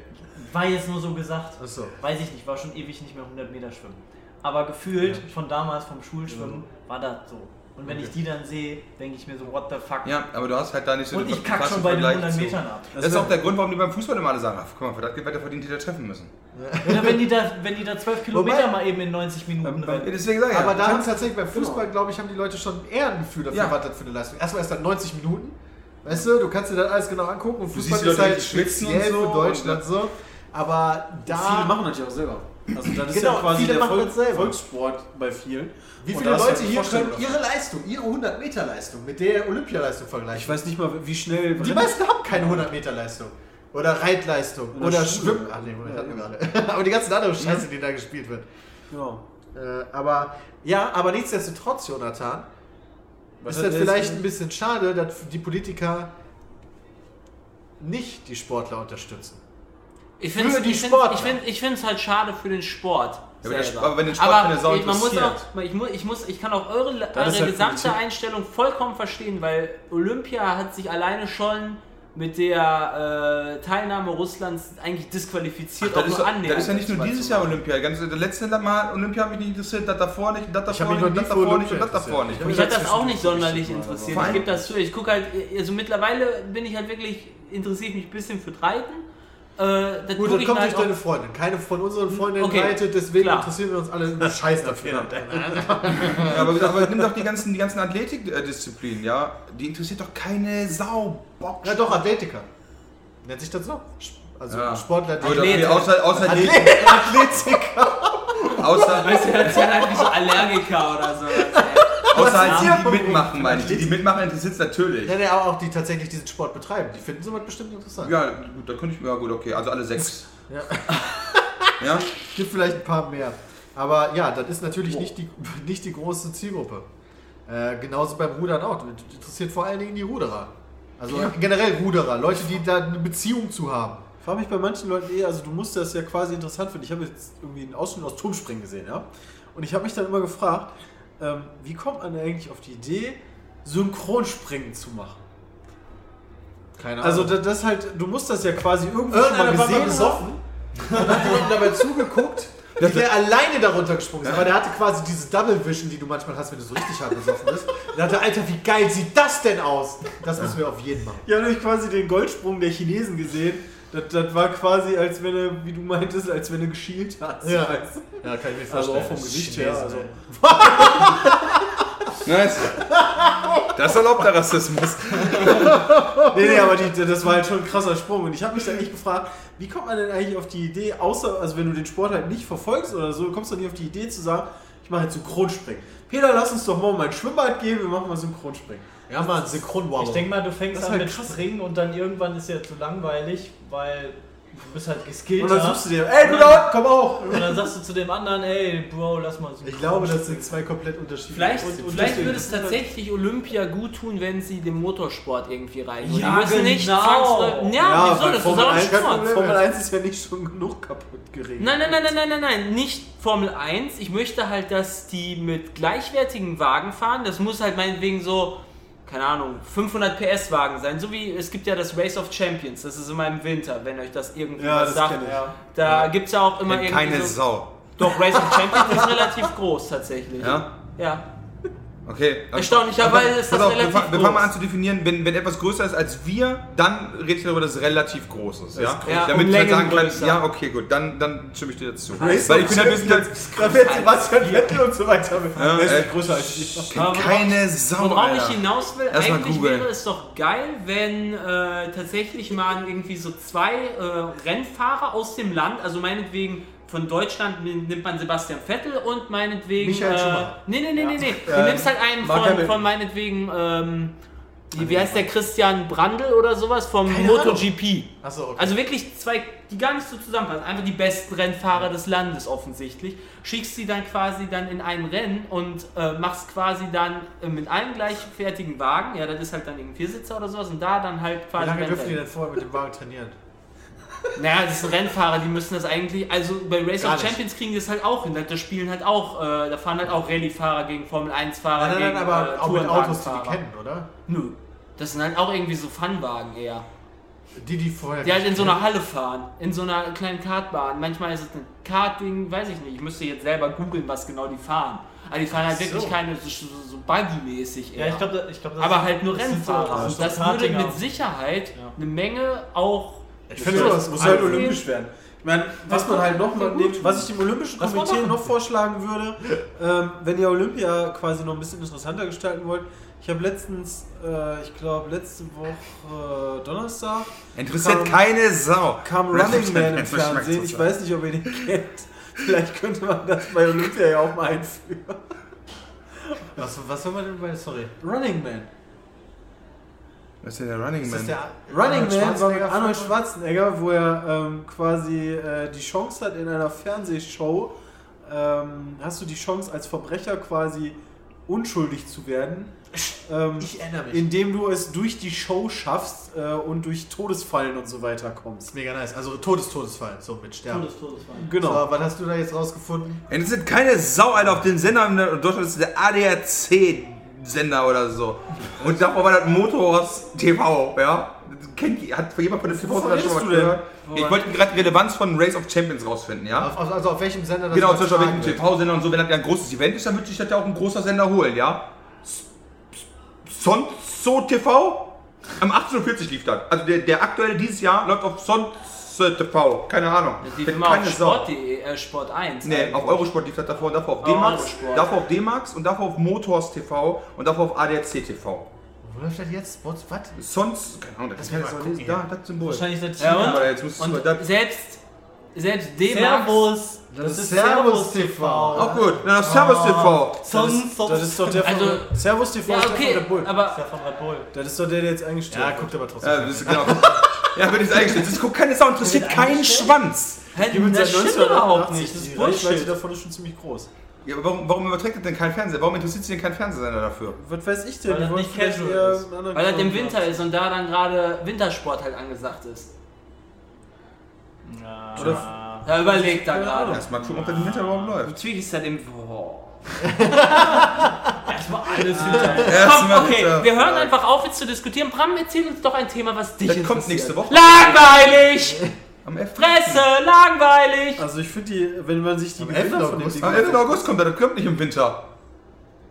E: War jetzt nur so gesagt.
B: Achso.
E: Weiß ich nicht, war schon ewig nicht mehr 100 Meter schwimmen. Aber gefühlt von damals vom Schulschwimmen war das so. Und wenn ich die dann sehe, denke ich mir so, what the fuck.
F: Ja, aber du hast halt da nicht so
E: Und ich kack
F: krassen
E: schon bei den
F: Vergleich
E: 100
F: zu-
E: Metern ab.
F: Das ist auch der Grund, warum die beim Fußball immer alle sagen, ach, guck mal, für das Geld weiter verdient, die da treffen müssen.
E: Oder wenn die da, wenn die da 12 Kilometer
B: Wobei-
E: mal eben in 90 Minuten
F: Ja,
E: rennen.
F: deswegen sage ich
B: Aber
F: ja.
B: da haben tatsächlich beim Fußball, glaube ich, haben die Leute schon eher ein Gefühl dafür,
F: Ja.
B: was das für eine Leistung ist. Erstmal erst dann 90 Minuten. Weißt du, du kannst dir das alles genau angucken und
F: Du
B: Fußball ist
F: Leute
B: halt
F: und
B: speziell
F: so
B: für Deutschland
F: und-
B: so. Aber da.
D: Viele machen das ja auch selber. Also das ist
B: Genau,
D: ja quasi der Volk. Volkssport bei vielen.
B: Wie viele Leute
D: halt
B: hier können ihre Leistung, ihre 100 Meter Leistung mit der Olympialeistung vergleichen?
D: Ich weiß nicht mal, wie schnell.
B: Die meisten haben keine 100 Meter Leistung. Oder Reitleistung. Oder
D: Schule.
B: Schwimmen. Ach nee, Moment, hatten wir gerade. aber die ganze andere Scheiße, die da gespielt wird.
D: Genau.
B: Äh, aber ja, aber nichtsdestotrotz, Jonathan,
D: Was
B: ist das vielleicht ein bisschen schade, dass die Politiker nicht die Sportler unterstützen.
C: Ich
B: Für
C: finde
B: die
C: ich ich find, ich find's halt schade für den Sport.
F: Ja, aber aber wenn den Sport
C: aber
F: keine Sau
C: ich- man muss auch, ich, muss, ich, muss, ich kann auch eure, eure
D: halt
C: gesamte
D: Politik.
C: Einstellung vollkommen verstehen, weil Olympia hat sich alleine schon mit der äh, Teilnahme Russlands eigentlich disqualifiziert,
F: Das
C: auch
F: ist,
C: nur
F: das ist ja nicht nur dieses Jahr. Olympia. Ganz, das letzte Mal Olympia hat mich nicht interessiert, das davor nicht, das
B: Ich
F: davor nicht, das
B: für
F: davor nicht und das davor
B: interessiert.
F: nicht.
C: Mich hat das auch nicht sonderlich interessiert. Ich gebe das zu. Ich gucke halt, also mittlerweile bin ich halt wirklich, interessiert mich ein bisschen für Reiten. Äh, das
B: Gut, dann kommt durch deine Freundin. Keine von unseren Freundinnen
C: Okay,
B: reitet, deswegen
C: klar.
B: interessieren wir uns alle einen Scheiß dafür.
F: Ja, aber, aber nimm doch die ganzen, die ganzen Athletikdisziplinen, ja. Die interessiert doch keine Sau. Bock.
B: Ja, doch, Athletiker. Nennt sich das so? Also
F: Ja.
B: Sportler.
F: Okay, außer, außer, die,
B: Athletiker.
F: außer,
C: Weißt du, hört sich an halt wie so Allergiker oder sowas.
F: Außer halt die, die mitmachen, meine ich. Die, die mitmachen, interessiert es natürlich.
B: Ja, aber auch die tatsächlich diesen Sport betreiben. Die finden sowas bestimmt interessant.
F: Ja, gut, da könnte ich, ja gut, okay, also alle sechs.
B: Ja.
F: Ja?
B: Gibt vielleicht ein paar mehr. Aber ja, das ist natürlich nicht die, nicht die große Zielgruppe. Äh, genauso beim Rudern auch. Das interessiert vor allen Dingen die Ruderer. Also generell Ruderer, Leute, die da eine Beziehung zu haben.
D: Ich frage mich bei manchen Leuten eh, also du musst das ja quasi interessant finden. Ich habe jetzt irgendwie einen Ausschnitt aus Turmspringen gesehen, ja. Und ich habe mich dann immer gefragt, ähm, wie kommt man eigentlich auf die Idee, Synchronspringen zu machen?
B: Keine
D: Also das, das halt, du musst das ja quasi irgendwo schon
B: Irgendeiner
D: mal
B: war mal
D: gesehen
B: besoffen und hat jemandem dabei zugeguckt, wie der alleine darunter gesprungen ist. Aber der hatte quasi diese Double Vision, die du manchmal hast, wenn du so richtig hart besoffen bist. Der dachte, Alter, wie geil sieht das denn aus? Das müssen wir auf jeden machen.
D: Ja, habe ich quasi den Goldsprung der Chinesen gesehen. Das, das war quasi, als wenn er, wie du meintest, als wenn er geschielt hat.
B: Ja.
D: Du?
B: Ja, kann ich mir
D: Also
B: vorstellen.
D: auch vom Gesicht her. Also.
F: Nice. Das ist erlaubter Rassismus.
D: Nee, nee, aber die, das war halt schon ein krasser Sprung. Und ich habe mich dann echt gefragt, wie kommt man denn eigentlich auf die Idee, außer, also wenn du den Sport halt nicht verfolgst oder so, kommst du nicht auf die Idee zu sagen, ich mache jetzt Synchronspringen. Peter, lass uns doch morgen mal ein Schwimmbad gehen, wir machen mal Synchronspringen.
B: Ja, Mann, synchron
E: Ich denke mal, du fängst an
D: halt
E: mit
D: krass.
E: Springen und dann irgendwann ist ja zu langweilig, weil du bist halt geskillter.
D: Und dann suchst du dir, ey, du da komm auch!
E: Und dann sagst du zu dem anderen, ey, Bro, lass mal so.
B: Ich glaube, das sind zwei komplett unterschiedliche.
C: Vielleicht,
D: Und-
C: vielleicht würde es
D: ist
C: tatsächlich Olympia gut tun, wenn sie dem Motorsport irgendwie rein.
E: Ja,
C: die müssen nicht
E: genau.
C: zwangsläufig. Ja, wieso?
D: weil
C: Das ist
D: Formel
C: auch ein
D: 1,
C: Sport.
D: Formel 1 ist ja nicht schon genug kaputt geregelt.
C: Nein, nein, nein, nein, nein, nein, nein, nicht Formel 1. Ich möchte halt, dass die mit gleichwertigen Wagen fahren. Das muss halt meinetwegen so, keine Ahnung, 500 PS Wagen sein. So wie es gibt ja das Race of Champions. Das ist immer im Winter, wenn euch das irgendwie
D: Ja,
C: was
D: das
C: sagt.
D: kenn ich.
C: Da gibt es ja auch immer irgendwie
F: Keine
C: so,
F: Sau.
C: Doch, Race of Champions ist relativ groß tatsächlich.
F: Ja?
C: Ja.
F: Okay.
C: Erstaunlicherweise ist das
F: auf, wir,
C: relativ
F: fa- wir fangen mal
C: groß.
F: an zu definieren, wenn, wenn etwas größer ist als wir, dann rede ich darüber, dass es relativ groß ist. Ja?
C: Ja,
F: Damit
C: um
F: ich halt sagen kann, ja, okay, gut, dann, dann stimme ich dir dazu.
D: Race
F: Weil ich bin ein bisschen
D: fährt Sebastian Vettel und so weiter.
F: Ja,
D: ist nicht größer als ich.
F: keine Sau,
C: Worauf ich hinaus will,
F: Erst
C: eigentlich wäre es doch geil, wenn äh, tatsächlich mal irgendwie so zwei äh, Rennfahrer aus dem Land, also meinetwegen von Deutschland nimmt man Sebastian Vettel und meinetwegen.
B: Michael
C: äh,
B: Schumacher.
C: nee, nee, nee, nee, nee. Du
D: Ähm,
C: nimmst halt einen von, von meinetwegen. Ähm, wie, wie heißt der Christian Brandl oder sowas vom
B: Keine
C: MotoGP?
B: Achso, okay.
C: Also wirklich zwei, die gar nicht so zusammenpassen. Einfach die besten Rennfahrer des Landes offensichtlich. Schickst sie dann quasi dann in ein Rennen und äh, machst quasi dann äh, mit einem gleichwertigen Wagen, ja, das ist halt dann irgendein Viersitzer oder sowas, und da dann halt
B: Wie
C: quasi
B: lange
C: dann
B: dürfen die denn vorher mit dem Wagen trainieren?
C: Naja, das sind Rennfahrer, die müssen das eigentlich, also bei Race
B: Gar
C: of
B: nicht.
C: Champions kriegen die das halt auch hin. Da spielen halt auch, äh, da fahren halt auch Rallye-Fahrer gegen Formel 1-Fahrer.
B: Nein, nein,
C: gegen,
B: nein, aber
C: äh,
B: auch mit Autos, die die kennen, oder?
C: Nö. Das sind halt auch irgendwie so Funwagen eher.
B: Die, die vorher.
C: Die halt in so einer Halle fahren, in so einer kleinen Kartbahn. Manchmal ist es ein Kartding, weiß ich nicht. Ich müsste jetzt selber googeln, was genau die fahren. Aber die fahren halt
B: so.
C: wirklich keine so, so, so Buggy-mäßig eher.
E: Ja, ich glaube, ich glaub, das
C: aber halt nur
E: das sind so-
C: Rennfahrer.
E: das
C: das würde mit Sicherheit
E: Ja.
C: eine Menge auch.
B: Ich finde
D: Das muss halt olympisch werden. Ich meine, was man halt noch mal nimmt, was ich dem Olympischen Komitee noch vorschlagen würde, ähm, wenn ihr Olympia quasi noch ein bisschen interessanter gestalten wollt. Ich habe letztens, äh, ich glaube letzte Woche äh, Donnerstag,
F: Interessiert
D: Kam-
F: keine Sau.
D: kam Running Man im Fernsehen. Ich weiß nicht, ob ihr den kennt. Vielleicht könnte man das bei Olympia ja auch mal einführen.
B: Was, was soll man denn bei. Sorry.
D: Running Man.
F: Was ist denn der Running
B: Ist das
F: Man?
B: der
D: Running
B: Arnold
D: Man war mit
B: Schwarzenegger
D: Arnold? Schwarzenegger, wo er ähm, quasi äh, die Chance hat in einer Fernsehshow, ähm, hast du die Chance als Verbrecher quasi unschuldig zu werden, ähm,
B: Ich erinnere mich.
D: indem du es durch die Show schaffst äh, und durch Todesfallen und so weiter kommst.
B: Mega nice. Also Todes Todesfall, so mit Sterben.
E: Todes, Todesfall.
D: Genau.
B: So, was hast du da jetzt rausgefunden?
F: Interessiert keine Sau, Alter, auf den Sender in Deutschland ist der ADAC-Sender oder so. Und davor war das Motors TV, ja. Kennt, hat jemand von dem TV
D: Wovon
F: das schon mal gehört? Ich wollte gerade die Relevanz von Race of Champions rausfinden, ja.
B: Auf, auf, also auf welchem Sender das
F: Genau, zum Beispiel welchen
B: wird.
F: TV-Sender und so, wenn das ja ein großes Event ist, dann würde sich das ja auch ein großer Sender holen, ja? Sonso TV? Am 18.40 lief das. Also der, der aktuelle dieses Jahr läuft auf Sonso TV. Keine Ahnung.
C: Die
F: Kennt
C: immer auf
F: keine Sau.
C: Sport.de, äh, Sport 1.
F: Nee,
C: eigentlich.
F: auf Eurosport lief das davor und davor auf
C: Oh,
F: D-Max,
C: Eurosport.
F: davor auf D-Max und davor auf Motors TV und davor auf ADAC TV.
B: Wo läuft das jetzt? Was? was?
F: Sonst, keine Ahnung, das
B: Lass mich
F: ist
B: mal
F: da,
B: gucken
F: das Symbol.
E: Wahrscheinlich seit
C: Ja, und?
F: Aber jetzt musst du
C: Und
F: das,
C: selbst, selbst D-Max.
E: Servus.
B: Das ist Servus TV.
F: auch gut, dann das Servus TV.
D: Das
E: Sonst,
D: ist, das ist doch der von
C: Also-
D: Servus TV
C: Ja,
D: ist der
C: okay,
D: von Red Bull.
E: Das ist
C: aber
E: ja von Red Bull.
D: Das ist doch der, der jetzt eingestellt
B: Ja,
D: wird.
B: guckt aber trotzdem.
F: Ja, das ist genau. Ja, wird jetzt eingestellt. Das guckt keine Sau, interessiert keinen? Schwanz.
C: Hä,
D: Die
C: das stimmt überhaupt
D: 1988.
C: nicht. Das ist
D: Die Reichweite
C: Bullshit.
D: davon ist schon ziemlich groß.
F: Ja, aber warum, warum überträgt das denn kein Fernseher? Warum interessiert sich denn kein Fernsehsender dafür?
D: Was weiß ich denn?
E: Weil das nicht casual ist.
C: Weil das im Winter ist und da dann gerade Wintersport halt angesagt ist.
E: Ja.
D: Oder-
C: Da überlegt er gerade.
F: Erstmal gucken, ob das im Winter überhaupt
C: Du
F: läuft.
C: tweetest halt im. Oh.
E: Erstmal alles hinter.
C: Komm,
F: Erstmal
C: okay,
F: Winter.
C: wir hören einfach auf, jetzt zu diskutieren. Bram, erzähl uns doch ein Thema, was dich
F: Das
C: interessiert.
F: kommt nächste Woche.
C: Langweilig!
F: Am 11.
C: Fresse, langweilig!
D: Also ich finde die, wenn man sich die
B: Am
D: Gewinner
B: 11.
D: von dem
B: August.
F: Am 11. August kommt das, das kommt nicht im Winter.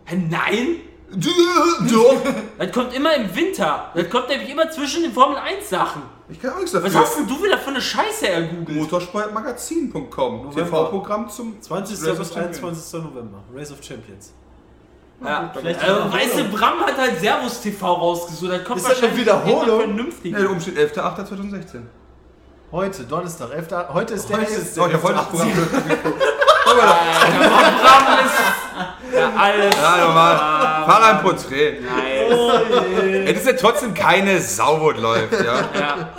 C: Hä, Nein!
F: Doch.
C: Das kommt immer im Winter. Das kommt nämlich immer zwischen den Formel 1 Sachen.
F: Ich kann auch nichts
C: Was
F: dafür.
C: hast denn du wieder für eine Scheiße ergoogelt?
F: Motorsportmagazin.com. TV-Programm zum
D: 20.
F: Race
D: bis
F: Champions.
D: 21. November. Race of Champions.
C: Ja.
E: Vielleicht
C: Also, weißt du. Bram hat halt Servus TV rausgesucht. Das kommt
B: Ist das eine Wiederholung?
C: vernünftig.
F: Ne, da oben steht 11.08.2016.
B: Heute, Donnerstag, 11. Heute ist der
D: Heute
B: 11.
D: ist
F: Oh, ich hab heute das Programm geguckt.
C: Bram ist. Ja, alles.
F: Ja, normal. Fahr ein Porträt.
C: Nice.
F: Es ist ja trotzdem keine Sau, wo es läuft, ja.
C: Ja.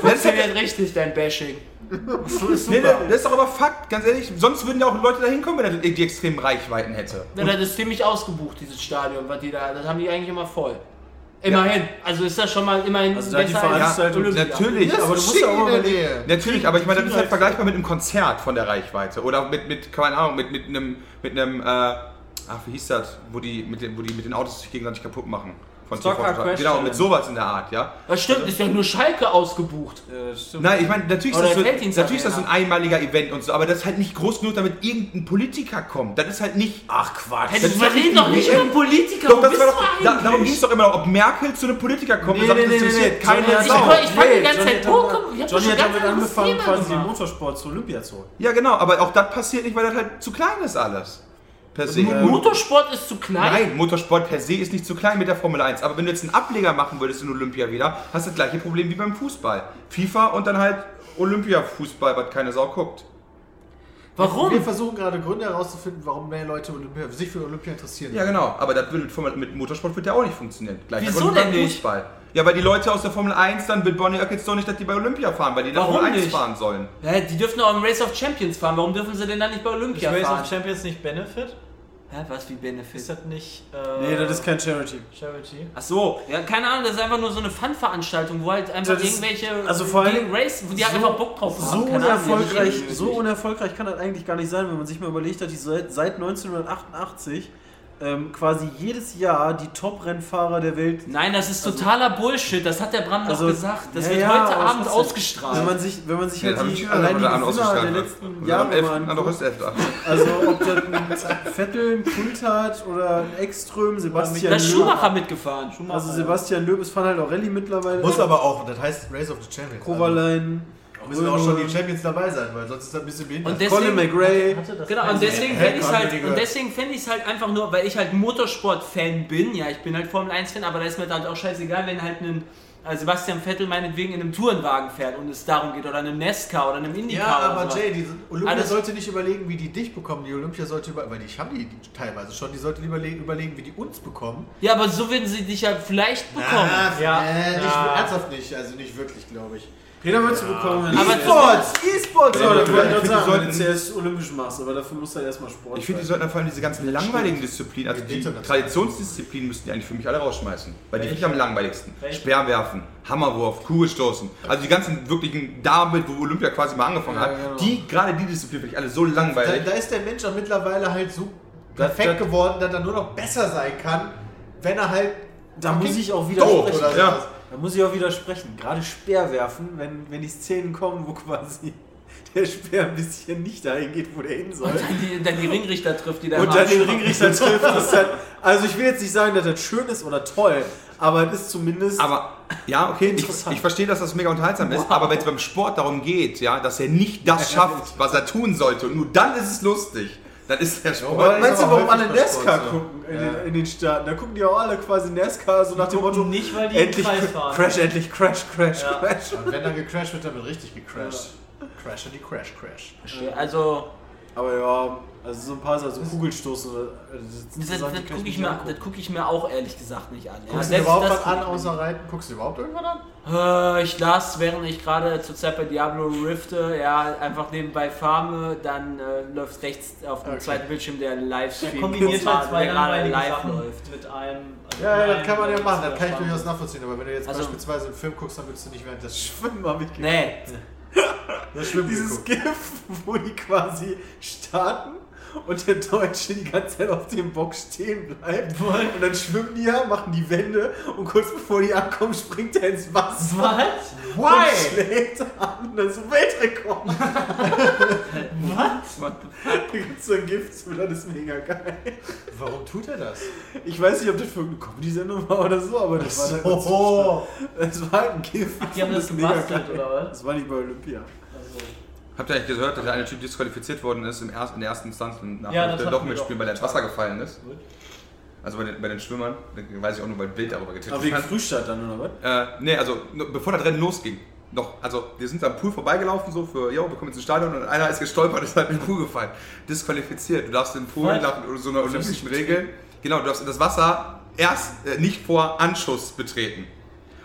C: Funktioniert richtig, dein Bashing.
B: So ist
F: Nee, das ist doch aber Fakt, ganz ehrlich. Sonst würden ja auch Leute da hinkommen, wenn er die extremen Reichweiten hätte.
C: Ja, das ist ziemlich ausgebucht, dieses Stadion, was die da, das haben die eigentlich immer voll. Immerhin. Also ist das schon mal immerhin
D: Also die
C: besser als
D: Veranstaltung-
C: Olympia.
F: Natürlich, aber du
B: ist
F: musst ja auch überlegen. Natürlich, aber ich meine, das ist halt vergleichbar mit einem Konzert von der Reichweite. Oder mit, mit keine Ahnung, mit, mit einem, mit einem, äh, ach, wie hieß das, wo die mit, den, wo die mit den Autos sich gegenseitig kaputt machen. Von
E: Stock Car
F: TV.
E: Crash
F: Genau, mit sowas in der Art, ja.
C: Das stimmt, ist ja nur Schalke ausgebucht.
D: Äh.
F: Nein, ich meine, natürlich, ist das, so, natürlich ist das so ein einmaliger Event und so, aber das ist halt nicht groß genug, damit irgendein Politiker kommt. Das ist halt nicht.
D: Ach Quatsch.
C: Hey,
F: Das
C: wir
F: ist
C: reden doch nicht über Politiker.
F: Doch,
C: Wo
F: das war doch, da, darum ging es doch immer noch, ob Merkel zu einem Politiker kommt
D: Nee,
F: und sagt,
D: nee,
F: das interessiert
D: nee.
F: keine
D: Johnny hat-
C: Ich, ich fand die ganze Zeit hab
D: Johnny hat
C: ganz
D: damit angefangen, quasi den. Motorsport zu Olympia zu holen.
F: Ja, genau, aber auch das passiert nicht, weil das halt zu klein ist alles. Per se.
C: Mo- Motorsport ist zu klein.
F: Nein, Motorsport per se ist nicht zu klein mit der Formel 1. Aber wenn du jetzt einen Ableger machen würdest in Olympia wieder, hast du das gleiche Problem wie beim Fußball. FIFA und dann halt Olympia-Fußball, was keine Sau guckt.
C: Warum?
B: Wir versuchen gerade Gründe herauszufinden, warum mehr Leute Olympia, sich für Olympia interessieren.
F: Ja, genau. Aber das würde mit, mit Motorsport wird ja auch nicht funktionieren. Gleich
C: Wieso denn nicht?
F: Fußball. Ja, weil die Leute aus der Formel 1 dann will Bonnie jetzt doch nicht, dass die bei Olympia fahren, weil die
C: Warum
F: Formel 1
C: nicht?
F: fahren sollen.
C: Ja, die dürfen auch im Race of Champions fahren. Warum dürfen sie denn dann nicht bei
E: Ist
C: Olympia
E: Race
C: fahren?
E: of Champions nicht Benefit?
C: Hä, was wie
E: Ist
C: Benefit?
E: das nicht. Äh,
D: Nee, das ist kein Charity.
E: Charity.
C: Ach so, ja, keine Ahnung, das ist einfach nur so eine Fun-Veranstaltung, wo halt einfach
D: Das ist-
C: irgendwelche
D: also vor allem
C: Race, wo die halt
D: so-
C: einfach Bock drauf haben.
D: So unerfolgreich, so unerfolgreich kann das eigentlich gar nicht sein, wenn man sich mal überlegt hat, die seit, seit 1988 ähm, quasi jedes Jahr die Top-Rennfahrer der Welt.
C: Nein, das ist totaler Bullshit, das hat der Bram
D: Also,
C: doch gesagt. Das
D: ja,
C: wird
D: ja,
C: heute Abend ausgestrahlt.
D: Wenn man sich, wenn man sich
F: Ja,
D: halt die, allein die Gewinner der letzten Jahre
F: 11.
D: mal anguckt,
F: Rüst 11.
D: also ob das ein Vettel, ein Coulthard oder ein Ekström, Sebastian
C: da ist
D: Loeb.
C: Schumacher mitgefahren.
D: Also Sebastian Loeb ist fahren halt auch Rallye mittlerweile.
B: Muss aber auch, das heißt Race of the Champions.
D: Kovalein,
B: Also, müssen auch schon die Champions dabei sein, weil sonst ist das ein bisschen behindert.
C: Und deswegen,
D: Colin McRae.
C: Genau, und deswegen fände ich
B: ich
C: halt, und deswegen fände ich es halt einfach nur, weil ich halt Motorsport-Fan bin, ja, ich bin halt Formel 1-Fan, aber da ist mir halt auch scheißegal, wenn halt ein äh, Sebastian Vettel meinetwegen in einem Tourenwagen fährt und es darum geht, oder einem Nesca oder einem Indycar
B: Ja, aber. Jay, die Olympia
C: Alles-
B: sollte nicht überlegen, wie die dich bekommen. Die Olympia sollte über, weil die haben die, teilweise schon. Die sollte lieber le- überlegen, wie die uns bekommen.
C: Ja, aber so würden sie dich ja vielleicht bekommen.
E: Ja.
B: äh, nicht,
E: Ja.
B: ernsthaft nicht. Also nicht wirklich, glaube ich.
D: Peter würdest du bekommen. E-Sports! E-Sports!
F: Ja,
D: das wollte ich gerade sagen,
F: die
D: wenn du
F: sollten-
D: CS olympisch machst, aber dafür musst du halt erstmal Sport
F: Ich finde, die sollten vor allem diese ganzen langweiligen Disziplinen, also die. Traditionsdisziplinen müssten die eigentlich für mich alle rausschmeißen. Weil die finde ich am langweiligsten.
E: Welche?
F: Speerwerfen, Hammerwurf, Kugelstoßen. Also die ganzen wirklichen damit, wo Olympia quasi mal angefangen
D: Ja,
F: hat.
D: genau.
F: Die, gerade die Disziplinen finde ich alle so
B: Da,
F: langweilig.
B: da ist der Mensch auch mittlerweile halt so
D: Das-
B: perfekt
D: das-
B: geworden, dass er nur noch besser sein kann, wenn er halt.
D: Da muss ich auch
B: tot
D: widersprechen.
B: oder
F: Ja.
D: Da muss ich auch widersprechen. Gerade Speerwerfen, wenn, wenn die Szenen kommen, wo quasi der Speer ein bisschen nicht dahin geht, wo der hin soll.
C: Und dann die, dann die Ringrichter trifft, die da
D: Und dann den. Ringrichter trifft. Halt, also ich will jetzt nicht sagen, dass das schön ist oder toll, aber es ist zumindest...
F: Aber ja, okay, ich, ich verstehe, dass das mega unterhaltsam ist, aber wenn es beim Sport darum geht, ja, dass er nicht das schafft, was er tun sollte, und nur dann ist es lustig, dann ist der Sport.
B: Aber
D: Meinst du, warum alle NASCAR
B: Sport so.
D: gucken in,
B: Ja.
D: den, in den Staaten? Da gucken die auch alle quasi NASCAR so nach dem Motto,
E: nicht, weil die
D: endlich
E: Kreis fahren.
D: Crash, endlich Crash, Crash,
E: Ja.
D: Crash.
B: Und wenn dann gecrashed wird, dann wird richtig gecrashed. Crasher die Crash Crash.
C: Also,
D: Aber ja, also so ein paar so Kugelstoßen oder... Das, sind
C: das, das,
D: kann
C: gucke
D: ich
C: das guck ich mir auch ehrlich gesagt nicht an. Ja,
B: Guckst du dir
C: selbst
B: überhaupt
C: das
B: was an außer Reiten? Guckst du überhaupt irgendwas an?
C: Äh, ich las, während ich gerade zurzeit bei Diablo rifte, ja, einfach nebenbei farme, dann äh, läuft rechts auf dem
B: Okay.
C: zweiten Bildschirm der Livestream.
E: Der kombiniert halt zwei
C: gerade live
E: Sachen
C: läuft.
E: mit einem. also
B: Ja, ja, das kann man ja machen, das kann ich durchaus nachvollziehen. Aber wenn du jetzt
C: Also-
B: beispielsweise einen Film guckst, dann willst du nicht während des
D: Schwimmen habe ich geguckt.
C: Nee,
B: das Schwimmen
D: Dieses
B: geguckt.
D: GIF, wo die quasi starten und der Deutsche die ganze Zeit auf dem Bock stehen bleibt. Und dann schwimmen die ja, machen die Wände und kurz bevor die ankommen, springt er ins Wasser.
E: Was?
D: Und
B: Why?
D: schlägt an und dann so Weltrekord.
E: Was?
D: Da gibt es so ein GIF zu, das ist mega geil.
B: Warum tut er das?
D: Ich weiß nicht, ob das für eine Comedy-Sendung war oder so, aber das war, halt das war halt ein GIF.
E: Die haben das
D: mega
E: gebastelt,
D: geil.
E: oder was?
D: Das war nicht bei Olympia.
E: Also,
F: Habt ihr eigentlich gehört, dass der eine Typ disqualifiziert worden ist im ersten, in der ersten Instanz und nach
E: Ja,
F: der doch mitspielen, weil er ins Wasser gefallen ist? Also bei den, bei den Schwimmern, weiß ich auch nur, weil Bild darüber getippt
D: Aber wegen
F: hat.
D: Frühstart dann, oder was?
F: Äh, nee, also bevor das Rennen losging. Noch, also wir sind am Pool vorbeigelaufen, so für, jo, wir kommen jetzt ins Stadion und einer ist gestolpert, ist halt in den Pool gefallen. Disqualifiziert. Du darfst den Pool nach so einer olympischen Regel, genau, du darfst das Wasser erst äh, nicht vor Anschuss betreten.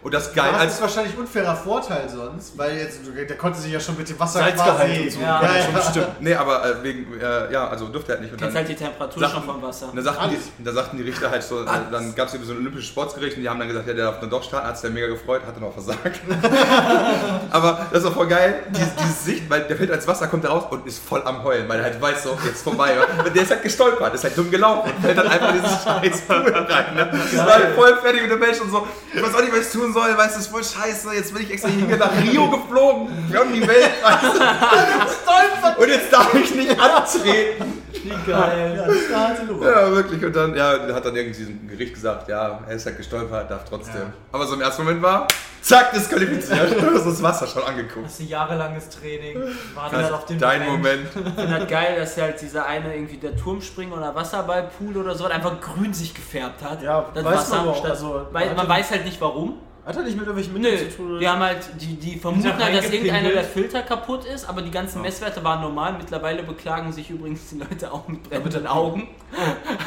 F: Und das geil,
B: das ist wahrscheinlich unfairer Vorteil sonst, weil jetzt, der konnte sich ja schon mit dem Wasser
D: Salzgehalt
B: quasi...
D: und so.
E: Ja.
B: Ja, ja.
D: Stimmt.
F: Nee, aber äh, wegen, äh, ja, also durfte er nicht. Und
C: kennst
F: dann,
C: halt die Temperatur
F: Sachen-
C: schon vom Wasser.
F: da sagten,
B: Alles.
F: die, da sagten die Richter halt so, äh, dann gab es so ein olympisches Sportsgericht und die haben dann gesagt, ja, der darf dann doch starten, hat sich der mega gefreut, hat dann auch versagt. aber das ist auch voll geil, diese, diese Sicht, weil der fällt als Wasser, kommt da raus und ist voll am Heulen, weil er halt weiß, so, jetzt vorbei. Und der ist halt gestolpert, ist halt dumm gelaufen und fällt dann einfach in diesen scheiß Pool rein. Ne? Das war halt voll fertig mit dem Mensch und so, ich weiß auch nicht, was ich tun soll, weißt du, das ist voll scheiße, jetzt bin ich extra hier nach Rio geflogen, wir haben die Welt, weißt du. Und jetzt darf ich nicht antreten.
E: Wie geil.
B: Ja, das
F: wirklich. Und dann ja, hat dann irgendwie ein Gericht gesagt, ja, er ist halt gestolpert, darf trotzdem.
B: Ja.
F: Aber so im ersten Moment war, zack, disqualifiziert. Du hast das Wasser schon angeguckt.
E: Das ist ein jahrelanges Training.
F: Das
E: halt auf den
F: dein Moment.
C: Ich finde halt geil, dass halt dieser eine irgendwie der Turmspringen oder Wasserballpool oder so einfach grün sich gefärbt hat.
D: Ja,
C: das
D: weiß
C: Wasser.
D: man aber auch,
C: statt-
D: also,
C: man weiß halt nicht warum.
D: Hat er nicht mit irgendwelchen
C: Nö,
D: Mitteln zu tun?
C: die haben halt, die, die vermuten halt, dass irgendeiner der? Filter kaputt ist, aber die ganzen Messwerte waren normal. Mittlerweile beklagen sich übrigens die Leute auch mit brennenden Augen.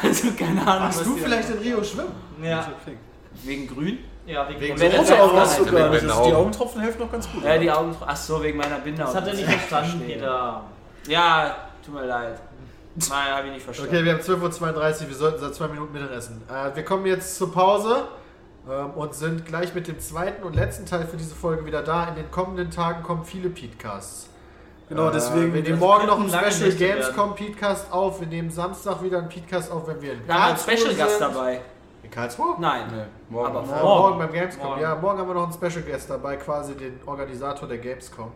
C: Also keine Ahnung.
B: Warst
C: was
B: du vielleicht in Rio schwimmen?
E: Ja,
C: Wegen grün?
E: ja wegen,
B: Wegen
C: Wenn
B: so
C: halt
D: Augen hast du
C: Nein,
D: gar nicht. ist, die
F: Augen.
D: Augentropfen helfen noch ganz gut.
C: Ja, die Augen. Ach so, wegen meiner Binde.
E: Das hat er nicht verstanden, Peter.
C: Ja, tut mir leid.
E: Nein, habe ich nicht verstanden.
B: Okay, wir haben 12.32 Uhr, wir sollten seit zwei Minuten Mittagessen. Äh, wir kommen jetzt zur Pause und sind gleich mit dem zweiten und letzten Teil für diese Folge wieder da. In den kommenden Tagen kommen viele Podcasts.
D: Genau, deswegen-
B: Wir nehmen morgen noch einen Special Gamescom Podcast auf. Wir nehmen Samstag wieder einen Podcast auf, wenn wir in
C: Wir haben einen
B: Karlsruhe
C: Special Gast
B: sind.
C: dabei.
B: In Karlsruhe?
C: Nein.
F: Nee, morgen.
C: Aber
B: Ja,
C: morgen.
B: morgen beim Gamescom.
E: Morgen.
B: Ja, morgen haben wir noch einen Special Guest dabei, quasi den Organisator der Gamescom.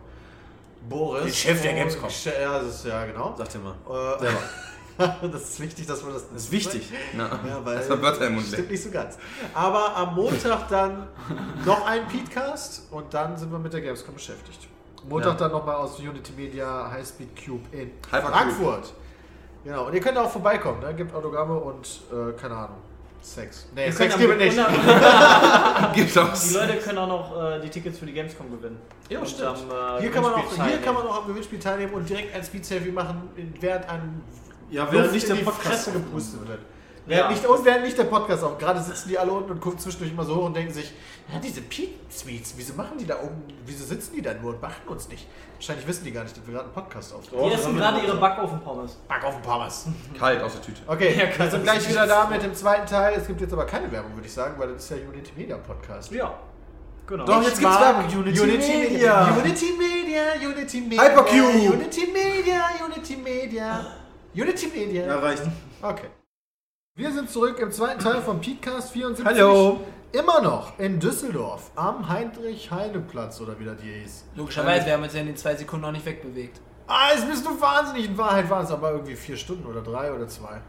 B: Boris.
D: Den Chef der
B: Und-
D: Gamescom.
B: Ja, das ist, ja genau.
D: Sagt ihr mal.
B: Äh,
D: Selber.
B: das ist wichtig, dass man das.
D: Das ist wichtig.
B: Ja, weil
F: das war Wörter im Mund
B: stimmt nicht so ganz. Aber am Montag dann noch ein Podcast und dann sind wir mit der Gamescom beschäftigt. Montag
D: Ja.
B: dann nochmal aus Unity Media Highspeed Cube in
F: Hypercube.
B: Frankfurt. Genau, und ihr könnt auch vorbeikommen, ne? Gibt Autogramme und äh, keine Ahnung. Sex. Nee,
E: Wir
B: Sex gibt nicht.
F: Gibt's auch.
E: Die Leute können auch noch äh, die Tickets für die Gamescom gewinnen.
B: Ja,
E: Und
B: stimmt.
E: am, äh,
B: Hier kann, man auch, hier kann man auch am Gewinnspiel teilnehmen und direkt ein Speed-Selfie machen, während ein
D: Ja, während nicht der Podcast
B: gepustet wird. Während
E: Ja.
B: nicht, und während nicht der Podcast auf. Gerade sitzen die alle unten und gucken zwischendurch immer so hoch und denken sich, ja, diese Pete-Sweets, wieso machen die da oben, wieso sitzen die da nur und machen uns nicht? Wahrscheinlich wissen die gar nicht, dass wir gerade einen Podcast aufnehmen.
E: Die essen gerade ihre Backofen-Pommes.
B: Back auf den Pommes.
F: Kalt aus der Tüte.
B: Okay,
E: Ja,
B: wir sind gleich wieder da mit dem zweiten Teil. Es gibt jetzt aber keine Werbung, würde ich sagen, weil das ist ja Unity Media Podcast.
E: Ja. Genau.
D: Doch, jetzt gibt's Werbung. Unity, Media.
B: Unity Media, Unity Media.
D: Hypercube.
B: Unity Media, Unity Media. Unity Media.
D: Ja, reicht.
B: Okay. Wir sind zurück im zweiten Teil vom Podcast 74.
D: Hallo.
B: Immer noch in Düsseldorf am Heinrich-Heine-Platz oder wie das hier hieß.
C: Logischerweise, wir haben uns ja in den zwei Sekunden noch nicht wegbewegt.
B: Ah, jetzt bist du wahnsinnig. In Wahrheit waren es aber irgendwie vier Stunden oder drei oder zwei.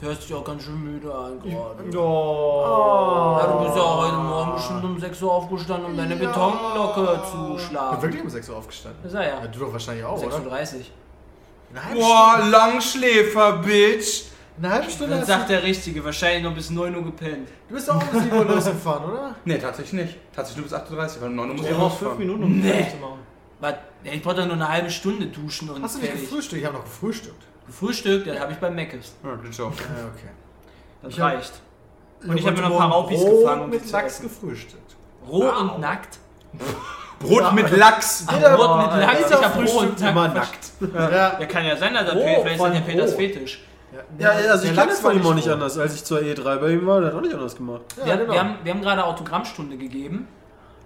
C: Du hörst dich auch ganz schön müde an gerade.
E: Oh.
C: Ja, du bist ja heute Morgen bestimmt um 6 Uhr aufgestanden, um deine
B: Ja.
C: Betonglocke zu
B: Ich bin
C: schlafen.
B: wirklich um 6 Uhr aufgestanden.
C: Ist er ja.
B: Ja, du doch wahrscheinlich auch, oder?
C: 36.
F: Boah, Langschläfer, Bitch.
B: Eine halbe Stunde
C: Dann
B: hast
C: sagt
B: du,
C: der Richtige, wahrscheinlich noch bis 9 Uhr gepennt.
B: du bist auch um 7 Uhr losgefahren, oder?
F: Nee, tatsächlich nicht. Tatsächlich nur bis 38, weil um 9 Uhr muss
E: Wir
F: ich
E: brauchen fünf
F: rausfahren.
E: Minuten, um
C: Nee.
E: fertig zu machen.
C: Was? Ja, ich brauche doch nur eine halbe Stunde duschen und
B: Hast du nicht
C: fertig.
B: gefrühstückt? Ich habe noch gefrühstückt.
C: Gefrühstückt, das habe ich beim Meckes.
F: Ja, glitsch auch.
B: Ja, okay.
C: Das
B: Ich hab-
C: reicht. Und ich hab mir noch ein paar Raupis gefangen, um
B: mit
C: die zu
B: Lachs
C: essen.
B: gefrühstückt.
C: Roh und nackt.
F: Brot mit Lachs.
B: Jeder-
C: Brot mit Lachs,
B: jeder
C: ich hab nackt.
D: immer nackt.
B: Ja,
C: Ja, kann ja sein, dass das
E: Roh
C: Pe- vielleicht ist ja Peters. Fetisch.
D: Ja, also ich kenne
B: Lachs
D: das
B: war
D: von ihm auch nicht anders. Als ich zur E3 bei ihm war, der hat auch nicht anders gemacht.
B: Ja,
C: wir,
B: genau.
C: wir, haben, wir haben gerade Autogrammstunde gegeben.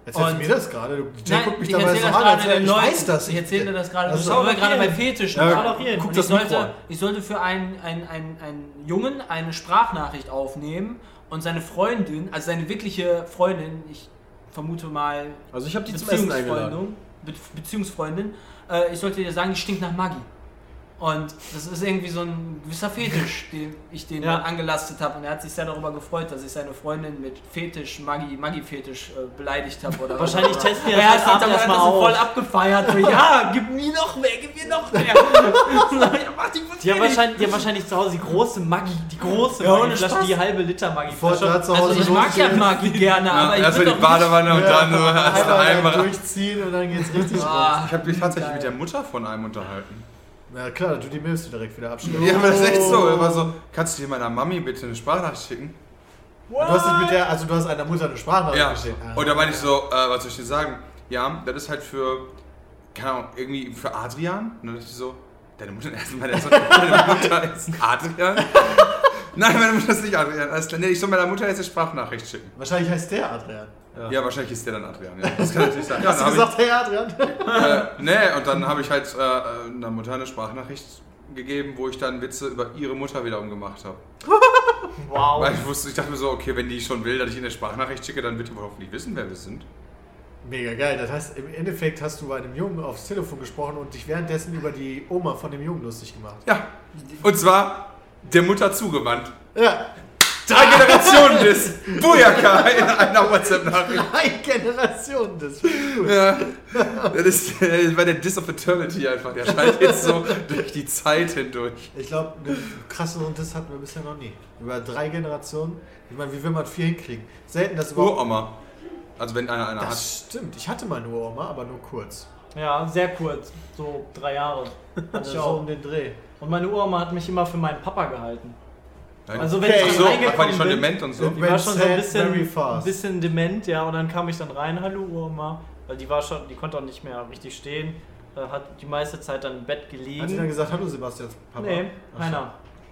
B: Erzählst du mir das gerade? Du-
C: Nein,
B: guckt mich
C: ich
B: dabei so
C: das
B: an,
C: gerade
B: als ich
C: Leuten.
B: weiß das.
C: Ich erzähle dir das gerade. Das waren wir
B: doch
C: gerade bei
B: hin.
C: Fetisch.
D: Ja, guck das
C: ich sollte, ich sollte für einen, einen, einen, einen Jungen eine Sprachnachricht aufnehmen und seine Freundin, also seine wirkliche Freundin, ich vermute mal
D: Also ich habe die zum Essen eingeladen.
C: Beziehungsfreundin, Be Beziehungsfreundin äh, ich sollte dir sagen, die stinkt nach Maggi. Und das ist irgendwie so ein gewisser Fetisch, den ich den
E: Ja.
C: angelastet habe. Und er hat sich sehr darüber gefreut, dass ich seine Freundin mit Fetisch, Maggi, Maggi-Fetisch äh, beleidigt habe. Oder
E: Wahrscheinlich
C: was.
E: testen die
C: Er
E: das
C: hat
E: heute
C: sich
E: Abend erstmal
C: so voll abgefeiert. So, ja, gib mir noch mehr, gib mir noch mehr. ja, mach die
E: Die haben, wahrscheinlich, die haben wahrscheinlich zu Hause die große Maggi, die große
C: Ja, ohne
E: Maggi-Flasche,
C: Spaß.
E: die halbe Liter Maggi.
B: Vorteil hat zu Hause
C: Also ich mag ja Maggi gerne, aber ich
F: Erstmal
C: will
F: die. Badewanne und dann nur
B: Einmal durchziehen und dann geht's richtig.
C: Ah,
F: Ich habe mich tatsächlich mit der Mutter von einem unterhalten.
B: Na klar, du die Mills direkt wieder abschneiden.
F: Ja, aber das ist echt so. Er war so, kannst du dir meiner Mami bitte eine Sprachnachricht schicken?
B: Du hast dich mit der, also du hast einer Mutter eine Sprachnachricht
F: Ja.
B: geschickt. Ah.
F: Und da meinte ich so, äh, was soll ich dir sagen? Ja, das ist halt für, keine Ahnung, irgendwie für Adrian. Und dann dachte ich so, deine Mutter, erstmal, meine Mutter ist Adrian? Nein, meine Mutter ist nicht Adrian. Alles klar. Nee, ich soll meiner Mutter jetzt eine Sprachnachricht schicken.
B: Wahrscheinlich heißt der Adrian.
F: Ja, wahrscheinlich ist der dann Adrian. Ja. Das kann natürlich sein. Ja,
B: Hast du gesagt, hey Adrian?
F: ich, äh, nee, und dann habe ich halt äh, einer Mutter eine Sprachnachricht gegeben, wo ich dann Witze über ihre Mutter wiederum gemacht habe.
E: Wow.
F: Weil ich wusste, ich dachte mir so, okay, wenn die schon will, dass ich ihr eine Sprachnachricht schicke, dann wird die wohl hoffentlich wissen, wer wir sind.
B: Mega geil. Das heißt, im Endeffekt hast du bei einem Jungen aufs Telefon gesprochen und dich währenddessen über die Oma von dem Jungen lustig gemacht.
F: Ja. Und zwar der Mutter zugewandt.
B: Ja.
F: Drei Generationen des Bujaka in einer WhatsApp-Nachricht.
B: Drei Generationen, das finde ich gut.
F: Ja. Das, ist, das war der Diss of Eternity einfach. Der scheint jetzt so durch die Zeit hindurch.
B: Ich glaube, einen krasseren Diss hatten wir bisher noch nie. Über drei Generationen. Ich meine, wie will man vier hinkriegen? Selten, dass überhaupt...
F: Uroma. Also wenn einer einer hat.
B: Das stimmt. Ich hatte mal eine Uroma, aber nur kurz.
E: Ja, sehr kurz. So drei Jahre. Hatte
B: Also
E: ich
B: so
E: auch.
B: um den Dreh.
E: Und meine Uroma hat mich immer für meinen Papa gehalten. Also wenn
B: Okay.
E: ich
F: so,
E: dann
F: ach, war die
E: reingekommen
F: schon
E: bin,
F: dement und so?
E: Die war schon so ein bisschen, bisschen dement, ja, und dann kam ich dann rein, hallo Uroma, weil die war schon, die konnte auch nicht mehr richtig stehen. äh, hat die meiste Zeit dann im Bett
B: Hat sie dann
E: gelegen.
B: gesagt, hallo Sebastian, Papa?
E: Nee,
B: so.
E: keiner.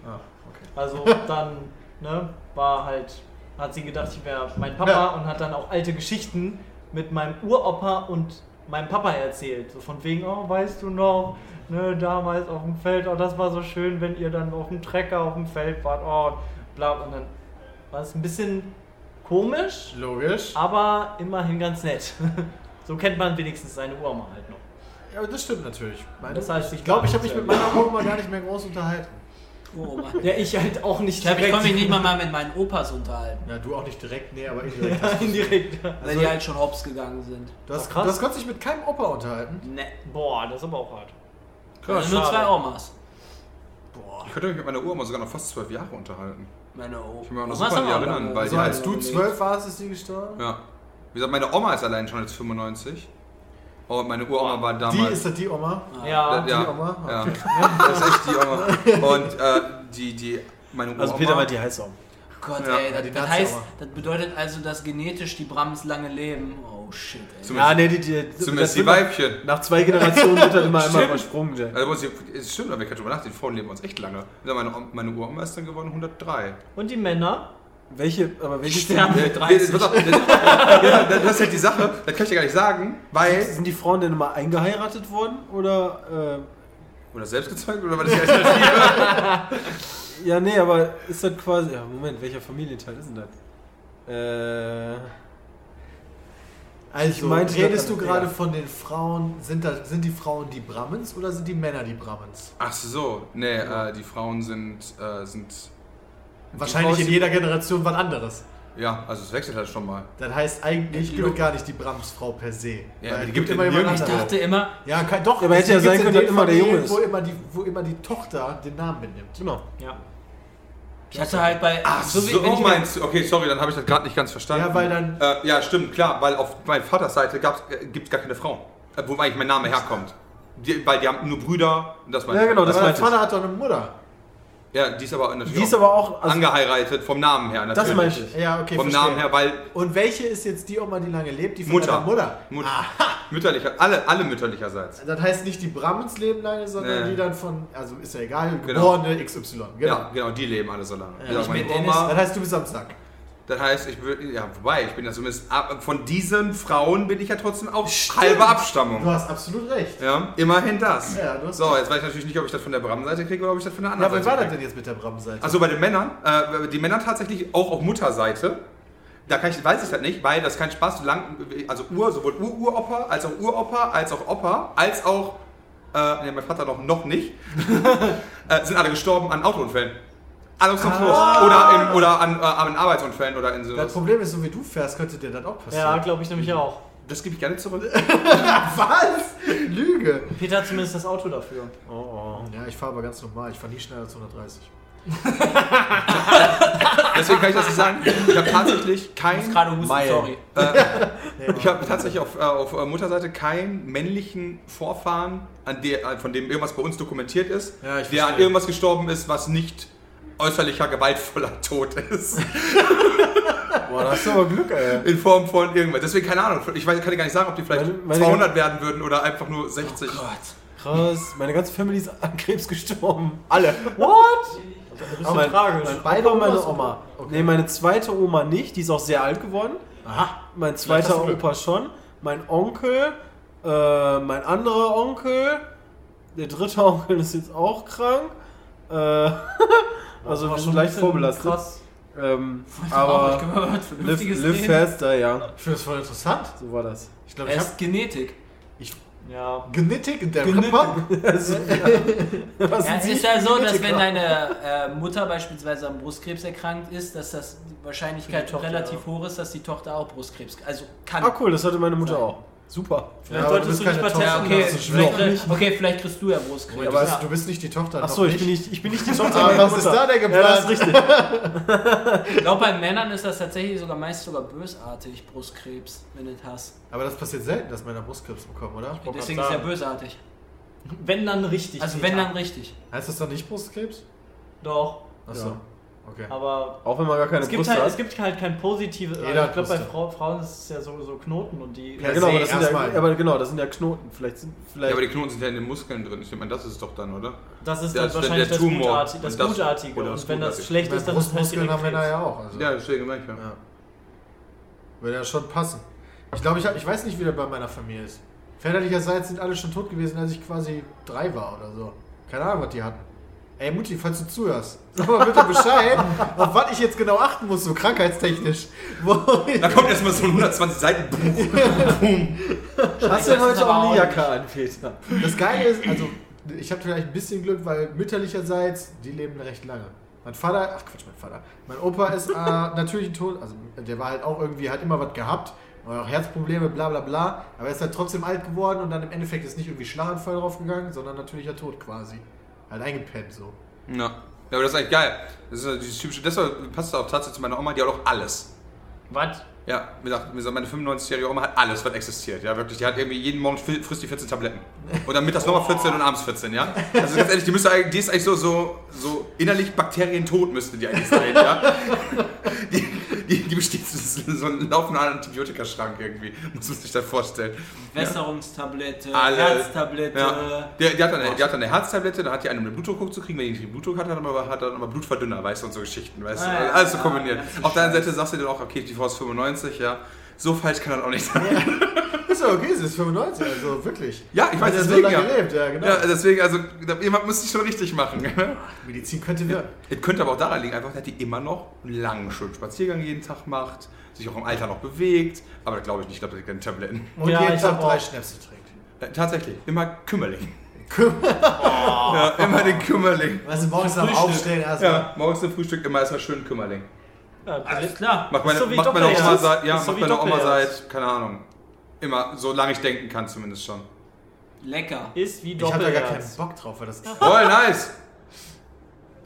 B: Ah, okay.
E: Also dann ne, war halt, hat sie gedacht, ich wäre mein Papa
B: Ja.
E: und hat dann auch alte Geschichten mit meinem Uropa und meinem Papa erzählt. So von wegen, oh, weißt du noch, ne, damals auf dem Feld, oh, das war so schön, wenn ihr dann auf dem Trecker auf dem Feld wart, oh, bla. Und dann war es ein bisschen komisch,
B: Logisch.
E: aber immerhin ganz nett. so kennt man wenigstens seine Uroma halt noch.
B: Ja, das stimmt natürlich. Meine,
E: Das heißt,
B: ich glaube, ich habe mich mit meiner Oma gar nicht mehr groß unterhalten.
C: Oh.
E: Ja, ich halt auch nicht
C: Ich glaube, ich
E: direkt.
C: konnte mich nicht mal, mal mit meinen Opas unterhalten.
B: Ja, du auch nicht direkt, nee, aber indirekt. hast du's.
E: indirekt.
C: Weil
B: Also-
C: die halt schon hops gegangen sind.
B: Du hast,
E: krass.
B: du hast konntest dich mit keinem Opa unterhalten.
C: Ne.
E: Boah, das ist aber auch hart.
C: Also nur
E: schade.
C: zwei Omas.
B: Boah.
F: Ich könnte mich mit meiner Uroma sogar noch fast zwölf Jahre unterhalten.
C: Meine O.
F: Ich kann mich auch noch super an die erinnern, weil
B: Also
F: die
B: als
F: halt-
B: du zwölf warst, ist die gestorben?
F: Ja. Wie gesagt, meine Oma ist allein schon jetzt 95. Und meine Uroma war
B: Die
F: damals.
B: ist das die Oma?
E: Ja,
F: ja,
B: die Oma?
F: Ja. Das ist echt die Oma. Und äh, die, die, meine Uroma.
D: Also Peter meint, die heißt auch.
C: Gott,
F: Ja,
C: ey, das,
B: die
C: das heißt, das bedeutet also, dass genetisch die Brahms lange leben. Oh shit, ey.
F: Zumindest,
D: Ja, nee, die, die,
F: zumindest
D: das
F: die
D: wird nach-
F: Weibchen.
D: Nach zwei Generationen wird dann immer einmal übersprungen. Jack.
F: Also, es stimmt, aber ich kann drüber nachdenken, die Frauen leben uns echt lange. Meine, meine Uroma ist dann geworden 103.
E: Und die Männer?
D: Welche, aber welche
C: Sterben mit
F: Nee,
C: 30.
F: pass auf, das, ja, das ist halt die Sache, das kann ich dir gar nicht sagen, weil.
D: Sind die Frauen denn immer eingeheiratet worden? Oder,
F: Oder selbst gezeugt oder war das die Alternative?
D: äh, ja, nee, aber ist das quasi, ja, Moment, welcher Familienteil ist denn das? Äh,
B: Also,
D: Ich meinte
B: redest du gerade
D: ja.
B: von den Frauen, sind, das, sind die Frauen die Brahmins oder sind die Männer die Brahmins?
F: Ach so, nee, äh, die Frauen sind, äh, sind.
B: Wahrscheinlich in jeder Generation was anderes.
F: Ja, also es wechselt halt schon mal.
B: Das heißt, eigentlich
C: Ja,
B: gibt gar nicht die Brahmsfrau per se.
F: Ja, die
B: es
F: gibt
B: immer
F: es
B: jemand.
C: Ich dachte immer,
B: Ja, kann, doch.
D: Ja, aber hätte ja sein können, dass immer der Junge ist.
B: Wo immer, die, wo immer die Tochter den Namen mitnimmt.
D: genau.
E: Ja.
C: Ich hatte halt bei.
F: Ach so,
C: wie- wenn ich
F: meinst du? Okay, sorry, dann habe ich das gerade nicht ganz verstanden.
B: Ja, weil dann-
F: Äh, ja, stimmt, klar, weil auf meiner Vaterseite äh, gibt es gar keine Frauen. Äh, wo eigentlich mein Name herkommt. Die, weil die haben nur Brüder und das meine
D: Ja, genau,
B: Das
D: ich.
B: Vater hat doch eine Mutter.
F: Ja, die ist aber natürlich
D: Die ist
F: auch
D: aber auch, also,
F: angeheiratet vom Namen her.
D: das
F: Natürlich.
D: meinte ich.
B: Ja, okay,
F: Vom
B: verstehe.
F: Namen her, weil
B: Und welche ist jetzt die Oma, die lange lebt? Die von
F: Mutter.
B: Mutter.
F: Mut mütterlicher, alle, alle mütterlicherseits.
B: Das heißt nicht die Brahmins leben lange, sondern
F: Nee.
B: die dann von, also ist ja egal,
F: Genau.
B: geborene XY. Genau.
F: Ja, genau, die leben alle so lange. Gesagt,
C: ich
F: meine Oma,
B: Das heißt, du bist am Sack.
F: Das heißt, ich bin, ja, wobei, ich bin ja zumindest, ab- von diesen Frauen bin ich ja trotzdem auch halbe Abstammung.
B: Du hast absolut recht.
F: Ja, immerhin das.
B: Ja, du hast
F: so, jetzt weiß ich natürlich nicht, ob ich das von der Bram-Seite kriege oder ob ich das von der
B: Ja,
F: anderen
B: aber wie
F: Seite
B: war das
F: kriege.
B: denn jetzt mit der Brahmin-Seite?
F: Also bei den Männern, äh, die Männer tatsächlich auch auf Mutterseite. Da kann ich, weiß ich das nicht, weil das kein Spaß, solange, also Ur, sowohl Ur-Uropa, als auch Uropa, als auch Opa, als auch, äh, nee, mein Vater noch, noch nicht, äh, sind alle gestorben an Autounfällen. Dem Fluss. Oder, in, oder an, äh, an Arbeitsunfällen oder in so.
B: das Problem ist, so wie du fährst, könnte dir das auch
E: Ja,
B: passieren.
E: glaube ich nämlich auch.
F: Das gebe ich gerne zurück.
B: Was? Lüge.
E: Peter hat zumindest das Auto dafür.
D: Oh, oh.
B: Ja, ich fahre aber ganz normal. Ich fahre nie schneller als 130.
F: Deswegen kann ich das nicht sagen. Ich habe tatsächlich
C: Ich
F: kein
C: muss gerade husten,
D: Meilen.
C: sorry.
F: Ich habe tatsächlich auf, äh, auf äh, Mutterseite keinen männlichen Vorfahren, an der, äh, von dem irgendwas bei uns dokumentiert ist,
B: Ja, ich
F: der an irgendwas gestorben ist, was nicht äußerlicher gewaltvoller Tod ist.
D: Boah, da hast du aber Glück, ey.
F: In Form von irgendwas. Deswegen keine Ahnung. Ich weiß, kann dir gar nicht sagen, ob die vielleicht
D: Meine- meine-
F: 200 werden würden oder einfach nur 60.
C: Gott.
D: Krass, meine ganze Family ist an Krebs gestorben.
B: Alle.
E: What? Das ist so
D: mein,
E: tragisch.
D: mein
B: Beide
D: und meine? Oma.
B: Okay.
D: Nee, meine zweite Oma nicht, die ist auch sehr alt geworden.
B: Aha.
D: Mein zweiter. Opa schon. Mein Onkel, äh, mein anderer Onkel, der dritte Onkel ist jetzt auch krank. Äh, also
E: Aber
D: wir
E: schon
D: sind leicht vorbelastet.
E: Krass.
D: Ähm,
C: Aber ich
D: live, live faster, ja.
B: Ich finde das voll interessant.
D: So war das.
B: Ich glaube, ich habe
C: Erst Genetik.
E: Ja.
B: Genetik in der
E: Genetik.
D: Also, was
C: Ja, es ist ja so, dass wenn deine äh, Mutter beispielsweise am Brustkrebs erkrankt ist, dass das die Wahrscheinlichkeit
E: die Tochter,
C: relativ
E: ja.
C: hoch ist, dass die Tochter auch Brustkrebs, also kann.
D: Ah, cool, das hatte meine Mutter auch. Super.
E: Vielleicht
B: du
E: solltest
B: bist
E: du dich mal
C: Ja,
E: testen
C: okay,
B: das ist
C: vielleicht, okay, vielleicht kriegst du ja Brustkrebs.
B: Aber
E: Ja.
B: du bist nicht die Tochter.
D: Achso, ich bin nicht, ich bin nicht die Tochter
B: Ah, was ist da der
D: Ja, das ist
B: geplant?
D: richtig.
C: Ich glaube, bei Männern ist das tatsächlich sogar meist sogar bösartig, Brustkrebs, wenn du das hast.
B: Aber das passiert selten, dass Männer Brustkrebs bekommen, oder?
C: Deswegen ist ja bösartig.
E: Wenn dann richtig.
C: Also wenn dann richtig.
B: Heißt das dann nicht Brustkrebs?
E: Doch.
B: Achso.
D: Ja.
B: Okay.
E: Aber
D: Auch wenn man gar keine
E: es gibt,
D: Brüste
E: halt,
D: hat.
E: es gibt halt kein positives.
B: Jeder
E: Ich glaube, bei. Frau, Frauen ist es ja so, so Knoten und die.
D: ja, genau, aber das, sind ja, aber genau, das sind ja Knoten. Vielleicht sind
F: Ja,
D: vielleicht
F: aber die Knoten sind ja in den Muskeln drin. Ich meine, das ist doch dann, oder?
E: Das ist
F: Ja,
E: dann
F: das ist
E: wahrscheinlich
F: der
E: das,
F: Tumor.
E: Gutartige, das
F: Und das-
E: Gutartige.
F: oder das
E: und wenn das schlecht ist, dann ist es halt direkt
B: haben Männer ja auch. Also.
F: Ja, deswegen meine ich ja.
B: Ja. Würde ja schon passen. Ich glaube, ich, hab, ich weiß nicht, wie das bei meiner Familie ist. Väterlicherseits sind alle schon tot gewesen, als ich quasi drei war oder so. Keine Ahnung, was die hatten. Ey, Mutti, falls du zuhörst, sag mal bitte Bescheid, auf was ich jetzt genau achten muss, so krankheitstechnisch.
F: Da kommt erstmal so ein 120 Seiten Buch.
D: Hast du denn
E: es
D: heute auch eine Jacke an, Peter?
B: Das Geile ist, also, ich habe vielleicht ein bisschen Glück, weil mütterlicherseits, die leben recht lange. Mein Vater, ach Quatsch, mein Vater. Mein Opa ist äh, natürlich ein Tod, also der war halt auch irgendwie, hat immer was gehabt, auch Herzprobleme, bla bla bla, aber er ist halt trotzdem alt geworden und dann im Endeffekt ist nicht irgendwie Schlaganfall draufgegangen, sondern natürlicher Tod quasi. Halt eingepennt so.
F: Ja. ja, aber das ist eigentlich geil. Das ist ja dieses typische, deshalb passt auch tatsächlich zu meiner Oma, die hat auch alles.
E: Was?
F: Ja, wie gesagt, meine 95-jährige Oma hat alles, was existiert. Ja, wirklich. Die hat irgendwie jeden Morgen fri- frisst die 14 Tabletten. Und dann mittags nochmal 14 und abends 14, ja? Also ganz ehrlich, die, müsste eigentlich, die ist eigentlich so, so, so innerlich bakterientot, müsste die eigentlich sein, ja? Die, die, die besteht so so ein laufender Antibiotikaschrank irgendwie, muss man sich das vorstellen.
C: Wässerungstablette,
F: Alle.
C: Herztablette.
F: Ja. Die, die, hat dann eine, die hat dann eine Herztablette, dann hat die eine, um den Blutdruck hochzukriegen, wenn die nicht den Blutdruck hat, hat dann aber, hat dann aber Blutverdünner, weißt du, und so Geschichten, weißt
C: Ah,
F: du,
C: ja.
F: alles so
C: Ah,
F: kombiniert.
C: ja,
F: Auf der anderen. Seite sagst du dir auch, okay, die Frau ist 95, ja, so falsch kann das auch nicht sein.
B: Ist ja okay, sie ist 95, also wirklich.
F: Ja, ich weiß,
B: so
F: deswegen
B: lange
F: ja.
B: gelebt, ja, genau.
F: Ja, deswegen, also, jemand muss es schon richtig machen.
B: Medizin könnte wirken.
F: Es könnte aber auch daran liegen, einfach, dass die immer noch einen langen, schönen Spaziergang jeden Tag macht, sich auch im Alter noch bewegt, aber das glaube ich nicht, ich glaube, dass sie keine Tabletten.
B: Und
E: Ja,
B: jeden
E: ich
B: Tag drei Schnäpse trinkt.
F: Äh, tatsächlich, immer Kümmerling. ja, immer den Kümmerling.
B: Weißt du, morgens am
E: Frühstück.
B: Aufstehen erstmal.
F: Ja, morgens zum Frühstück immer erstmal schön Kümmerling.
E: Ja,
C: Alles klar.
F: Macht meine,
E: so
F: macht meine Oma seit, ja,
E: so
F: macht meine Oma seit, keine Ahnung, immer, solange ich denken kann zumindest schon.
C: Lecker.
E: Ist wie
B: Ich habe da gar keinen
E: Doppelherz.
B: Bock drauf, weil das.
F: Voll nice!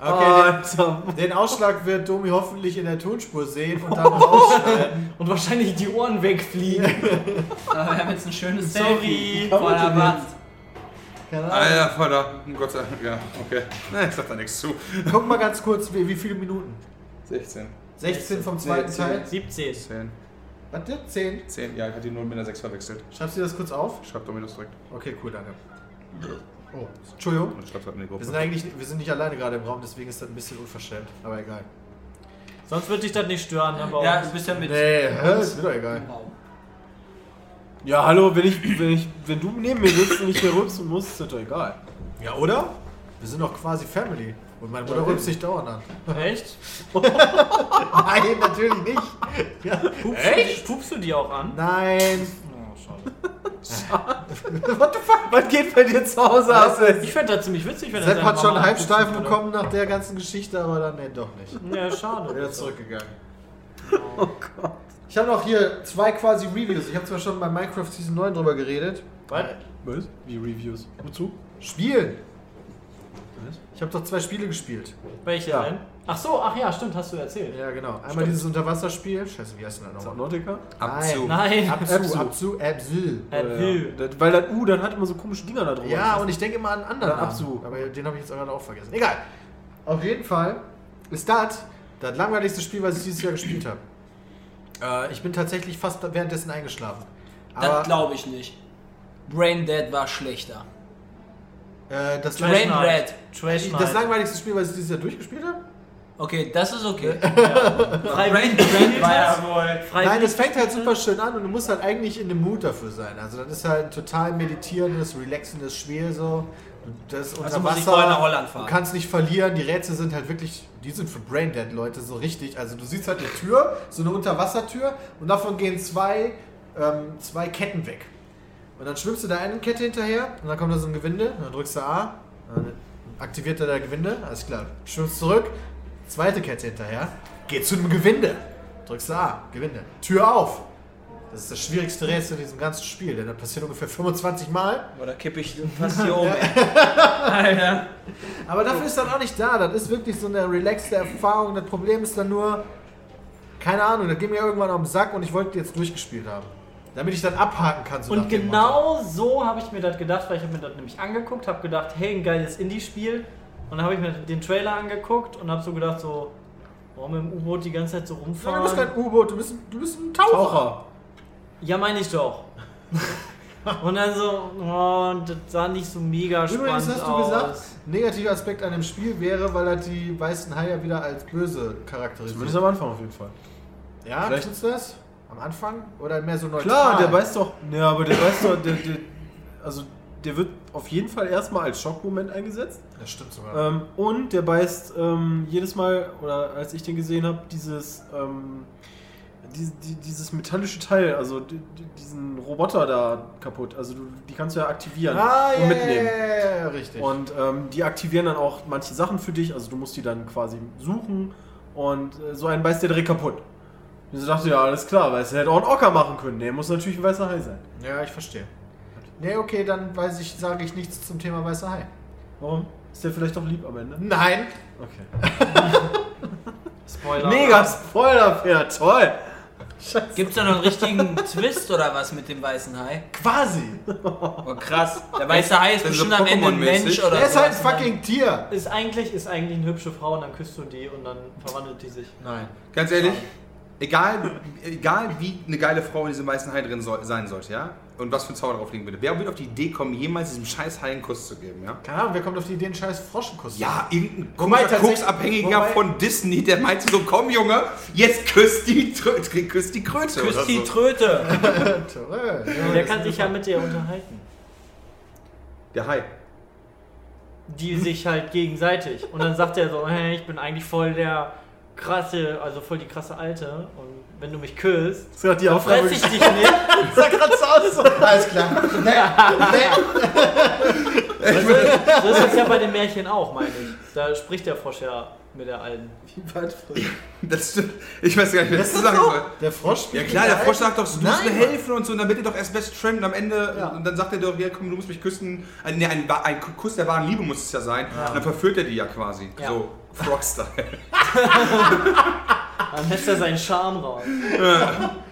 B: Okay,
D: Alter.
B: den, den Ausschlag wird Domi hoffentlich in der Tonspur sehen und dann rausschneiden.
E: Und wahrscheinlich die Ohren wegfliegen.
C: Aber wir haben jetzt ein schönes
E: Sorry.
C: Selfie vor der Wand.
B: Keine Ahnung.
F: Alter, Vater, Gott sei Dank, ja, okay. Ne, ich sag da nichts zu.
B: Guck mal ganz kurz, wie, wie viele Minuten?
F: 16,
B: 16 vom zweiten
F: Nee,
B: Teil?
E: 17.
F: 10,
B: Warte, 10.
F: 10, ja, ich hatte die 0 mit der 6 verwechselt.
B: Schreibst du das kurz auf?
F: Schreibt Domi das direkt.
B: Okay, cool, danke. Oh, Entschuldigung.
F: Und schreibt halt in die Gruppe.
B: Wir sind eigentlich wir sind nicht alleine gerade im Raum, deswegen ist das ein bisschen unverschämt. Aber egal.
E: Sonst würde dich das nicht stören, aber
C: Ja, du bist ja mit.
B: Nee, hä? ist mir doch egal.
D: Ja, hallo, wenn, ich, wenn, ich, wenn du neben mir sitzt und ich hier rülpsen muss, ist das doch egal.
B: Ja, oder? Wir sind doch quasi Family. Und mein Bruder rülpst sich dauernd an.
E: Echt?
B: Nein, natürlich nicht. Ja.
E: Pupst, Echt? Pupst du die auch an?
B: Nein.
E: Oh,
B: What the fuck?
D: Was geht bei dir zu Hause ab?
E: Ich fände das ziemlich witzig, wenn er
B: Sepp hat schon Halbsteifen bekommen nach der ganzen Geschichte, aber dann nee, doch nicht.
E: Ja, schade.
B: Wieder zurückgegangen. Oh Gott. Ich habe noch hier zwei quasi Reviews. Ich habe zwar schon bei Minecraft Season 9 drüber geredet.
E: Was?
D: Was? Wie Reviews? Wozu?
B: Spielen. Ich habe doch zwei Spiele gespielt.
E: Welche
D: Ja.
E: denn? Ach so, ach ja, stimmt, hast du erzählt.
B: Ja, genau. Einmal
E: Stimmt.
B: dieses Unterwasserspiel. Scheiße, wie heißt denn das nochmal?
D: Subnautica?
F: Abzug.
E: Nein.
B: Abzu,
D: Abzu.
B: Abzu, Abzu.
E: Abzu.
D: Das, weil das U, dann hat immer so komische Dinger da drüber.
B: Ja, und ich denke immer an einen anderen.
D: Abzu.
B: Aber den habe ich jetzt gerade auch vergessen. Egal. Auf jeden Fall ist das das langweiligste Spiel, was ich dieses Jahr gespielt habe. Äh, ich bin tatsächlich fast währenddessen eingeschlafen.
C: Das
B: Aber
C: glaube ich nicht. Brain Dead war schlechter.
B: Äh, das,
E: Night.
C: Dead.
E: Trash
B: das
E: Night.
B: langweiligste Spiel, was ich dieses Jahr durchgespielt habe?
C: Okay, das ist okay.
E: Freiwillig
C: ja
E: hast?
B: Nein,
E: Freiwillig
B: das fängt halt super schön an und du musst halt eigentlich in dem Mut dafür sein. Also das ist halt ein total meditierendes, relaxendes Spiel so. Das ist unter
C: Also muss ich
B: Wasser.
C: vorher nach Holland fahren.
B: Du kannst nicht verlieren. Die Rätsel sind halt wirklich, die sind für Braindead Leute so richtig. Also du siehst halt eine Tür, so eine Unterwassertür und davon gehen zwei, ähm, zwei Ketten weg. Und dann schwimmst du der einen Kette hinterher und dann kommt da so ein Gewinde, und dann drückst du A, dann aktiviert er der Gewinde, alles klar. Schwimmst zurück, zweite Kette hinterher, geht zu einem Gewinde, drückst du A, Gewinde, Tür auf. Das ist das schwierigste Rätsel in diesem ganzen Spiel, denn das passiert ungefähr 25 Mal.
C: Oder kippe ich fast hier um. Alter.
B: Aber dafür ist dann auch nicht da. Das ist wirklich so eine relaxte Erfahrung. Das Problem ist dann nur, keine Ahnung, das ging mir irgendwann auf den Sack und ich wollte jetzt durchgespielt haben. Damit ich dann abhaken kann. So
E: Und genau so habe ich mir das gedacht, weil ich habe mir das nämlich angeguckt, habe gedacht, hey, ein geiles Indie-Spiel. Und dann habe ich mir den Trailer angeguckt und habe so gedacht, so, Warum im U-Boot die ganze Zeit so
B: Nein, du
E: rumfahren?
B: bist kein U-Boot, du bist, ein- du bist ein Taucher.
D: Taucher.
E: Ja, meine ich doch. Und dann so, oh, das sah nicht so mega spannend
B: Übrigens hast du
E: aus.
B: gesagt, negativer Aspekt an dem Spiel wäre, weil er die weißen Haie wieder als böse charakterisiert.
D: Zumindest am Anfang auf jeden Fall.
B: Ja,
D: Vielleicht-
B: tut's das? Am Anfang? Oder mehr so neutral?
D: Klar, der beißt doch. Ja, aber der beißt doch. Der, der, also, der wird auf jeden Fall erstmal als Schockmoment eingesetzt.
B: Das stimmt sogar.
D: Ähm, und der beißt ähm, jedes Mal, oder als ich den gesehen habe, dieses, ähm, die, die, dieses metallische Teil, also die, die, diesen Roboter da kaputt. Also du, die kannst du ja aktivieren
B: ah,
D: und
B: ja,
D: mitnehmen.
B: ja, ja, ja, richtig.
D: Und ähm, die aktivieren dann auch manche Sachen für dich, also du musst die dann quasi suchen und äh, so einen beißt der direkt kaputt. Und so dachte ja, alles klar, weil es hätte auch ein Ocker machen können. Der muss natürlich ein weißer Hai sein.
B: ja, ich verstehe. Nee, okay, dann weiß ich, sage ich nichts zum Thema weißer Hai.
D: Warum? Ist der vielleicht doch lieb am Ende?
B: Nein!
D: Okay.
E: Spoiler.
D: Mega Spoiler, Pferd, toll!
C: Gibt's da noch einen richtigen Twist oder was mit dem weißen Hai?
B: Quasi!
C: Oh, krass. Der weiße Hai ist
F: ist so
C: bestimmt am Ende ein
F: Pokémon-mäßig.
C: Mensch oder
B: Er ist
C: so.
B: halt ein fucking Tier!
E: Ist eigentlich, ist eigentlich eine hübsche Frau und dann küsst du die und dann verwandelt die sich.
B: Nein.
F: Ganz ehrlich, egal, egal wie eine geile Frau in diesem weißen Hai drin soll, sein sollte, ja? Und was für ein Zauber drauf liegen würde. Wer wird auf die Idee kommen, jemals diesem scheiß Hai einen Kuss zu geben, ja?
B: Keine Ahnung, wer kommt auf die Idee, einen scheiß Froschenkuss zu
F: Ja, irgendein komischer Koksabhängiger von Disney, der meinte so, komm Junge, jetzt küsst die, Trö- küsst die Kröte
C: Küsst die
F: so.
C: Tröte.
B: Toll.
E: Der kann sich ja mit dir unterhalten.
F: Der Hai.
E: Die sich halt gegenseitig. Und dann sagt er so, hey, ich bin eigentlich voll der krasse, also voll die krasse Alte. Und wenn du mich küsst,
D: Das hat die
E: dann fress ich dich nicht.
B: sah gerade so aus. Alles klar. Nee, nee.
E: Das ist ja bei den Märchen auch, meine ich. Da spricht der Frosch ja mit der Alten.
F: Das stimmt. Ich weiß gar nicht, was ich sagen soll.
B: Der Frosch
F: Ja klar, der Frosch sagt doch, du musst mir helfen und so, und dann wird er doch erst Best Friend und am Ende,
B: Ja.
F: und dann sagt er doch, ja komm, du musst mich küssen. Ein, nee, ein, ein Kuss der wahren Liebe muss es ja sein. Und dann verführt er die ja quasi.
E: Ja.
F: So, Frog-Style.
E: Dann lässt er seinen Charme raus.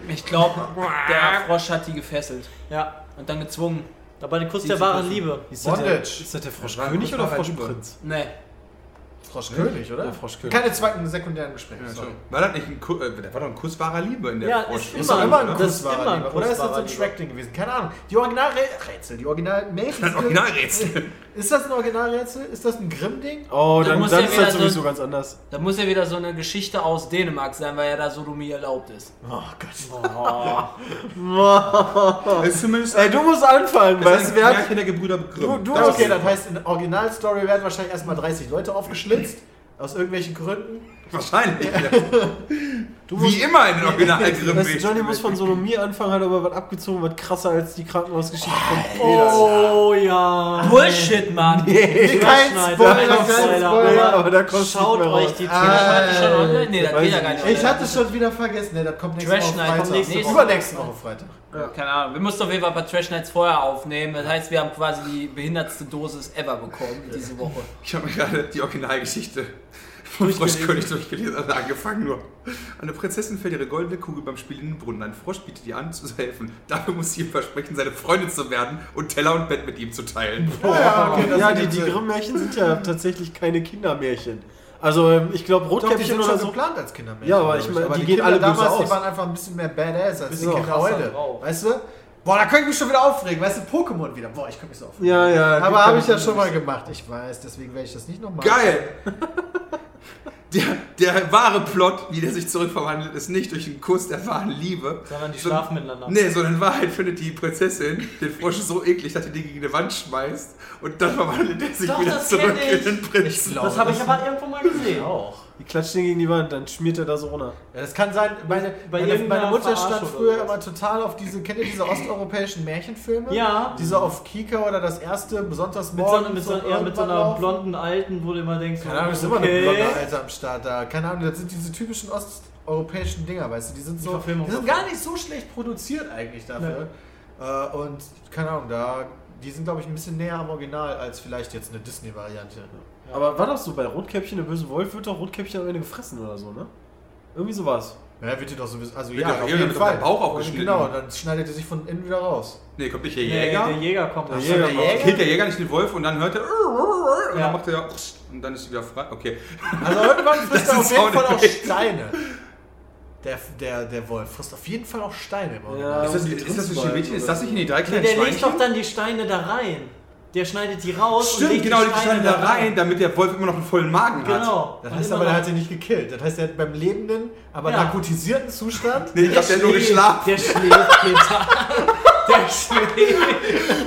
C: Ich glaube, der Frosch hat die gefesselt
E: Ja,
C: und dann gezwungen.
E: aber den Kuss der wahren. Liebe.
D: Ist das, der,
B: Bondage.
D: ist das der Froschkönig
B: ein
D: oder Froschprinz?
C: Nee.
B: Froschkönig, oder?
D: Ja, Froschkönig.
B: Keine zweiten sekundären Gespräche.
F: Ja. War das nicht ein Kuss, äh, war doch ein Kuss wahrer Liebe in der
E: Ja,
F: Frosch.
E: ist Immer,
B: immer ein Kuss wahrer Liebe.
E: Kuss
B: Oder ist das ein. Shrek-Ding gewesen? Keine Ahnung. Die Originalrätsel, die Original-Märchen.
F: Das Originalrätsel.
B: Ist das ein Originalrätsel? Ist das ein Grimm-Ding?
D: Oh,
C: Dann
D: dann,
C: muss
D: dann
C: ja
D: ist
C: wieder
D: das
C: so-
D: sowieso ganz anders.
C: Da muss ja wieder so eine Geschichte aus Dänemark sein, weil ja da Sodomie erlaubt ist.
B: Oh Gott.
F: Das ist zumindest
D: Ey, du musst anfangen, weißt du, wer hat...
F: Der Gebrüder Grimm.
D: Du-
B: okay, das heißt, in der Originalstory werden wahrscheinlich erstmal 30 Leute aufgeschlitzt. Aus irgendwelchen Gründen.
F: Wahrscheinlich. Ja.
D: Du musst-
F: Wie immer in den original grimm
D: Weißt du, Johnny muss von Sodomie anfangen, hat aber was abgezogen, was krasser als die Krankenhausgeschichte von Peter.
E: Oh ja.
C: Bullshit, Mann!
B: Kein
E: Schneid,
B: Spoiler,
E: kein
B: kein
E: Spoiler.
D: Aber da kommt
E: Schaut
D: nicht mehr
E: euch die
C: Warte schon online? Nee, das geht ja
D: ich
C: gar nicht.
B: Ich hatte es schon wieder vergessen. Ne, das kommt nächste
C: Trash
B: Woche
C: Night
B: Freitag.
C: kommt nächste Woche.
B: Übernächste Woche Freitag.
C: Keine Ahnung. Wir mussten auf jeden Fall ein paar Trash Nights vorher aufnehmen. Das heißt, wir haben quasi die behindertste Dosis ever bekommen diese Woche.
F: Ich habe mir gerade die Originalgeschichte von Froschkönig durchgelesen, also angefangen nur. Eine Prinzessin fällt ihre goldene Kugel beim Spiel in den Brunnen. Ein Frosch bietet ihr an, zu helfen. Dafür muss sie ihm versprechen, seine Freundin zu werden und Teller und Bett mit ihm zu teilen.
B: Ja, okay, das
D: ja, die, die
B: Sinn.
D: Grimm-Märchen sind ja tatsächlich keine Kindermärchen. Also, ähm, ich glaube,
B: Doch, die
D: Rotkäppchen
B: sind
D: oder
B: schon
D: so.
B: geplant als Kindermärchen.
D: Ja, aber ich meine, die
B: die
D: gehen
B: Kinder
D: alle
B: damals,
D: aus.
B: die waren einfach ein bisschen mehr Badass als die
D: So,
B: Kinder heute.
E: drauf.
B: Weißt du? Boah, da könnte ich mich schon wieder aufregen. Weißt du, Pokémon wieder. Boah, ich könnte mich so aufregen.
D: Ja, ja.
B: Aber habe ich ja schon mal gemacht. Ich weiß, deswegen werde ich das nicht nochmal.
F: Geil! Der, der wahre Plot, wie der sich zurückverwandelt, ist nicht durch einen Kuss der wahren Liebe.
E: Sondern die
F: So-
E: schlafen miteinander.
F: Nee, sondern in Wahrheit findet die Prinzessin den Frosch so eklig, dass er den gegen die Wand schmeißt und dann verwandelt er sich
E: Doch,
F: wieder zurück in den Prinzen.
E: Das habe ich aber irgendwo mal gesehen.
B: Auch.
D: Die klatscht den gegen die Wand, dann schmiert er da so runter.
B: Ja, das kann sein. Meine,
E: Bei
B: meine, meine Mutter stand früher immer total auf diese, kennt ihr diese osteuropäischen Märchenfilme?
E: Ja.
B: Die so auf Kika oder das erste besonders
E: Mit so, mit, so, eher mit so einer
B: laufen.
E: blonden Alten, wo du immer denkst,
B: Keine Ahnung, ist immer eine blonde Alte am Start da. Keine Ahnung, das sind diese typischen osteuropäischen Dinger, weißt du, die sind
E: Die
B: so,
E: Verfilmung
B: die sind gar nicht so schlecht produziert eigentlich dafür. Äh, und keine Ahnung, da, die sind glaube ich ein bisschen näher am Original als vielleicht jetzt eine Disney-Variante.
D: Aber war doch so, bei Rotkäppchen, der böse Wolf, wird doch Rotkäppchen am Ende gefressen oder so, ne? Irgendwie so war's.
B: Ja, wird dir doch sowieso. Also
F: Wird
B: ja,
F: doch-
B: auf
F: ja,
B: jeden
F: wird
B: Fall.
F: Bauch aufgeschnitten.
B: Genau, dann schneidet er sich von innen wieder raus.
F: Nee, kommt nicht der
E: Nee,
F: Jäger.
E: der Jäger kommt.
B: Der Jäger
E: der
B: kommt.
F: Killt der Jäger nicht den Wolf und dann hört er und
E: Ja.
F: dann macht er und dann ist sie wieder frei. Okay.
B: Also irgendwann frisst er auf
F: ist
B: jeden
F: auch
B: Fall auch Steine. Der, der, der Wolf frisst auf jeden Fall auch Steine im Original.
D: Ja.
F: Ist das, ist das ein Mädchen? Ist das nicht in die drei
E: Nee,
F: kleinen
E: der legt
F: Schweinchen?
E: doch dann die Steine da rein. Der schneidet die raus und
F: Stimmt,
E: legt
F: genau, die Steine da rein, damit der Wolf immer noch einen vollen Magen hat.
E: Genau.
B: Das
E: Und
B: heißt aber, der hat ihn nicht gekillt. Das heißt, er hat beim lebenden, aber
E: Ja.
B: narkotisierten Zustand.
F: Nee, ich glaube, der hat nur
E: schläft.
F: geschlafen.
E: Der schläft, Peter. Der schläft.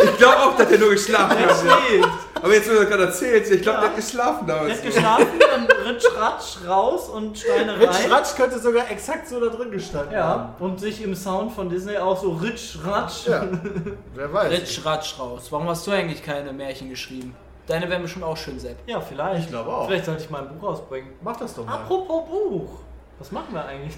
F: Ich glaube auch, dass der nur geschlafen
E: Der
F: hat.
E: schläft.
F: Aber jetzt, wo du das gerade erzählst, ich glaube,
E: Ja.
F: der hat geschlafen
E: Der
F: damals.
E: hat geschlafen, dann ritsch, ratsch, raus und Steine rein.
B: Ratsch könnte sogar exakt so da drin gestanden
E: Ja,
B: haben.
E: und sich im Sound von Disney auch so ritsch, ratsch.
B: Ja, wer weiß.
C: Ritsch, ratsch raus. Warum hast du eigentlich keine Märchen geschrieben? Deine wären bestimmt auch schön, Sepp.
E: Ja, vielleicht.
B: Ich glaube auch.
E: Vielleicht sollte ich mal ein Buch rausbringen.
B: Mach das doch mal.
E: Apropos Buch. Was machen wir eigentlich?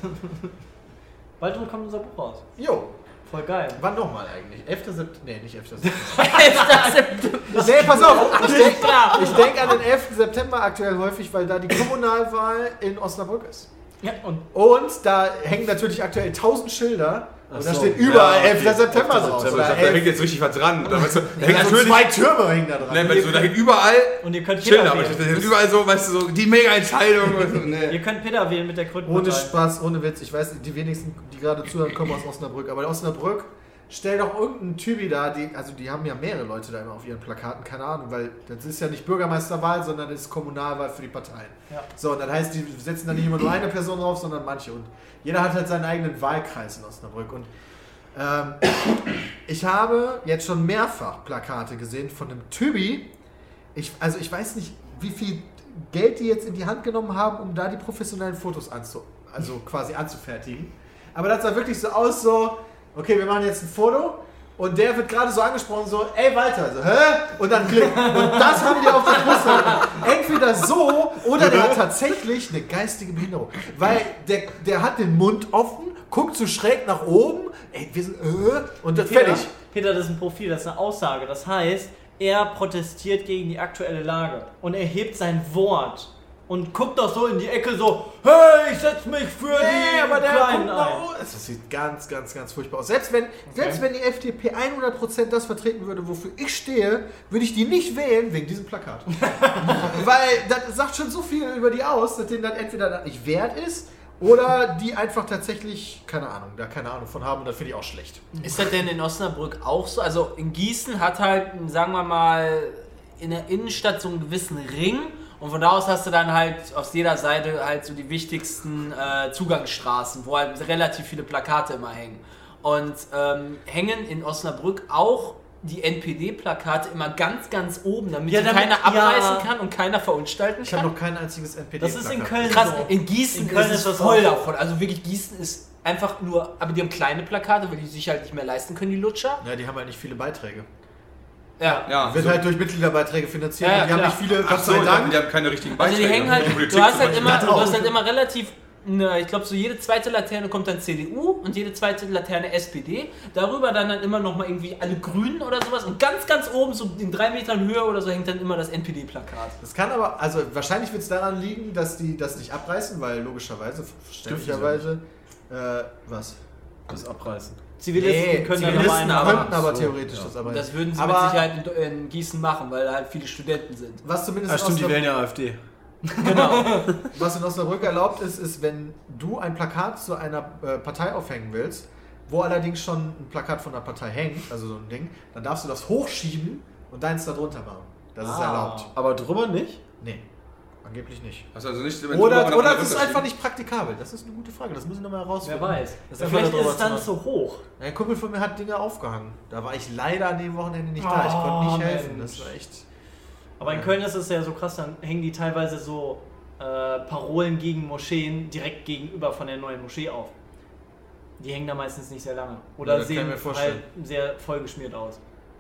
E: Bald kommt unser Buch raus.
B: Jo,
E: Voll geil.
B: wann nochmal eigentlich? 11. September? Nee, nicht 11. September. nee, pass auf. Ich denke
C: klar.
B: ich denk an den 11. September aktuell häufig, weil da die Kommunalwahl in Osnabrück ist.
E: Ja, und
B: Und da hängen natürlich aktuell 1000 Schilder. Und da
D: so.
B: steht überall
D: Ja,
B: 11.
D: okay.
B: September
D: 11.
B: drauf.
D: September.
F: Glaub, da hängt
B: 11.
F: jetzt richtig was dran. Da, weißt du, da hängt
B: Also
F: natürlich.
B: zwei Türme hängen da dran.
F: Nein, weißt du, da hängt überall
E: Und ihr könnt Peter
F: aber da
E: wählen.
F: hängt überall so, weißt du, so die Mega-Entscheidung. und so, nee.
E: Ihr könnt Peter wählen mit der
B: Ohne
E: Krötenpartei.
B: Spaß, ohne Witz. Ich weiß, die wenigsten, die gerade zuhören, kommen aus Osnabrück. Aber in Osnabrück, stell doch irgendeinen Typi da, die, also die haben ja mehrere Leute da immer auf ihren Plakaten, keine Ahnung, weil das ist ja nicht Bürgermeisterwahl, sondern das ist Kommunalwahl für die Parteien.
E: Ja.
B: So, und das heißt, die setzen da nicht immer nur eine Person drauf, sondern manche. Und jeder hat halt seinen eigenen Wahlkreis in Osnabrück. Und ähm, ich habe jetzt schon mehrfach Plakate gesehen von einem Typi. Ich, also ich weiß nicht, wie viel Geld die jetzt in die Hand genommen haben, um da die professionellen Fotos anzu, also quasi anzufertigen. Aber das sah wirklich so aus, so, okay, wir machen jetzt ein Foto und der wird gerade so angesprochen, so, ey Walter, so, hä? Und dann klick. Und das haben die auf Poster gemacht. Entweder so oder der hat tatsächlich eine geistige Behinderung. Weil der, der hat den Mund offen, guckt so schräg nach oben, ey, wir sind, äh, und das
E: Peter,
B: fertig.
E: Peter, das ist ein Profil, das ist eine Aussage. Das heißt, er protestiert gegen die aktuelle Lage und er hebt sein Wort und guckt doch so in die Ecke so, hey, ich setz mich für
B: Nee,
E: die
B: aber der
E: Kleinen
B: guckt
E: ein.
B: Das sieht ganz, ganz, ganz furchtbar aus. Selbst wenn, selbst wenn die FDP 100% das vertreten würde, wofür ich stehe, würde ich die nicht wählen wegen diesem Plakat. Weil das sagt schon so viel über die aus, dass denen das entweder das nicht wert ist oder die einfach tatsächlich, keine Ahnung, da keine Ahnung von haben und das finde ich auch schlecht.
C: Ist das denn in Osnabrück auch so? Also in Gießen hat halt, sagen wir mal, in der Innenstadt so einen gewissen Ring und von da aus hast du dann halt aus jeder Seite halt so die wichtigsten äh, Zugangsstraßen, wo halt relativ viele Plakate immer hängen. Und ähm, hängen in Osnabrück auch die NPD-Plakate immer ganz, ganz oben, damit
E: Ja,
C: die
E: damit-
C: keiner abreißen
E: ja.
C: kann und keiner verunstalten
B: Ich
C: kann.
B: habe noch kein einziges NPD.
E: Das ist in Köln
C: Krass,
E: so.
C: in Gießen
E: In Köln
C: ist
E: ist
C: es
E: das
C: voll
E: auch.
C: davon. Also wirklich, Gießen ist einfach nur, aber die haben kleine Plakate, weil die sich halt nicht mehr leisten können, die Lutscher.
B: Ja, die haben halt nicht viele Beiträge.
C: Ja.
F: Ja,
B: Wird
F: so.
B: halt durch Mitgliederbeiträge finanziert.
C: Ja,
B: die haben
C: klar.
B: nicht viele, Gott
F: so,
B: sei Dank.
F: die haben keine richtigen
C: Also
F: Beiträge.
C: die hängen halt, du hast halt immer, du hast halt immer relativ, ne, ich glaube so jede zweite Laterne kommt dann CDU und jede zweite Laterne SPD. Darüber dann, dann immer noch mal irgendwie alle Grünen oder sowas und ganz, ganz oben, so in drei Metern Höhe oder so, hängt dann immer das NPD-Plakat.
B: Das kann aber, also wahrscheinlich wird es daran liegen, dass die das nicht abreißen, weil logischerweise, verständlicherweise, äh, was?
D: Das abreißen.
E: Zivilisten können dann
C: Zivilisten
E: aber
C: aber-
B: könnten aber
D: so,
B: theoretisch
D: ja.
B: das abreißen.
C: das würden sie
B: aber
C: mit Sicherheit in, in Gießen machen, weil da halt viele Studenten sind.
B: was zumindest in
D: stimmt, die
B: Osnabrück-
D: wählen ja AfD.
B: was in Osnabrück erlaubt ist, ist, wenn du ein Plakat zu einer äh, Partei aufhängen willst, wo allerdings schon ein Plakat von einer Partei hängt, also so ein Ding, dann darfst du das hochschieben und deins da drunter machen. Das ist
E: Ah.
B: erlaubt.
D: Aber drüber nicht?
B: Nee, angeblich nicht.
F: Also nicht,
B: Oder, oder es ist einfach nicht praktikabel. Das ist eine gute Frage. Das muss ich nochmal
E: Wer
B: herausfinden.
E: weiß.
B: Das ist einfach
E: Vielleicht ist es dann
B: zu
E: hoch.
B: Ein Kumpel von mir hat Dinge aufgehangen. Da war ich leider an dem Wochenende nicht da. Ich
E: Oh,
B: konnte nicht helfen.
E: Mensch.
B: Das war echt.
E: Aber in Köln ist es ja so krass, dann hängen die teilweise so äh, Parolen gegen Moscheen direkt gegenüber von der neuen Moschee auf. Die hängen da meistens nicht sehr lange. Oder
B: Ja, das
E: sehen halt sehr vollgeschmiert aus.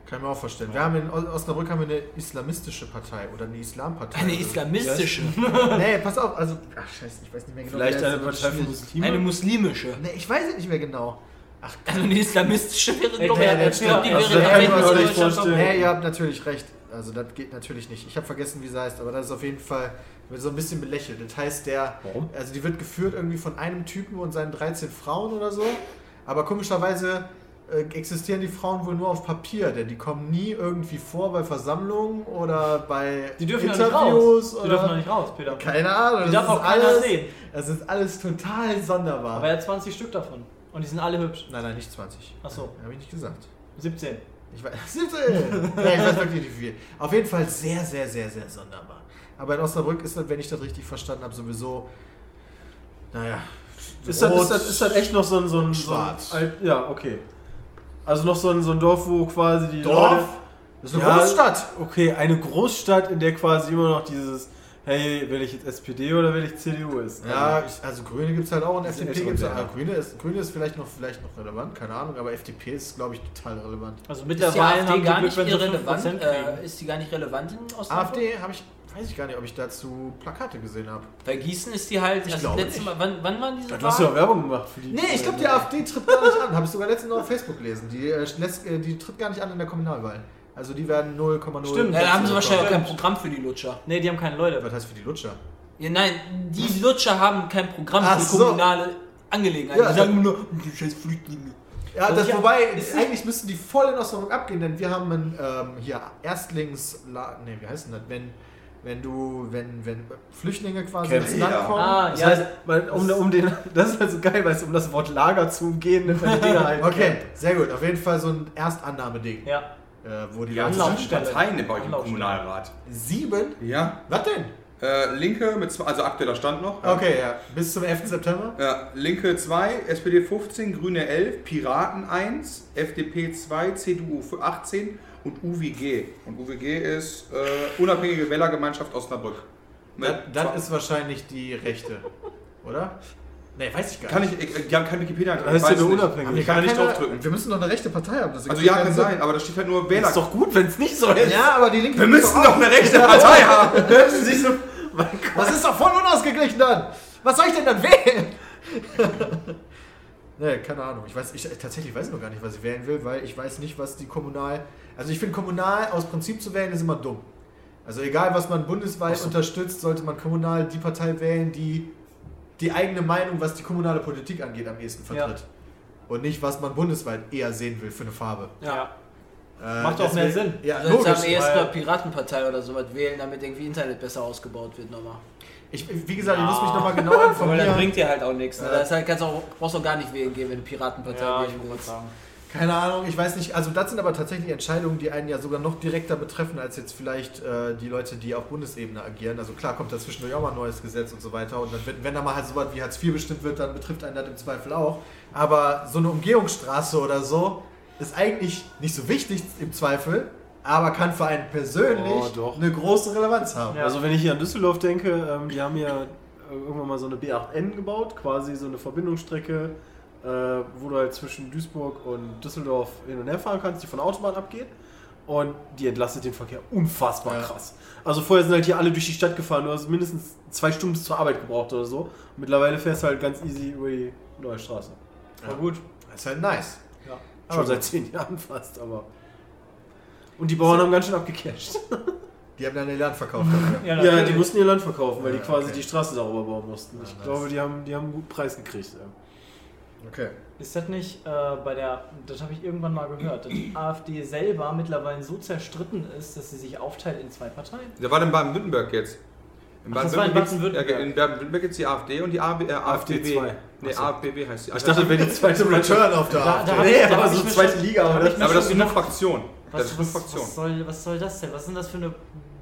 B: Kann ich mir auch vorstellen. Wir haben in Osnabrück haben wir eine islamistische Partei oder eine Islampartei.
C: Eine islamistische.
B: Nee, pass auf. Also, ach scheiße, ich weiß nicht mehr genau.
D: Vielleicht eine. Partei für Muslime?
C: Eine muslimische.
B: Nee, ich weiß es nicht mehr genau.
C: Also eine islamistische wäre,
E: der-
C: ich,
E: der-
C: ich glaub, die wäre
B: also,
C: Deutschland
D: vorstellen.
C: verboten.
B: Nee, ihr habt natürlich recht. Also das geht natürlich nicht. Ich habe vergessen, wie sie heißt, aber das ist auf jeden Fall wird so ein bisschen belächelt. Das heißt, der,
D: Warum?
B: also die wird geführt irgendwie von einem Typen und seinen 13 Frauen oder so. Aber komischerweise existieren die Frauen wohl nur auf Papier, denn die kommen nie irgendwie vor bei Versammlungen oder bei
E: Die dürfen noch nicht
B: Interviews
E: raus. Die dürfen noch nicht raus, Peter.
B: keine Ahnung.
E: Die
B: das
E: darf
B: ist
E: auch keiner
B: alles,
E: sehen.
B: Das ist alles total sonderbar.
E: Aber er hat 20 Stück davon. Und die sind alle hübsch.
B: nein, nein, nicht 20.
E: Achso,
B: Habe ich nicht gesagt.
E: 17.
B: Ich weiß, 17! ja, ich weiß wirklich nicht wie viel. Auf jeden Fall sehr, sehr, sehr, sehr sonderbar. Aber in Osnabrück ist das, wenn ich das richtig verstanden habe, sowieso, naja.
D: Ist das,
B: rot.
D: ist, das, ist das echt noch so ein. So ein, so ein
B: Schwarz.
D: ja, okay. Also noch so ein, so ein Dorf, wo quasi die
B: Dorf?
D: Leute.
B: Das ist eine
D: Ja,
B: Großstadt.
D: Okay, eine Großstadt, in der quasi immer noch dieses, hey, will ich jetzt SPD oder will ich CDU ist.
B: Ja, also Grüne gibt es halt auch und
D: Das
B: FDP gibt es auch. Grüne ist, Grüne ist vielleicht noch, vielleicht noch relevant, keine Ahnung, aber FDP ist, glaube ich, total relevant.
E: Also
C: Ist die
E: mittlerweile
C: AfD
E: haben
C: gar
E: die
C: nicht irrelevant?
E: 5% kriegen.
C: Äh, ist die gar nicht relevant in Osnabrück?
B: AfD habe ich, weiß ich gar nicht, ob ich dazu Plakate gesehen habe.
C: Bei Gießen ist die halt.
B: Ich
C: also
B: glaube
C: letzte
B: nicht.
C: Mal, wann, wann waren diese
D: Du hast ja? Werbung gemacht für die.
B: Nee, ich glaube, die AfD tritt gar nicht an. Habe ich sogar letztens noch auf Facebook gelesen. Die, äh, lässt, äh, die tritt gar nicht an in der Kommunalwahl. Also die werden 0,0.
E: Stimmt.
C: Ja, da haben sie wahrscheinlich auch kein Programm für die Lutscher.
E: Nee, die haben keine Leute.
B: Was heißt für die Lutscher?
C: Ja, nein, die Lutscher haben kein Programm
B: Ach
C: für
B: so.
C: kommunale Angelegenheiten.
B: Ja,
C: die sagen nur, die scheiß Flüchtlinge.
B: Ja,
E: Also
B: das, wobei, eigentlich müssten die voll in Osnabrück abgehen, denn wir haben einen, ähm, hier Erstlings... Ne, wie heißt denn das? Wenn, wenn du, wenn, wenn Flüchtlinge quasi ins? Land
F: Ja.
B: kommen...
E: Ah,
D: Das
E: ja.
D: heißt, man, um, um den, das ist halt so geil, weißt du, um das Wort Lager zu umgehen, nimmt man die Dinger halt.
B: Okay, sehr gut. Auf jeden Fall so ein Erstannahmeding,
E: ja.
B: äh, wo die
F: Ja, sind Parteien bei euch im. Kommunalrat.
B: Sieben?
F: Ja.
B: Was denn?
F: Äh, Linke mit zwei, also aktueller Stand noch. Ja.
B: Okay, ja. Bis zum 11. September?
F: Ja, Linke 2, SPD 15, Grüne 11, Piraten 1, FDP 2, CDU 18 und UWG. Und UWG ist äh, Unabhängige Wählergemeinschaft Osnabrück. Mit
B: Das, ist wahrscheinlich die Rechte, oder? Nee, weiß ich gar
F: kann
B: nicht.
F: ich, die haben kein wikipedia
D: Das ist ja nur unabhängig.
B: Haben wir
F: Ich kann nicht
B: keine-
F: draufdrücken.
B: Wir müssen doch eine rechte Partei haben. das
F: Also ja, kann sein, aber da steht halt nur Wähler.
D: Ist doch gut, wenn es nicht so ist.
B: Ja, aber die Linke...
F: Wir müssen doch eine rechte Partei haben!
D: Hört sie sich so. Mein Gott.
B: Das ist doch voll unausgeglichen dann. Was soll ich denn dann wählen? nee, keine Ahnung. Ich weiß, ich tatsächlich weiß noch gar nicht, was ich wählen will, weil ich weiß nicht, was die kommunal. Also ich finde kommunal aus Prinzip zu wählen ist immer dumm. Also egal, was man bundesweit unterstützt, sollte man kommunal die Partei wählen, die die eigene Meinung, was die kommunale Politik angeht, am ehesten vertritt. Und nicht, was man bundesweit eher sehen will für eine Farbe.
E: ja.
B: Äh,
E: Macht auch mehr Sinn.
B: Ja,
C: Du sollst
B: logisch.
C: am ehesten eine Piratenpartei oder sowas wählen, damit irgendwie Internet besser ausgebaut wird nochmal.
B: Ich, wie gesagt, ich
E: Ja.
B: muss mich nochmal genau
C: Aber dann
B: informieren.
C: bringt dir halt auch nichts. Ne?
B: Ja.
C: Das halt, kannst auch, brauchst auch gar nicht wählen gehen, wenn du Piratenpartei
E: Ja, ich
C: wählen willst.
E: sagen.
B: Keine Ahnung, ich weiß nicht. Also das sind aber tatsächlich Entscheidungen, die einen ja sogar noch direkter betreffen, als jetzt vielleicht äh, die Leute, die auf Bundesebene agieren. Also klar kommt da zwischendurch auch mal ein neues Gesetz und so weiter. Und dann, wenn, wenn da mal halt so was wie Hartz IV bestimmt wird, dann betrifft einen das im Zweifel auch. Aber so eine Umgehungsstraße oder so ist eigentlich nicht so wichtig im Zweifel, aber kann für einen persönlich
D: Oh, doch.
B: eine große Relevanz haben.
E: Ja.
D: Also wenn ich hier an Düsseldorf denke, ähm, die haben ja äh, irgendwann mal so eine B8N gebaut, quasi so eine Verbindungsstrecke, äh, wo du halt zwischen Duisburg und Düsseldorf hin und her fahren kannst, die von der Autobahn abgeht. Und die entlastet den Verkehr unfassbar
B: Ja.
D: krass. Also vorher sind halt hier alle durch die Stadt gefahren, du hast mindestens zwei Stunden bis zur Arbeit gebraucht oder so. Und mittlerweile fährst du halt ganz easy über die neue Straße.
B: Ja. gut. Das ist halt nice.
E: Ja.
B: Aber
D: Schon seit zehn Jahren fast, aber. Und die Bauern haben ganz schön abgecasht.
B: Die haben dann ihr Land verkauft.
E: Ja,
D: Ja, die mussten ihr Land verkaufen, weil die quasi
B: okay.
D: die Straße darüber bauen mussten. Ich
B: nice.
D: glaube, die haben, die haben einen guten Preis gekriegt. Ja.
B: Okay.
E: Ist das nicht äh, bei der, das habe ich irgendwann mal gehört, dass die AfD selber mittlerweile so zerstritten ist, dass sie sich aufteilt in zwei Parteien?
F: Der war in Baden-Württemberg jetzt. In
E: das Baden-Württemberg.
F: Ja, in Baden-Württemberg gibt es die AfD und die AB, äh, AfDB.
D: 2.
F: Nee,
D: so.
F: AfBB heißt die.
D: Ich dachte, wäre die zweite
B: Return auf der
E: Da-
B: AfD.
E: da hab
D: Nee,
E: ich-
D: aber so zweite Liga, aber das,
F: aber das ist
E: schon
F: eine Fraktion. Das
E: Was,
F: ist eine
E: was,
F: Fraktion.
E: was, soll, was soll das denn? Was ist denn das für eine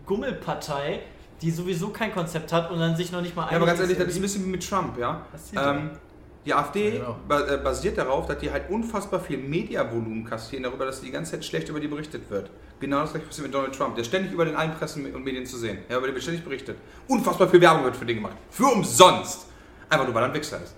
E: Gummelpartei, die sowieso kein Konzept hat und dann sich noch nicht mal
F: Ja, aber ganz ehrlich, das ist ein bisschen wie mit Trump, ja.
E: Was
F: Ähm, die AfD
B: Ja, genau.
F: äh, basiert darauf, dass die halt unfassbar viel Mediavolumen kassieren, darüber, dass die ganze Zeit schlecht über die berichtet wird. Genau das gleiche passiert mit Donald Trump. Der ist ständig über den allen Pressen und Medien zu sehen. Ja, über den wird ständig berichtet. Unfassbar viel Werbung wird für den gemacht. Für umsonst. Einfach nur, weil er ein Wichser ist.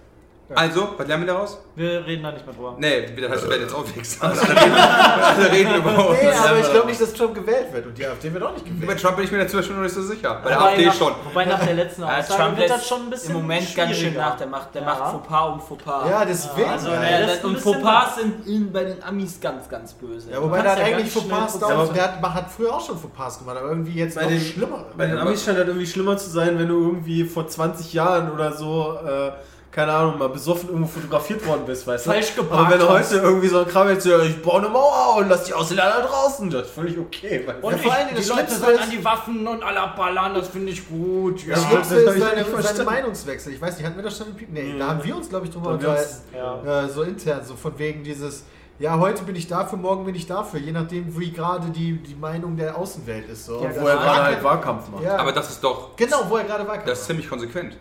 F: Also, was lernen wir daraus?
E: Wir reden da nicht mehr drüber.
F: Nee, das heißt, wir werden jetzt auch weg. Alle reden, alle reden über uns.
B: Nee, aber ich glaube nicht, dass Trump gewählt wird. Und die AfD wird auch nicht
F: Bei
B: gewählt.
F: Trump bin ich mir dazu schon noch nicht so sicher. Bei der
E: Wobei
F: AfD
E: nach,
F: schon.
E: Wobei nach der letzten Aussage
C: Trump
E: wird das schon ein bisschen
C: im Moment ganz schön nach. Der macht, der
E: Ja.
C: macht Fauxpas um Fauxpas.
B: Ja, deswegen.
E: Also,
B: ja.
C: das, und Fauxpas sind in, bei den Amis ganz, ganz böse.
B: Ja, wobei der hat eigentlich Fauxpas
E: gucken.
B: dauert. Der hat, hat früher auch schon Fauxpas gemacht, aber irgendwie jetzt
D: Bei
B: noch
D: den-
B: schlimmer.
D: Bei den Amis scheint das irgendwie schlimmer zu sein, wenn du irgendwie vor 20 Jahren oder so, äh, keine Ahnung, mal besoffen irgendwo fotografiert worden bist, weißt du?
E: Falsch geparkt
D: Aber wenn du heute irgendwie so ein Kram jetzt, ja, ich baue eine Mauer und lass die Ausländer draußen, das ist völlig okay. Weißt du?
B: Ja, vor allen Dingen das Schlimmste ist,
E: die Waffen und alle abballern, das finde ich gut.
B: das
D: Ja,
B: Schlimmste
D: das
B: ist
D: hab ich
B: seine, seine Meinungswechsel. Ich weiß nicht, hatten wir das schon Pi- Nee, da haben wir uns, glaube ich, drüber
D: Da
B: unterhalten.
E: Ja.
B: Äh, so intern, so von wegen dieses, ja, heute bin ich dafür, morgen bin ich dafür, je nachdem, wie gerade die, die Meinung der Außenwelt ist. So.
E: Ja,
B: Und
D: Wo er gerade halt Wahlkampf macht.
B: Ja,
F: Aber das ist doch,
B: genau, wo er gerade war.
F: das ist ziemlich konsequent.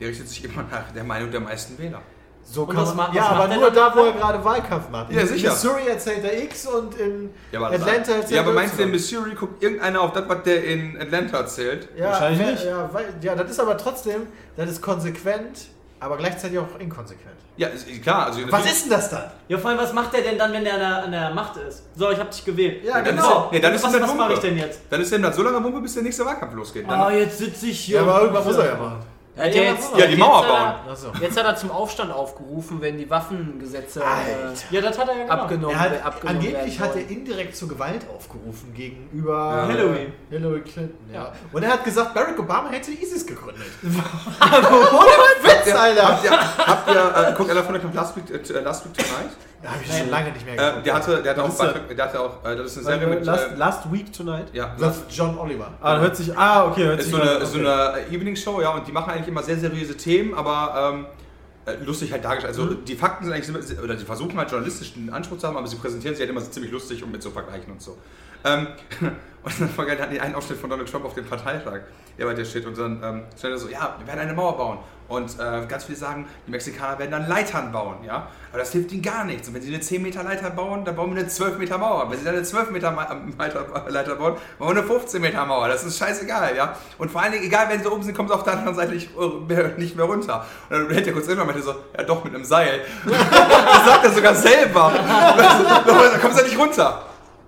F: Der richtet sich immer nach der Meinung der meisten Wähler.
B: So kann
E: was
B: man,
E: macht-
B: ja,
E: was
B: aber
E: er
B: nur
E: dann
B: da, wo er
E: dann?
B: gerade Wahlkampf macht.
F: Ja,
B: in
F: sicher.
B: Missouri erzählt er X und in
F: Ja, aber,
B: Atlanta erzählt
F: ja, aber
B: er
F: meinst du, in. Missouri guckt irgendeiner auf das, was der in Atlanta erzählt?
B: Ja,
D: Wahrscheinlich nicht.
B: Ja, weil, ja, das ist aber trotzdem, das ist konsequent, aber gleichzeitig auch inkonsequent.
F: Ja, ist, klar. Also
B: Was ist denn das dann?
E: Ja, vor allem, was macht der denn dann, wenn der an der, an der Macht ist? So, ich hab dich gewählt.
B: Ja,
F: dann
B: genau.
F: ist, nee, dann ist
E: was was mache ich denn jetzt?
F: Dann ist ihm das so lange Wumpe, bis der nächste Wahlkampf losgeht. Dann,
E: Ah, jetzt sitze ich hier.
B: Ja, aber
E: und-
B: irgendwann muss er ja machen.
C: Er hat
E: Ja,
C: jetzt,
E: ja,
F: die
C: jetzt
F: Mauer
C: hat
F: bauen.
C: Er,
B: Achso.
C: jetzt hat er zum Aufstand aufgerufen, wenn die Waffengesetze äh.
E: Ja, das hat er ja gemacht.
C: abgenommen,
B: Er hat,
C: abgenommen
B: angeblich
C: werden
B: hat er indirekt zur Gewalt aufgerufen gegenüber
F: Ja.
E: Hillary.
B: Hillary Clinton. Ja. Und er hat gesagt, Barack Obama hätte ISIS gegründet.
F: habt ihr,
B: Alter.
F: habt ihr, habt ihr äh, guckt einer von euch Last Week, äh, Last Week Tonight?
B: Da habe ich schon lange nicht mehr
F: Äh,
B: geguckt.
F: der hatte, der hatte auch,
D: ist?
F: Beitrag- der hatte auch, äh, das ist eine Serie mit,
D: last,
F: äh,
D: last Week Tonight?
F: ja,
B: das ist John Oliver.
D: Ah, hört sich, ah, okay, hört
F: ist
D: sich
F: so eine,
D: an,
F: so
D: okay.
F: eine Evening Show, ja, und die machen eigentlich immer sehr seriöse Themen, aber ähm, äh, lustig halt dargestellt. Also die Fakten sind eigentlich, immer- oder sie versuchen halt journalistischen Anspruch zu haben, aber sie präsentieren sie halt immer so ziemlich lustig und mit so Vergleichen und so. Ähm, und dann hatten die einen Aufschnitt von Donald Trump auf dem Parteitag, der bei dir steht und dann ähm, stand er so, ja, wir werden eine Mauer bauen. Und äh, ganz viele sagen, die Mexikaner werden dann Leitern bauen, ja. Aber das hilft ihnen gar nichts. Und wenn sie eine 10 Meter Leiter bauen, dann bauen wir eine 12 Meter Mauer. Wenn sie dann eine 12 Meter Ma- Leiter, Leiter bauen, bauen wir eine 15 Meter Mauer. Das ist scheißegal, ja. Und vor allen Dingen, egal, wenn sie oben sind, kommt es auf der anderen Seite nicht, mehr- nicht mehr runter. Und dann hält er kurz immer meinte so, ja doch, mit einem Seil. das sagt er sogar selber. da kommst du ja nicht runter.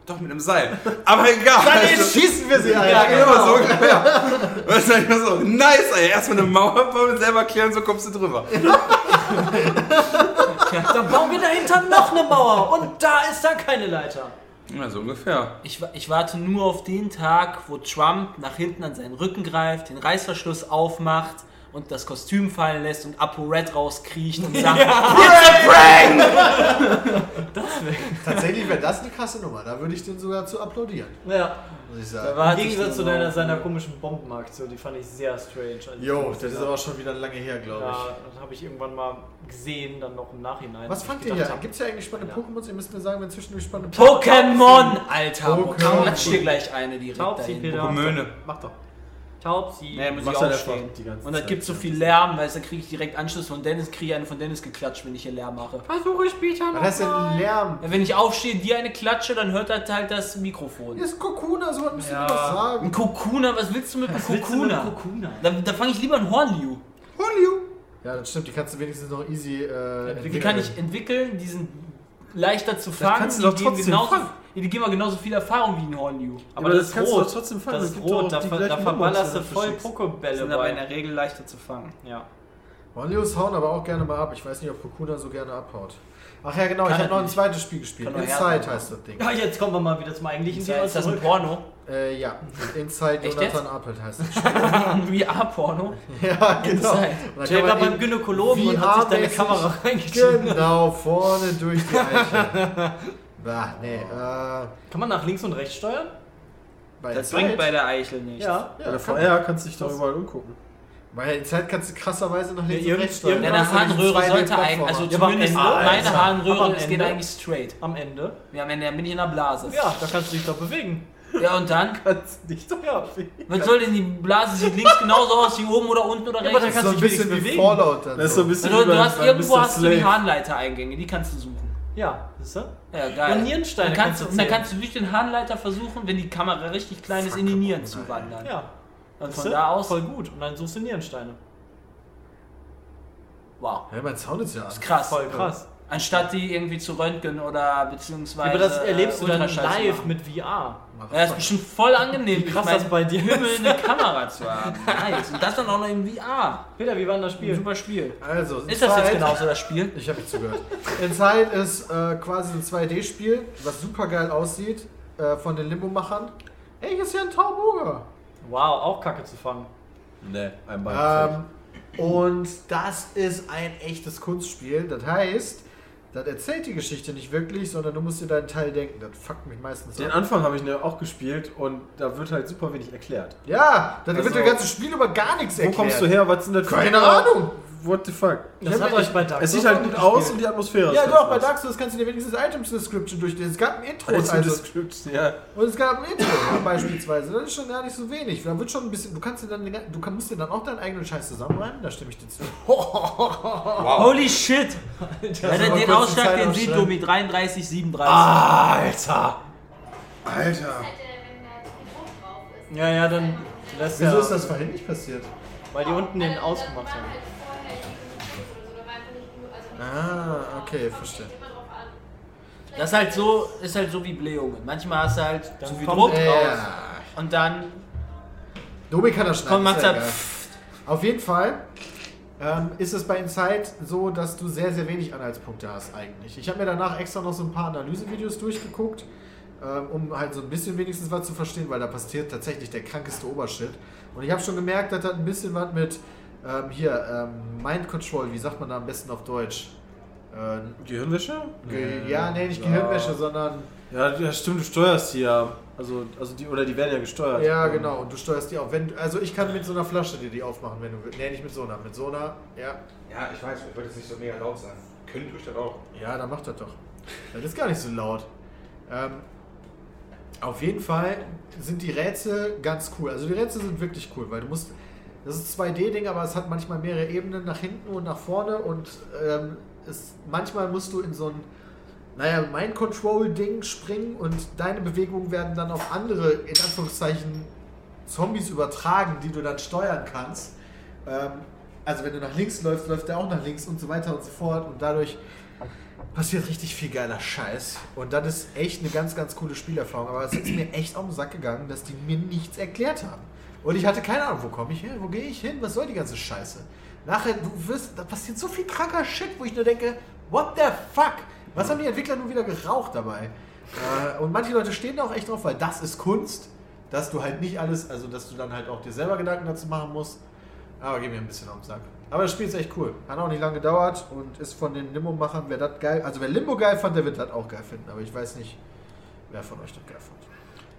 F: Doch, mit einem Seil. Aber egal.
B: Dann
F: Also-
B: schießen wir sie,
F: ja,
B: Alter.
F: genau, so ungefähr. Das ist einfach so, nice, ey. Erstmal eine Mauer bauen und selber klären, so kommst du drüber.
E: Dann bauen wir dahinter noch eine Mauer und da ist dann keine Leiter.
F: Ja, so ungefähr.
C: Ich, ich warte nur auf den Tag, wo Trump nach hinten an seinen Rücken greift, den Reißverschluss aufmacht und das Kostüm fallen lässt und Apo Red rauskriecht und sagt,
B: Tatsächlich wäre das eine krasse Nummer. Da würde ich den sogar zu applaudieren,
E: Ja.
B: muss ich
C: Da
B: sagen.
E: Im
C: ich
E: Gegensatz zu deiner, seiner komischen Bombenaktion, die fand ich sehr strange. Also
B: Jo,
E: ich
B: das ist aber schon wieder lange her, glaube
E: Ja,
B: ich.
E: das habe ich irgendwann mal gesehen, dann noch im Nachhinein.
B: Was fangt ihr hier? Gibt es ja eigentlich spannende
E: Ja.
B: Pokémons? Ihr müsst mir sagen, wenn zwischendurch spannende
C: Pokémon, Alter.
B: Pokémon.
C: Klatsch dir gleich eine direkt
E: Taubsi,
C: dahin.
E: Peter.
F: Möhne.
D: Mach doch.
E: Taubsi.
C: Nee, muss ich aufstehen.
D: einfach die ganze
C: Und dann gibt so viel Lärm, weil dann kriege ich direkt Anschluss von Dennis, kriege ich eine von Dennis geklatscht, wenn ich hier Lärm mache.
E: Versuche später noch.
B: Was heißt denn Lärm?
C: Ja, wenn ich aufstehe, dir eine klatsche, dann hört das halt das Mikrofon.
B: Hier ist Kokuna, so was müsst ihr
E: Ja.
B: was sagen.
C: Ein Kokuna, was willst du mit einem
E: du mit
C: Kokuna?
E: Kokuna?
C: Da, da fange ich lieber ein Hornliu.
B: Ja, das stimmt, die kannst du wenigstens noch easy äh,
C: Die kann ich entwickeln, die sind leichter zu fangen.
D: kannst du
C: die
D: doch trotzdem fangen.
C: Ja, die geben aber genauso viel Erfahrung wie ein Hornliu.
E: Aber,
D: Ja,
E: das,
D: das kannst du
E: rot.
D: trotzdem fangen,
E: Das
D: das
E: ist rot, da, ver da verballerst du voll. Pokebälle
C: sind aber in der Regel leichter zu fangen.
E: Ja.
B: Monlius hauen aber auch gerne mal ab. Ich weiß nicht, ob Kokuna so gerne abhaut. Ach ja, genau, ich
C: Kann
B: habe
C: er
B: noch ein zweites Spiel gespielt. Inside heißt das Ding.
E: ja, jetzt kommen wir mal wieder zum eigentlichen
C: Ist,
E: Thema
C: ist das ein. Porno?
B: Äh, ja, Inside
C: Echt
B: Jonathan Appelt heißt das Spiel.
C: Wie A-Porno?
B: ja, genau.
E: Der war beim Gynäkologen und hat sich deine Kamera reingeschieben.
B: Genau, vorne durch die Eiche. Bah, nee, äh,
E: Kann man nach links und rechts steuern?
B: bei
C: Das bringt bei der Eichel nichts.
E: Ja.
B: ja,
D: Bei der
B: kann-
D: VR kannst du dich doch überall umgucken.
B: Bei Inside kannst du krasserweise nach links
E: Ja,
B: und rechts steuern.
C: Ja,
E: irgendwann
B: Du hast ja
C: Harnröhre
B: diesen 2D
C: sollte eigentlich, also.
E: Ja, aber am
C: zumindest
E: Ende-
C: meine
E: Alter. Aber
C: Harnröhre,
E: am
C: es geht
E: Ende-
C: eigentlich straight.
E: Am Ende.
C: Ja, am Ende bin ich in der Blase.
E: Ja, da kannst du dich doch bewegen.
C: Ja, und dann?
D: Kannst dich doch
E: Ja.
C: Was soll denn die Blase? Sieht links genauso aus wie oben oder unten oder
E: Ja, aber
C: rechts?
E: dann
B: so
E: kannst du dich wenigstens bewegen.
B: Fallout dann.
D: Das ist so ein bisschen
C: Also,
D: wie
C: du hast
D: bei
C: irgendwo hast du die
D: Slave.
C: Harnleitereingänge, die kannst du suchen.
E: Ja, siehst du?
C: Ja, geil.
E: Und Nierensteine
C: dann kannst,
E: kannst du
C: du, dann kannst du durch den Harnleiter versuchen, wenn die Kamera richtig klein ist, in die Nieren zu wandern.
E: Ja.
C: Und von
E: du?
C: da aus.
E: Voll gut. Und dann suchst du Nierensteine.
C: Wow.
B: Ja, mein Sound ist ja an.
C: Krass.
E: Voll krass.
C: Anstatt die irgendwie zu röntgen oder beziehungsweise.
E: Aber das erlebst du
C: äh,
E: dann
C: Ultraschall zu
E: live
C: machen.
E: mit VR.
C: Ja, ist bestimmt voll angenehm.
E: Wie krass
C: Ich mein,
E: das bei dir
C: Himmel eine Kamera zu haben. Nice. Und das dann auch noch in VR.
E: Peter, wie war denn das
C: Ein
E: Spiel?
C: super Spiel.
B: Also,
C: Ist das jetzt genauso das Spiel?
B: Ich habe nicht zugehört. Inside ist äh, quasi ein 2D-Spiel, was super geil aussieht, äh, von den Limbo-Machern. Ey, hier ist ja ein Tauboger.
E: Wow, auch Kacke zu fangen.
D: Ne, ein Bein.
B: Ähm, und das ist ein echtes Kunstspiel. Das heißt, das erzählt die Geschichte nicht wirklich, sondern du musst dir deinen Teil denken. Das fuckt mich meistens
D: Den
B: ab.
D: Anfang habe ich ne auch gespielt und da wird halt super wenig erklärt.
B: Ja, dann
D: Also-
B: wird das ganze Spiel über gar nichts
D: Wo
B: erklärt.
D: kommst du her? Was sind das für
B: Keine Ahnung.
D: What the fuck?
E: Das
B: Ich
E: hat
B: ja-
E: euch bei Dark
D: Es sieht halt gut aus und die Atmosphäre
B: Ja,
D: ist
B: doch, bei Dark Souls kannst du dir wenigstens Items Description durchlesen. Es gab ein Intro.
D: nice.
B: Also,
D: Description, ja.
B: und es gab ein Intro ja, beispielsweise. Das ist schon gar nicht so wenig. Da wird schon ein bisschen. Du kannst dir dann, du kann- musst dir dann auch deinen eigenen Scheiß zusammenreimen. Da stimme ich dir zu.
F: Wow.
C: Holy shit! Wenn
B: soll
C: er
B: mal
C: den Ausschlag, den sieht. Domi, 33, 37.
D: Alter!
F: Alter.
G: Halt, äh, wenn da Telefon drauf ist.
E: Ja, ja, dann lässt
B: Wieso ist das vorhin nicht passiert?
E: weil die unten den
G: äh,
E: ausgemacht haben.
G: halt vorher irgendwie so oder so, da war einfach nicht nur- also nicht
B: Ah, okay, verstehe.
C: Das ist halt so, ist halt so wie Blähungen. Manchmal hast du halt
E: Dann
C: zu viel Druck drauf
B: Ja.
C: und dann
B: Domi kann das schneiden.
C: kommt
B: ja
C: halt.
B: Auf jeden Fall ähm, ist es bei Inside so, dass du sehr, sehr wenig Anhaltspunkte hast eigentlich. Ich habe mir danach extra noch so ein paar Analysevideos durchgeguckt, ähm, um halt so ein bisschen wenigstens was zu verstehen, weil da passiert tatsächlich der krankeste Obershit. Und ich habe schon gemerkt, dass das ein bisschen was mit ähm, hier, ähm, Mind Control, wie sagt man da am besten auf Deutsch? Äh,
D: Gehirnwäsche?
B: Ge ja, nee, nicht
D: Ja.
B: Gehirnwäsche, sondern
D: Ja, ja, stimmt, du steuerst die ja. Also, also die, oder die werden ja gesteuert.
B: Ja, genau. Und du steuerst die auf. Wenn, also ich kann mit so einer Flasche dir die aufmachen, wenn du willst. Nee, nicht mit so einer. Mit so einer, ja.
F: Ja, ich weiß, ich wollte jetzt nicht so mega laut sein. Können tue ich das auch.
B: Ja, dann macht das doch. Das ist gar nicht so laut. Ähm, auf jeden Fall sind die Rätsel ganz cool. Also die Rätsel sind wirklich cool, weil du musst. Das ist 2D-Ding, aber es hat manchmal mehrere Ebenen nach hinten und nach vorne und ähm, es, manchmal musst du in so ein, naja, Mind-Control-Ding springen und deine Bewegungen werden dann auf andere, in Anführungszeichen, Zombies übertragen, die du dann steuern kannst. Ähm, also wenn du nach links läufst, läuft der auch nach links und so weiter und so fort und dadurch passiert richtig viel geiler Scheiß. Und das ist echt eine ganz, ganz coole Spielerfahrung. Aber es ist mir echt auf den Sack gegangen, dass die mir nichts erklärt haben. Und ich hatte keine Ahnung, wo komme ich hin, wo gehe ich hin, was soll die ganze Scheiße? Nachher, du wirst, da passiert so viel kranker Shit, wo ich nur denke, what the fuck? Was haben die Entwickler nun wieder geraucht dabei? Äh, und manche Leute stehen da auch echt drauf, weil das ist Kunst, dass du halt nicht alles, also dass du dann halt auch dir selber Gedanken dazu machen musst. Aber geh mir ein bisschen auf den Sack. Aber das Spiel ist echt cool. Hat auch nicht lange gedauert und ist von den Limbo-Machern, wer das geil, also wer Limbo geil fand, der wird das auch geil finden. Aber ich weiß nicht, wer von euch das geil fand.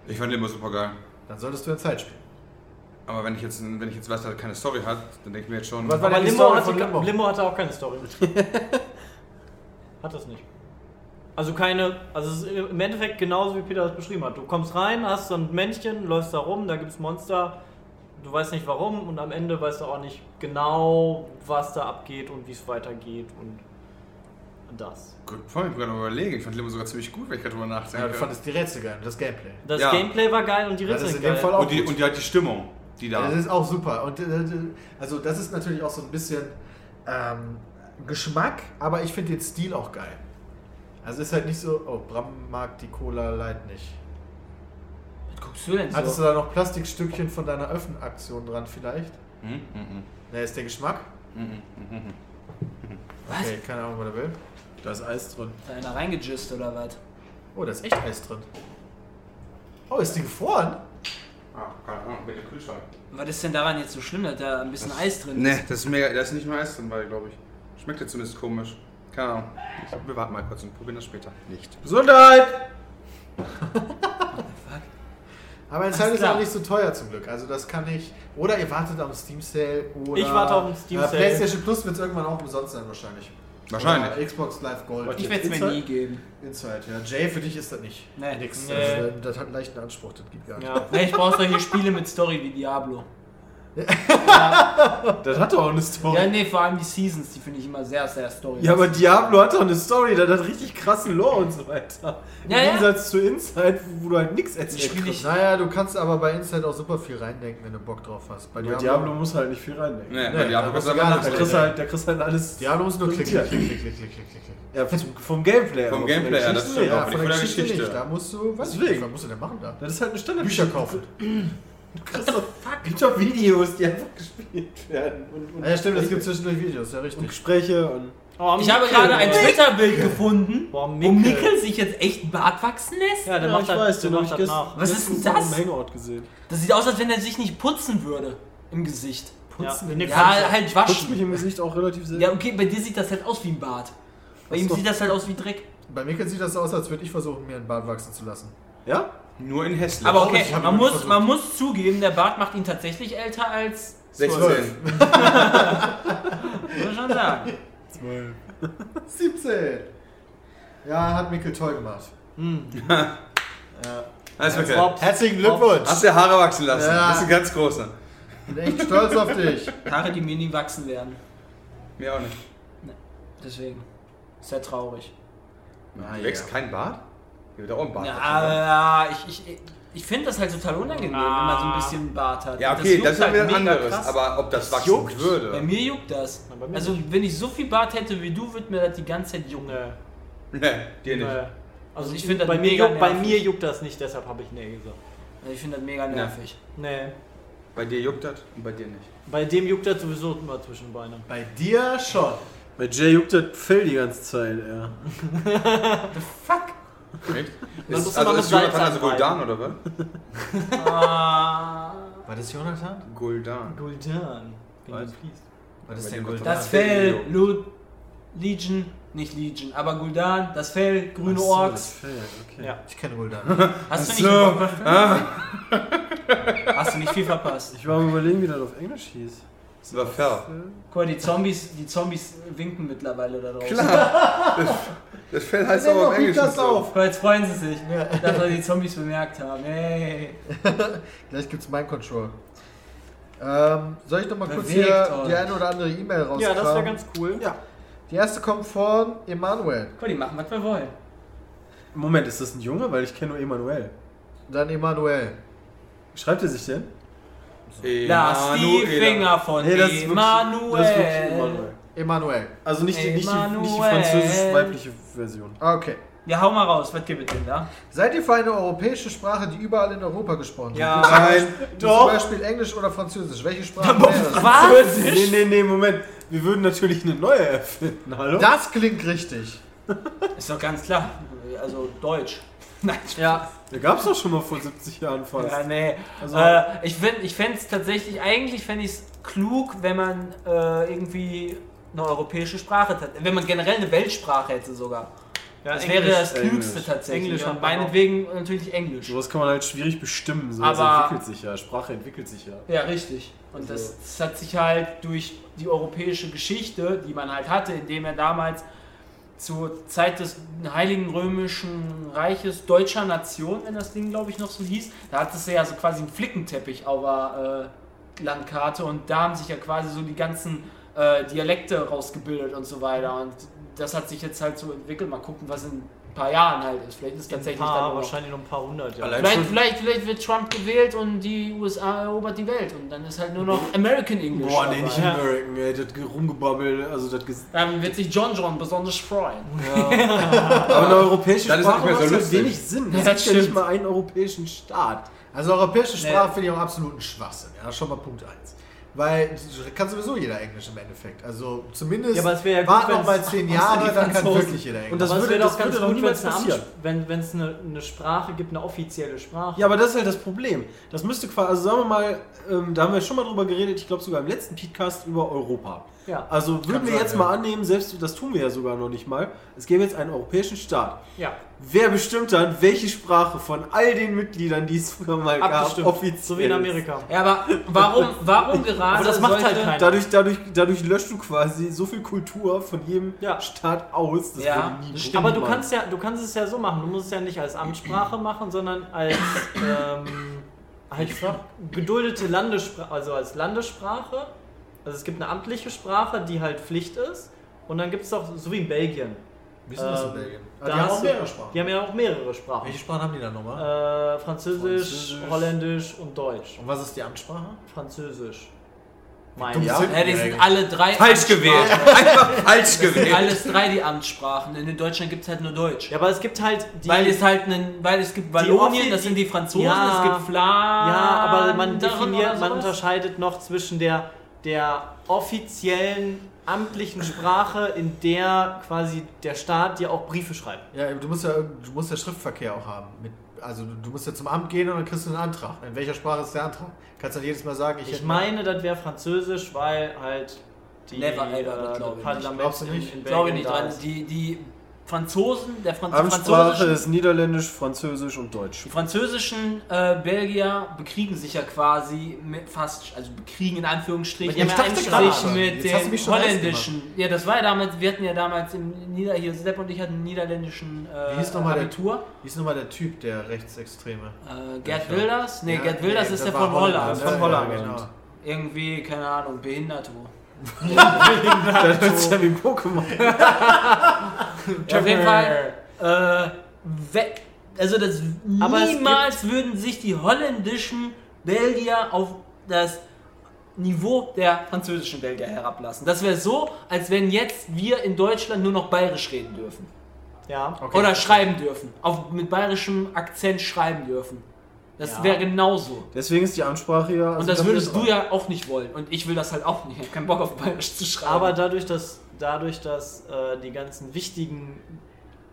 F: Ich fand Limbo super geil.
B: Dann solltest du in Zeit spielen.
F: Aber wenn ich jetzt, wenn ich jetzt weiß, dass er keine Story hat, dann denke ich mir jetzt schon.
B: Was war
E: Aber
B: die Story
E: hatte,
B: von Limbo?
E: Limbo hatte auch keine Story. hat das nicht. Also keine, also es ist im Endeffekt genauso wie Peter das beschrieben hat. Du kommst rein, hast so ein Männchen, läufst da rum, da gibt es Monster, du weißt nicht warum und am Ende weißt du auch nicht genau, was da abgeht und wie es weitergeht und das.
F: Gut, voll, ich gerade überlegen. Ich fand Limbo sogar ziemlich gut, wenn ich gerade drüber nachdenke.
B: Ja, du fandest die Rätsel geil und das Gameplay.
E: Das
F: Ja.
E: Gameplay war geil und die Rätsel geil.
B: auch
F: und, die,
B: gut.
F: und die, halt die Stimmung, die da.
B: Ja, das ist auch super. Und äh, also das ist natürlich auch so ein bisschen ähm, Geschmack, aber ich finde den Stil auch geil. Also ist halt nicht so, oh, Bram mag die Cola Light nicht.
C: Was guckst du denn
B: Hattest
C: so?
B: du da noch Plastikstückchen von deiner Öffnaktion dran vielleicht?
F: Hm, hm, hm,
B: Ne, ist der Geschmack?
F: hm, hm, hm, hm.
C: Was?
B: Okay, keine Ahnung, was er will.
D: Da ist Eis drin.
C: Ist da einer reingejist oder was?
B: Oh, da ist echt Eis drin. Oh, ist die gefroren?
F: Ah, keine Ahnung, mit dem Kühlschrank.
C: Was ist denn daran jetzt so schlimm, dass da ein bisschen Eis drin ist?
F: Nee, das ist mega, da ist nicht nur Eis drin, weil, glaube ich. Schmeckt jetzt zumindest komisch. Keine Ahnung. Ich, wir warten mal kurz und probieren das später. Nicht.
D: Gesundheit!
B: Aber in Zeit ist auch nicht so teuer zum Glück. Also das kann ich. Oder ihr wartet am Steam Sale oder.
E: Ich warte auf den Steam Sale.
B: Äh, PlayStation Plus wird es irgendwann auch umsonst sein wahrscheinlich.
F: Wahrscheinlich.
B: Oder Xbox Live Gold.
C: Ich werde es mir nie geben.
B: Inside, ja. Jay, für dich ist das nicht.
C: Nee.
B: Nix.
E: Nee.
B: Das, äh, das hat einen leichten Anspruch, das geht gar nicht.
E: Ja.
C: Nee, ich brauche solche Spiele mit Story wie Diablo.
D: Das hat doch auch eine Story.
C: Ja, nee, vor allem die Seasons, die finde ich immer sehr, sehr story.
D: Ja, aber Diablo hat doch eine Story, das hat richtig krassen Lore und so weiter. Im
C: Ja, ja.
D: Gegensatz zu Inside, wo du halt nichts erzählst.
C: Spiel ich-
B: Naja, du kannst aber bei Inside auch super viel reindenken, wenn du Bock drauf hast. Bei
D: Bei Diablo muss halt nicht viel reindenken.
F: Nee,
B: Nee,
F: bei Diablo
B: da
F: kannst
B: musst
F: du
B: gar
F: einfach
D: Da
B: nicht
D: kriegst halt, da kriegst du halt alles.
B: Diablo muss nur klick, klick, klick, klick, klick, klick.
D: Ja, vom, vom Gameplay.
F: Vom
D: aber
F: Gameplay, ja, das stimmt auch.
B: Ja,
F: für
B: von der Geschichte
F: Geschichte.
B: nicht. Da musst du, ich
D: Deswegen.
B: nicht, was musst du denn machen da?
D: Das ist halt eine Standard.
B: Bücher kaufen.
D: Du kriegst doch, gibt doch Videos, die einfach gespielt werden. Und, und,
B: Ja, stimmt, es gibt zwischendurch Videos, ja
D: und
B: richtig.
D: Gespräche und.
E: Oh,
C: Ich habe
E: Mikkel.
C: gerade ein Twitter-Bild gefunden,
E: Boah,
C: wo
E: Mikkel.
C: Mikkel sich jetzt echt einen Bart wachsen lässt.
E: Ja, der
D: Ja,
E: macht
D: ich
E: das,
D: weiß,
E: der macht
D: ich
E: das nach.
C: Was ist denn das?
D: Hangout gesehen.
C: Das sieht aus, als wenn er sich nicht putzen würde im Gesicht.
E: Putzen
D: Ja.
C: Ja, halt
D: Putzt mich
C: waschen.
D: im Gesicht auch relativ sehr.
C: Ja, okay, bei dir sieht das halt aus wie ein Bart. Bei ihm
D: Ach so.
C: sieht das halt aus wie Dreck.
B: Bei Mikkel sieht das aus, als würde ich versuchen, mir einen Bart wachsen zu lassen.
D: Ja?
F: Nur in hässlich.
C: Aber okay,
B: ich hab
C: man muss,
B: versucht.
C: man muss zugeben, der Bart macht ihn tatsächlich älter als
F: 16.
C: Muss ich schon sagen.
B: 17! Ja, hat Mikkel toll gemacht.
F: Alles okay.
E: Props.
B: Herzlichen Glückwunsch!
F: Hast dir Haare wachsen lassen.
B: Ja.
F: Das ist ein ganz großer.
B: Bin echt stolz auf dich.
C: Haare, die mir nie wachsen werden.
F: Mir auch nicht.
C: Deswegen. Sehr traurig.
F: Du wächst kein Bart? Hier wird auch ein Bart.
C: Ja, ja ich, ich, ich finde das halt total unangenehm, wenn man so ein
E: Ah.
C: bisschen Bart hat.
F: Ja, okay,
C: juckt
F: das ist
C: halt
F: wieder ein anderes.
C: krass.
F: Aber ob das wachsen
C: juckt. Bei
F: würde.
C: mir juckt das.
E: Na, bei mir
C: Also, wenn ich so viel Bart hätte wie du, würde mir das die ganze Zeit jucken.
E: Nee.
F: Nee, dir nicht.
E: Nee. Also
C: ich
E: ich
C: find
E: finde
C: das
E: bei mir,
C: mega
E: juckt, bei mir juckt das nicht, deshalb habe ich nee gesagt.
C: Also ich finde das mega nervig.
E: Nee.
F: Bei dir juckt das und bei dir nicht.
E: Bei dem juckt das sowieso immer zwischen Beinen.
B: Bei dir schon.
D: Bei Jay juckt das Fell die ganze Zeit, ja.
F: Echt? Ist, also ist
E: mit
F: Jonathan
E: Salz
F: also Guldan oder was?
C: Ah,
B: War das Jonathan?
F: Guldan.
E: Guldan. Wenn
F: Was?
E: du fließt.
B: Was ist
F: Bei
B: denn Guldan?
C: das Fell, Lu Legion, nicht Legion, aber Guldan, das Fell, grüne
B: Ach so, das
C: Orks.
D: Fell, okay.
E: Ja.
B: Ich kenne Guldan.
C: Hast du, nicht.
F: Ah,
C: hast du nicht viel verpasst.
D: Ich war am überlegen, wie das auf Englisch hieß.
F: Das war fair.
C: Guck mal, die Zombies, die Zombies winken mittlerweile da draußen.
F: Klar. Das Fell heißt
B: Nenn
F: aber im Englischen
B: das
F: so.
B: auf.
C: Guck Jetzt freuen sie sich, dass wir die Zombies bemerkt haben. Hey.
B: Gleich gibt's Mind Control. Ähm, soll ich noch mal kurz hier
C: euch.
B: die eine oder andere E-Mail rauskramen?
E: Ja, das wäre ganz cool.
D: Ja.
B: Die erste kommt von Emanuel.
C: Guck, die machen, was wir wollen.
D: Moment, ist das ein Junge? Weil ich kenne nur Emanuel.
B: Dann Emanuel.
D: Wie schreibt er sich denn?
C: Lass die. Finger von
D: Nee, das ist wirklich,
C: Emanuel.
D: das ist Emanuel.
B: Emanuel.
D: Also nicht die, nicht die, nicht die
C: Emanuel.
D: französisch-weibliche Version.
B: Okay.
C: Ja, hau mal raus, was gibt es denn da?
B: Seid ihr für eine europäische Sprache, die überall in Europa gesprochen wird?
C: Ja.
B: Wie zum Beispiel-
F: Nein.
B: wie Zum Beispiel Englisch oder Französisch. Welche Sprache wäre das?
C: Was?
D: Nee, nee, nee, Moment. Wir würden natürlich eine neue erfinden, hallo?
B: Das klingt richtig.
C: Ist doch ganz klar. Also Deutsch. Nein,
E: Ja.
D: Da gab es doch schon mal vor 70 Jahren fast.
C: Ja, nee.
D: Also-
C: äh, ich fände ich fände es tatsächlich, eigentlich fände ich es klug, wenn man äh, irgendwie eine europäische Sprache hat. Wenn man generell eine Weltsprache hätte sogar.
E: ja
C: Das
E: Englisch.
C: wäre das
D: Englisch.
C: Klügste tatsächlich.
E: Englisch
C: und
E: hat man auch.
C: meinetwegen natürlich Englisch.
D: Sowas kann man halt schwierig bestimmen. Sowas
C: Aber-
D: entwickelt sich ja. Sprache entwickelt sich ja.
C: Ja, richtig. Und das, das hat sich halt durch die europäische Geschichte, die man halt hatte, indem er damals zur Zeit des Heiligen Römischen Reiches deutscher Nation, wenn das Ding glaube ich noch so hieß, da hat es ja so quasi einen Flickenteppich auf der äh, Landkarte und da haben sich ja quasi so die ganzen äh, Dialekte rausgebildet und so weiter und das hat sich jetzt halt so entwickelt. Mal gucken, was in paar Jahren halt ist. Vielleicht ist tatsächlich
E: paar,
C: dann
E: wahrscheinlich noch ein paar hundert. Ja.
F: Allein
C: Vielleicht, vielleicht, vielleicht wird Trump gewählt und die USA erobert die Welt und dann ist halt nur noch American English.
D: Boah, nee, nicht American, ey. Das Rumgebabbel, also das
C: Dann wird sich John John besonders freuen.
D: Aber eine europäische
F: Das
D: Sprache
F: so
D: macht
F: lustig.
D: wenig Sinn.
C: Ja,
D: Es
C: das
D: gibt ja nicht mal einen europäischen Staat.
B: Also europäische Sprache
C: Nee.
B: finde ich auch absoluten Schwachsinn. Ja, schon mal Punkt 1. Weil kann sowieso jeder Englisch im Endeffekt. Also zumindest
E: Ja, aber es wäre ja
B: wart noch mal 10
E: außer
B: Jahre,
E: die
B: dann kann wirklich jeder Englisch.
D: Und das
E: Aber es
D: würde-
E: doch ganz gut,
D: niemals passieren.
E: Wenn wenn es eine, eine Sprache gibt, eine offizielle Sprache.
D: Ja, aber das ist halt das Problem. Das müsste quasi, also sagen wir mal, ähm, da haben wir schon mal drüber geredet, ich glaube sogar im letzten Podcast über Europa.
E: Ja.
D: Also würden
B: Kann
D: wir
B: sein,
D: jetzt
B: ja.
D: mal annehmen, selbst das tun wir ja sogar noch nicht mal, es gäbe jetzt einen europäischen Staat.
E: ja.
D: Wer bestimmt dann, welche Sprache von all den Mitgliedern, die es früher mal gab,
E: Abgestimmt.
D: offiziell
E: So wie in
D: ist?
E: Amerika.
C: Ja, aber warum, warum gerade
E: Aber das macht
C: sollte,
E: halt keiner.
D: Dadurch, dadurch, dadurch löscht du quasi so viel Kultur von jedem
E: Ja.
D: Staat aus. Das
C: Ja, das
D: funktionieren.
E: Aber du kannst ja, du kannst es ja so machen. Du musst es ja nicht als Amtssprache machen, sondern als ähm, halt geduldete Landessprache, also als Landessprache. Also es gibt eine amtliche Sprache, die halt Pflicht ist. Und dann gibt es doch, so wie in Belgien.
B: Wie ist das in Belgien?
E: Da
B: die haben auch mehrere Sprachen.
E: Die haben ja auch mehrere Sprachen.
B: Welche Sprachen haben die da nochmal?
E: Äh, Französisch,
B: Französisch.
E: Holländisch und Deutsch.
B: Und was ist die Amtssprache?
E: Französisch.
B: Dumm
E: Mein
B: Ja.
C: Ja, die sind alle drei
F: Falsch gewählt. Einfach falsch gewählt.
C: Alles drei die Amtssprachen. Denn in Deutschland gibt es halt nur Deutsch.
E: Ja, aber es gibt halt die.
C: weil es halt einen, weil es gibt Wallonien, das sind die Franzosen,
E: Ja.
C: es gibt Flandern.
E: ja, aber man definiert, man unterscheidet noch zwischen der, der offiziellen amtlichen Sprache, in der quasi der Staat dir auch Briefe schreibt.
B: Ja, du musst ja, du musst ja Schriftverkehr auch haben. Mit, also du, du musst ja zum Amt gehen und dann kriegst du einen Antrag. In welcher Sprache ist der Antrag? Kannst dann jedes Mal sagen, ich,
E: Ich
B: hätte-
E: meine, das wäre Französisch, weil halt die
C: Never ever,
E: äh,
C: das
E: das
C: glaub ich nicht.
E: Parlament
B: Glaubst du
E: in,
B: nicht?
E: in
C: Glaube ich nicht dran. Die, die Franzosen, der Franz
D: Amtssprache ist Niederländisch, Französisch und Deutsch.
C: die französischen äh, Belgier bekriegen sich ja quasi mit fast, also bekriegen in Anführungsstrichen,
E: Mit ihrem
C: sich
E: Einschlag.
C: mit den holländischen. Ja, das war ja damals, wir hatten ja damals im Nieder, hier Sepp und ich hatten einen niederländischen äh,
B: Wie hieß nochmal der-
C: Abitur.
B: Wie ist nochmal der Typ, der Rechtsextreme?
C: Äh, Gerd? Wilders? Nee,
B: Ja,
C: Gerd Wilders
B: nee,
C: ist der von
B: Holland,
C: Holland.
D: von
B: Ja,
D: Holland.
B: genau.
C: Irgendwie, keine Ahnung, behindert.
D: Das ist ja wie Pokémon.
C: Auf jeden Fall. Äh, we- also das
E: Aber es
C: niemals würden sich die holländischen Belgier auf das Niveau der französischen Belgier herablassen. Das wäre so, als wenn jetzt wir in Deutschland nur noch bayerisch reden dürfen.
E: Ja.
B: Okay.
C: Oder schreiben dürfen. Auf, mit bayerischem Akzent schreiben dürfen. Das
E: Ja.
C: wäre genauso.
D: Deswegen ist die Amtssprache ja. also
C: Und das
D: da
C: würdest du ja auch nicht wollen. Und ich will das halt auch nicht. Ich habe keinen Bock auf bayerisch zu schreiben.
E: Aber dadurch, dass, dadurch, dass äh, die ganzen wichtigen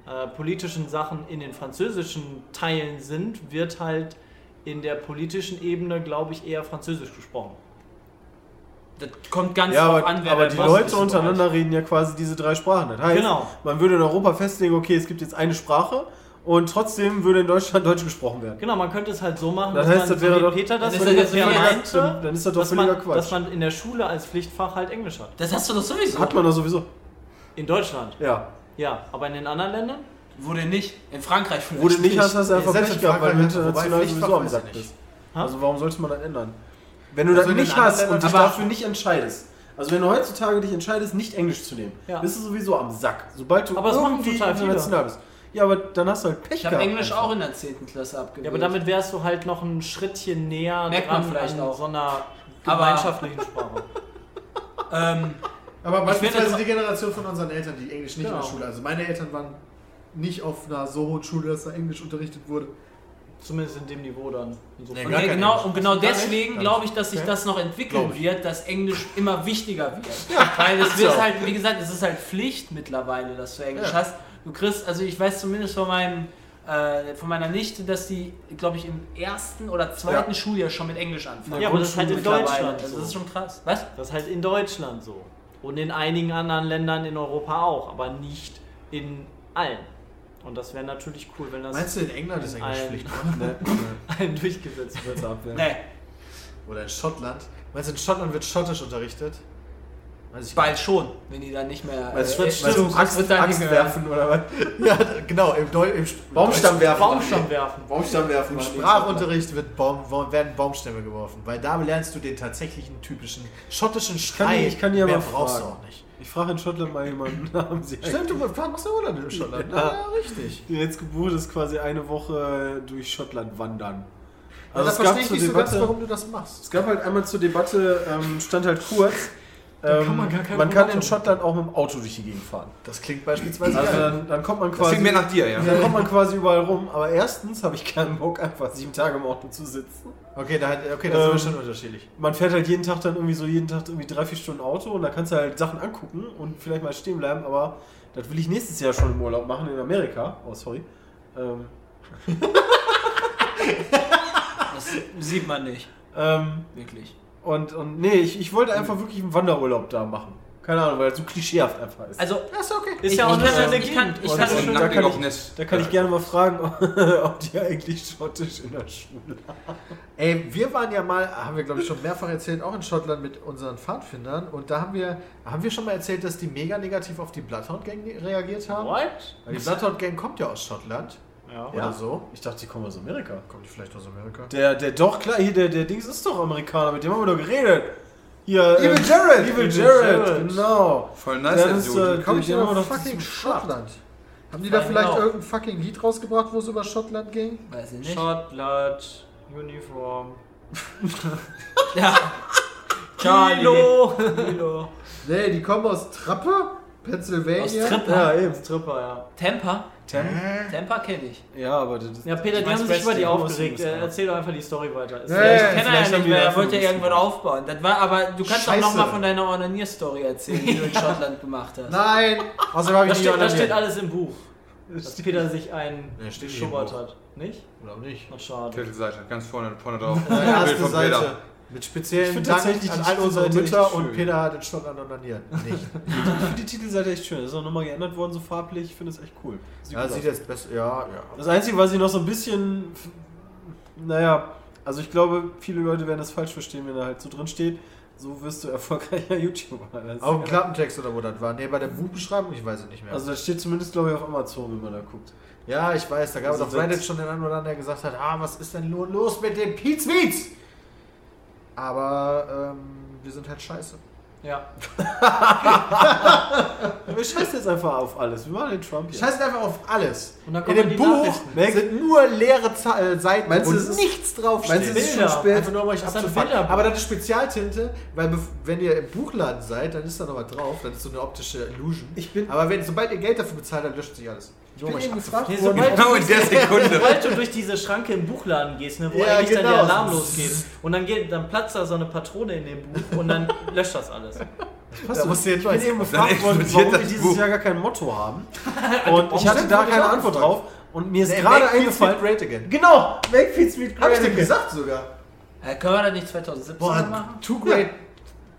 E: äh, politischen Sachen in den französischen Teilen sind, wird halt in der politischen Ebene, glaube ich, eher Französisch gesprochen.
C: das kommt ganz
D: Ja, aber,
C: an, wer
D: aber die Leute untereinander reden ja quasi diese drei Sprachen. Das heißt,
E: Genau.
D: man würde in Europa festlegen, okay, es gibt jetzt eine Sprache und trotzdem würde in Deutschland Deutsch gesprochen werden.
E: Genau, man könnte es halt so machen,
D: Das
E: dass
D: heißt,
E: man,
D: das wäre
E: so wie
D: doch-
E: Peter das
C: Dann ist
E: ungefähr
C: das ja
E: meinte,
D: dann ist das doch
E: dass,
D: völliger
E: man,
D: Quatsch.
E: dass man in der Schule als Pflichtfach halt Englisch hat.
C: Das hast du doch sowieso.
D: Hat man doch sowieso.
E: In Deutschland.
D: Ja.
E: Ja, aber in den anderen Ländern?
C: Wo denn nicht? In Frankreich vielleicht.
D: Wo du nicht hast, hast du einfach
B: Selbst
D: Pech
B: in
D: gehabt, weil du international sowieso am Sack bist. Also warum sollte man das ändern? Wenn du
B: Also
D: das nicht hast und dich dafür nicht entscheidest, also wenn du heutzutage dich entscheidest, nicht Englisch zu nehmen,
E: Ja.
D: bist du sowieso am Sack. Sobald du
E: Aber
D: irgendwie
E: total viele.
D: international bist. Ja, aber dann hast du halt Pech
C: Ich habe
D: gehabt
C: Englisch
D: einfach.
C: auch in der 10. Klasse abgewählt.
E: Ja, aber damit wärst du halt noch ein Schrittchen näher
C: Merkt man
E: dran
C: vielleicht
E: an
C: auch.
E: so einer
C: Aber-
E: gemeinschaftlichen Sprache.
C: Ähm,
B: Aber
C: Ich
B: beispielsweise
C: finde-
B: die Generation von unseren Eltern, die Englisch nicht in
E: Genau.
B: der Schule. Also meine Eltern waren nicht auf einer so hohen Schule, dass da Englisch unterrichtet wurde.
E: Zumindest in dem Niveau dann. Insofern.
C: Und,
B: gar
C: nee,
B: kein
C: genau,
B: Englisch.
C: und genau
B: Gar nicht?
C: deswegen
B: Gar
C: glaube ich, dass sich das noch entwickeln
B: Glaub ich.
C: wird, dass Englisch immer wichtiger wird. Weil es wird halt, wie gesagt, es ist halt Pflicht mittlerweile, dass du Englisch
B: Ja.
C: hast. Du kriegst, also ich weiß zumindest von meinem äh, von meiner Nichte, dass die, glaube ich, im ersten oder zweiten Schuljahr schon mit Englisch anfangen.
E: Ja, aber das ist halt in. Deutschland
C: Also
E: so.
C: das ist schon krass. Was?
E: Das ist halt in Deutschland so. Und in einigen anderen Ländern in Europa auch, aber nicht in allen. Und das wäre natürlich cool, wenn das
B: Meinst du, in England ist Englisch Pflicht?
E: allen durchgesetzt wird.
C: Nee,
B: Oder in Schottland? Meinst du, in Schottland wird Schottisch unterrichtet? Ich
C: bald schon, wenn die dann nicht mehr. Äh,
D: du,
C: äh,
D: weißt du,
C: stimmt,
D: Axt,
C: wird dann
D: Axt
C: nicht mehr-
D: werfen oder was?
B: Ja, genau. Im, Deu im
D: Baumstamm werfen.
E: Baumstamm werfen.
D: Baumstamm werfen.
B: Im Sprachunterricht wird Baum, werden Baumstämme geworfen, weil da lernst du den tatsächlichen typischen schottischen
D: kann
B: Schrei.
D: ich kann die ja
B: Mehr
D: mal
B: brauchst
D: fragen.
B: du auch nicht.
D: Ich frage in Schottland mal jemanden, haben sie
B: Stimmt, du machst ja Urlaub in Schottland.
D: Ja.
B: Ja, richtig.
D: Die jetzt gebucht ist quasi eine Woche durch Schottland wandern.
B: Also
D: Also
B: da
D: es gab
B: verstehe ich nicht so ganz,
D: Debatte,
B: warum du das machst.
D: es gab halt einmal zur Debatte, ähm, stand halt kurz, ähm,
E: kann man gar kein
D: man kann in Schottland auch mit dem Auto durch die Gegend fahren.
B: Das klingt beispielsweise
D: Also dann, dann kommt man
F: Das
D: quasi,
F: klingt mehr nach dir, ja.
D: dann kommt man quasi überall rum. Aber erstens habe ich keinen Bock, einfach sieben Tage im Auto zu sitzen.
B: Okay, da, okay, da sind
D: Ähm,
B: wir schon unterschiedlich.
D: Man fährt halt jeden Tag dann irgendwie so jeden Tag irgendwie drei, vier Stunden Auto und da kannst du halt Sachen angucken und vielleicht mal stehen bleiben, aber das will ich nächstes Jahr schon im Urlaub machen in Amerika. Oh, sorry. Ähm,
C: Das sieht man nicht,
D: ähm,
C: wirklich.
D: Und, und nee, ich, ich wollte einfach wirklich einen Wanderurlaub da machen. Keine Ahnung, weil es so klischeehaft einfach ist.
C: Also,
B: Ja, ist okay.
E: Ist
C: ich,
E: ja auch
C: ich
E: eine
C: kann, ich kann, ich
D: Und-
C: kann
D: und
C: schon.
D: da kann ich- da kann ich gerne mal fragen, ob die eigentlich Schottisch in der Schule haben.
B: Ey, wir waren ja mal, haben wir glaube ich schon mehrfach erzählt, auch in Schottland mit unseren Pfadfindern und da haben wir, haben wir schon mal erzählt, dass die mega negativ auf die Bloodhound Gang reagiert haben?
E: What?
B: Weil die Bloodhound Gang kommt ja aus Schottland
E: Ja.
B: Oder so.
D: Ich dachte, die kommen aus Amerika.
B: Kommt die vielleicht aus Amerika?
D: Der, der, doch, klar, hier, der, der Dings ist doch Amerikaner, mit dem haben wir doch geredet. Hier,
B: Evil
D: ähm,
B: Jared!
D: Evil
B: Evil
D: Jared,
B: Jared.
D: genau.
F: Voll nice, der
D: das ist,
F: Dude.
D: äh,
B: Komm ich
D: die
B: immer noch fucking Schottland? Haben die da vielleicht
C: out.
B: irgendein fucking Lied rausgebracht, wo es über Schottland ging?
C: Weiß ich nicht.
E: Schottland, Uniform.
C: Ja. Charlie.
E: Kilo. Kilo.
B: Nee, die kommen aus Trappe, Pennsylvania.
C: Aus Tripp.
D: Ja, eben.
E: Tripper, ja.
C: Temper.
D: Tem
C: Temper kenne ich.
D: ja, aber das ist.
E: Ja, Peter, die haben sich über die aufgeregt. Äh, Erzähl doch einfach die Story weiter.
B: Nee,
E: vielleicht-
C: Ich kenne
D: vielleicht
C: er
D: haben
C: nicht mehr, er wollte ja irgendwas aufbauen. Das war, aber du kannst
B: Scheiße.
C: auch nochmal von deiner Onanier-Story erzählen, die du in Schottland gemacht hast.
B: Nein! Außerdem habe ich
E: Das steht, das steht alles im Buch. Dass Peter sich einen
B: Ja,
E: geschubbert hat. Nicht?
B: Oder nicht?
E: Ach, schade.
F: Titelseite, ganz vorne, vorne drauf.
B: Ja,
F: Bild
B: erste
F: von
B: Seite. Mit
D: Ich
B: speziellen
D: find
B: Dank
D: tatsächlich
B: an all unsere Mütter und. Peter hat in Schottland onaniert. Nicht.
D: Ich finde die Titelseite echt schön. Das ist auch nochmal geändert worden, so farblich. Ich finde es echt cool. Sieht
B: Ja, sieht jetzt besser. Ja, ja.
D: Das Einzige, was ich noch so ein bisschen. Naja, also ich glaube, viele Leute werden das falsch verstehen, wenn da halt so drin steht. So wirst du erfolgreicher YouTuber. Das
B: Auf dem Klappentext oder wo das war. Nee, bei der Buchbeschreibung, ich weiß es nicht mehr.
D: Also das steht zumindest, glaube ich, auf Amazon, wenn man da guckt.
B: ja, ich weiß, da gab es
D: Also
B: auf Reddit schon den einen oder anderen, der gesagt hat, ah, was ist denn lo- los mit dem Pizmeets? Aber ähm, wir sind halt scheiße.
E: Ja.
D: Wir scheißen jetzt einfach auf alles. Wir machen den Trump hier.
B: Scheißen einfach auf alles.
E: Und dann
B: In
E: kommen
B: dem
E: die
B: Buch sind nur leere Za äh, Seiten,
D: Meinst es ist-
B: nichts draufsteht.
D: Meinst du, es ist schon
E: Bilder.
D: spät?
B: Einfach nur um euch.
E: Bilderbuch.
B: Aber das ist Spezialtinte, weil wenn ihr im Buchladen seid, dann ist da noch was drauf. Das ist so eine optische Illusion.
D: Ich bin-
B: Aber wenn, sobald ihr Geld dafür bezahlt, dann löscht sich alles. Nur um euch abzufucken.
E: Nee, sobald,
F: Genau in der Sekunde.
E: sobald du durch diese Schranke im Buchladen gehst, ne, wo
B: Ja,
E: eigentlich dann
B: genau.
E: der Alarm losgeht, und dann, geht, dann platzt da so eine Patrone in dem Buch und dann löscht das alles.
B: Da musst du jetzt
D: Ich bin eben
F: Dann
D: gefragt worden, warum wir dieses
F: Buch.
D: Jahr gar kein Motto haben. Und ich hatte da
B: ich
D: keine Antwort
B: gefragt.
D: drauf. Und mir ist
B: Nee,
D: gerade eingefallen.
B: Sweet Great again.
D: Genau, Make Feed Sweet
B: Hab ich
D: Great
B: dir gesagt sogar.
C: Äh, können wir das nicht 2017
B: Boah,
C: machen?
B: Two Great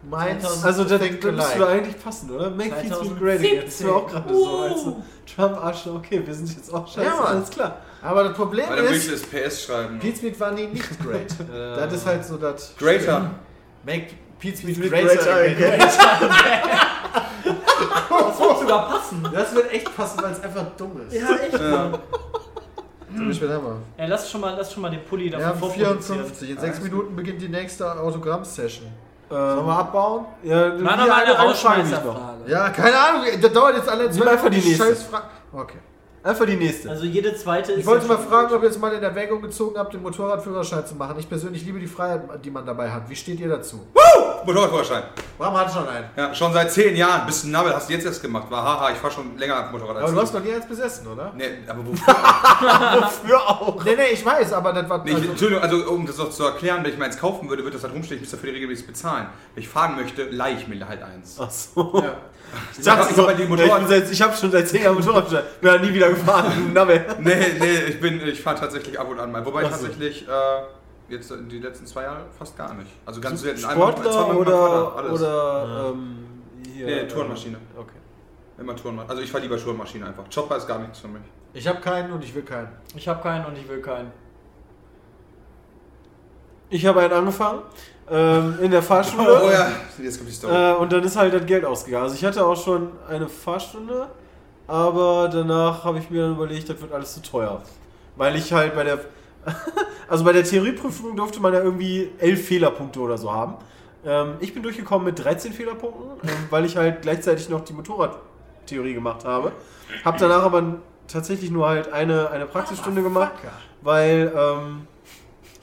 B: Minds
D: Also da, müsste
B: alike.
D: eigentlich passen, oder? Make
C: 2017.
D: Great Again. Das ist mir auch gerade so. Als so Trump Arsch, okay, wir sind jetzt auch scheiße,
B: Ja,
D: alles klar.
B: Aber das Problem
F: Weil ich
B: ist,
F: das PS schreiben.
B: Pete Sweet war nie nicht great. das ist halt so das...
F: Greater.
B: Make Pete Sweet greater,
D: greater
B: again.
E: Das wird sogar passen.
B: Das wird echt passen, weil es einfach dumm ist.
E: Ja, echt, Mann.
B: Ich bin Hammer.
E: Ey, lass schon mal, lass schon mal den Pulli davon vorproduzieren.
B: 54. In sechs Minuten beginnt die nächste Autogramm-Session.
D: Ähm,
B: Sollen wir abbauen?
D: ja,
C: Mach
D: hier
C: noch mal eine. Rausschmeißerfrage.
B: Ja, keine Ahnung. Das dauert jetzt alle
D: Nimm
B: zwei
D: einfach die nächste.
B: Scheiß Fra- Okay.
D: Einfach die nächste.
E: Also jede zweite ist.
B: Ich wollte
E: ja
B: mal fragen,
E: gut.
B: ob ihr jetzt mal in Erwägung gezogen habt, den Motorradführerschein zu machen. Ich persönlich liebe die Freiheit, die man dabei hat. Wie steht ihr dazu?
F: Motorradführerschein.
B: Bram hat schon einen.
F: Ja, schon seit zehn Jahren. Bist ein Nabel, hast du jetzt erst gemacht. War haha, ich fahr schon länger Motorrad als
B: Aber du hast noch nie eins besessen, oder?
F: Nee, aber wofür?
B: Für auch. Nee, nee, ich weiß, aber das war.
F: Nee, ich,
B: also,
F: Entschuldigung, also um das noch zu erklären, wenn ich meins kaufen würde, würde das halt rumstehen, ich muss dafür regelmäßig bezahlen. Wenn ich fahren möchte, leihe ich mir halt eins.
D: Ach so.
B: ja.
D: Ich dachte,
F: Ich hab die
D: ich,
F: Motorrad-
D: bin seit- ich habe schon seit 10 Jahren Motorradschein. Bin halt nie wieder gefahren.
F: Nee, nee, ich bin, ich fahre tatsächlich ab und an mal. Wobei
D: so.
F: tatsächlich äh, jetzt die letzten zwei Jahre fast gar nicht. Also ganz selten. Einmal-
D: Sportler
F: meinem
D: oder,
F: Vater, alles.
D: oder ähm, hier,
F: Nee, Tourenmaschine.
D: äh, Okay.
F: Immer Tourenmaschine. Also ich fahre lieber Tourenmaschine einfach. Chopper ist gar nichts für mich.
B: Ich habe keinen und ich will keinen.
E: Ich habe keinen und ich will keinen.
D: Ich habe einen angefangen ähm, in der Fahrschule.
F: Oh ja, jetzt kommt die Story.
D: Äh, und dann ist halt das Geld ausgegangen. Also ich hatte auch schon eine Fahrstunde, aber danach habe ich mir dann überlegt, das wird alles zu teuer. Weil ich halt bei der also bei der Theorieprüfung durfte man ja irgendwie elf Fehlerpunkte oder so haben. Ähm, ich bin durchgekommen mit 13 Fehlerpunkten, ähm, weil ich halt gleichzeitig noch die Motorradtheorie gemacht habe. Habe danach aber tatsächlich nur halt eine, eine Praxisstunde gemacht, weil ähm,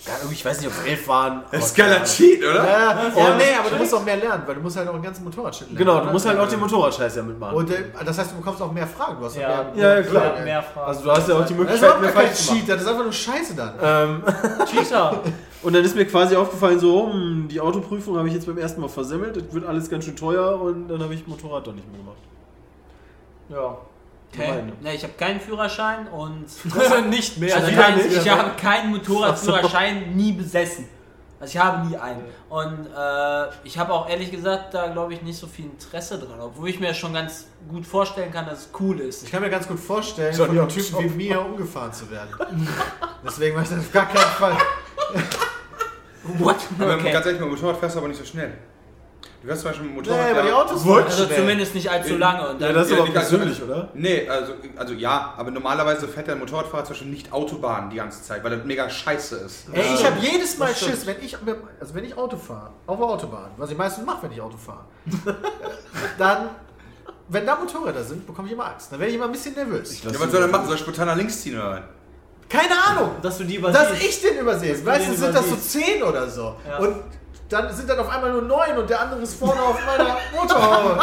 D: ja, irgendwie, ich weiß nicht, ob es elf waren.
F: Das ist geiler Cheat, oder?
B: Ja, ja nee, aber du musst auch mehr lernen, weil du musst halt auch den ganzen Motorradshit lernen.
D: Genau, du musst halt auch den Motorradscheiß ja mitmachen.
B: Und äh, das heißt, du bekommst auch mehr Fragen. Du hast
E: Ja.
B: mehr,
D: Ja, ja, klar.
B: Fragen.
E: Mehr Fragen.
D: Also du hast ja auch die
B: Das ist
D: Möglichkeit, mehr
B: gar kein. Cheat, das ist einfach nur Scheiße dann.
D: Ähm,
E: Cheater.
D: und dann ist mir quasi aufgefallen, so, hm, die Autoprüfung habe ich jetzt beim ersten Mal versemmelt, das wird alles ganz schön teuer und dann habe ich Motorrad doch nicht mehr gemacht.
E: Ja.
C: Okay. Ne, ich habe keinen Führerschein und
E: nicht mehr.
C: also
D: wieder
C: kein,
D: nicht.
C: ich habe keinen Motorradführerschein nie besessen. Also ich habe nie einen. Und äh, ich habe auch ehrlich gesagt da glaube ich nicht so viel Interesse dran, obwohl ich mir schon ganz gut vorstellen kann, dass es cool ist.
B: Ich kann mir ganz gut vorstellen,
D: Johnny
B: von einem Typen wie mir umgefahren zu werden. Deswegen mache ich das auf gar keinen Fall.
C: What?
F: Aber
C: Okay.
F: ganz ehrlich, mit dem Motorrad fährst du aber nicht so schnell. Du fährst zum Beispiel mit dem
B: Nee,
F: Motorrad.
B: aber die
F: ja-
B: Autos fahren
C: Also
B: schnell.
C: zumindest nicht allzu lange. Und
D: Ja,
C: dann
D: das ist
F: Ja,
D: aber persönlich, oder?
F: Nee, also, also ja, aber normalerweise fährt der Motorradfahrer zum Beispiel nicht Autobahn die ganze Zeit, weil das mega scheiße ist.
B: Ey, ich habe jedes Mal Schiss, wenn ich, also wenn ich Auto fahre, auf der Autobahn, was ich meistens mache, wenn ich Auto fahre, dann, wenn da Motorräder sind, bekomme ich immer Angst. Dann werde ich immer ein bisschen nervös.
F: Ja, was soll er machen? Soll er spontan nach links ziehen oder was?
B: Keine Ahnung,
E: Dass du die
B: dass
E: übersiehst.
B: ich den übersehe.
E: du
B: Weißt du,
E: den
B: sind das so
E: übersiehst.
B: zehn oder so.
E: Ja.
B: Und dann sind dann auf einmal nur neun und der andere ist vorne auf meiner Motorhaube.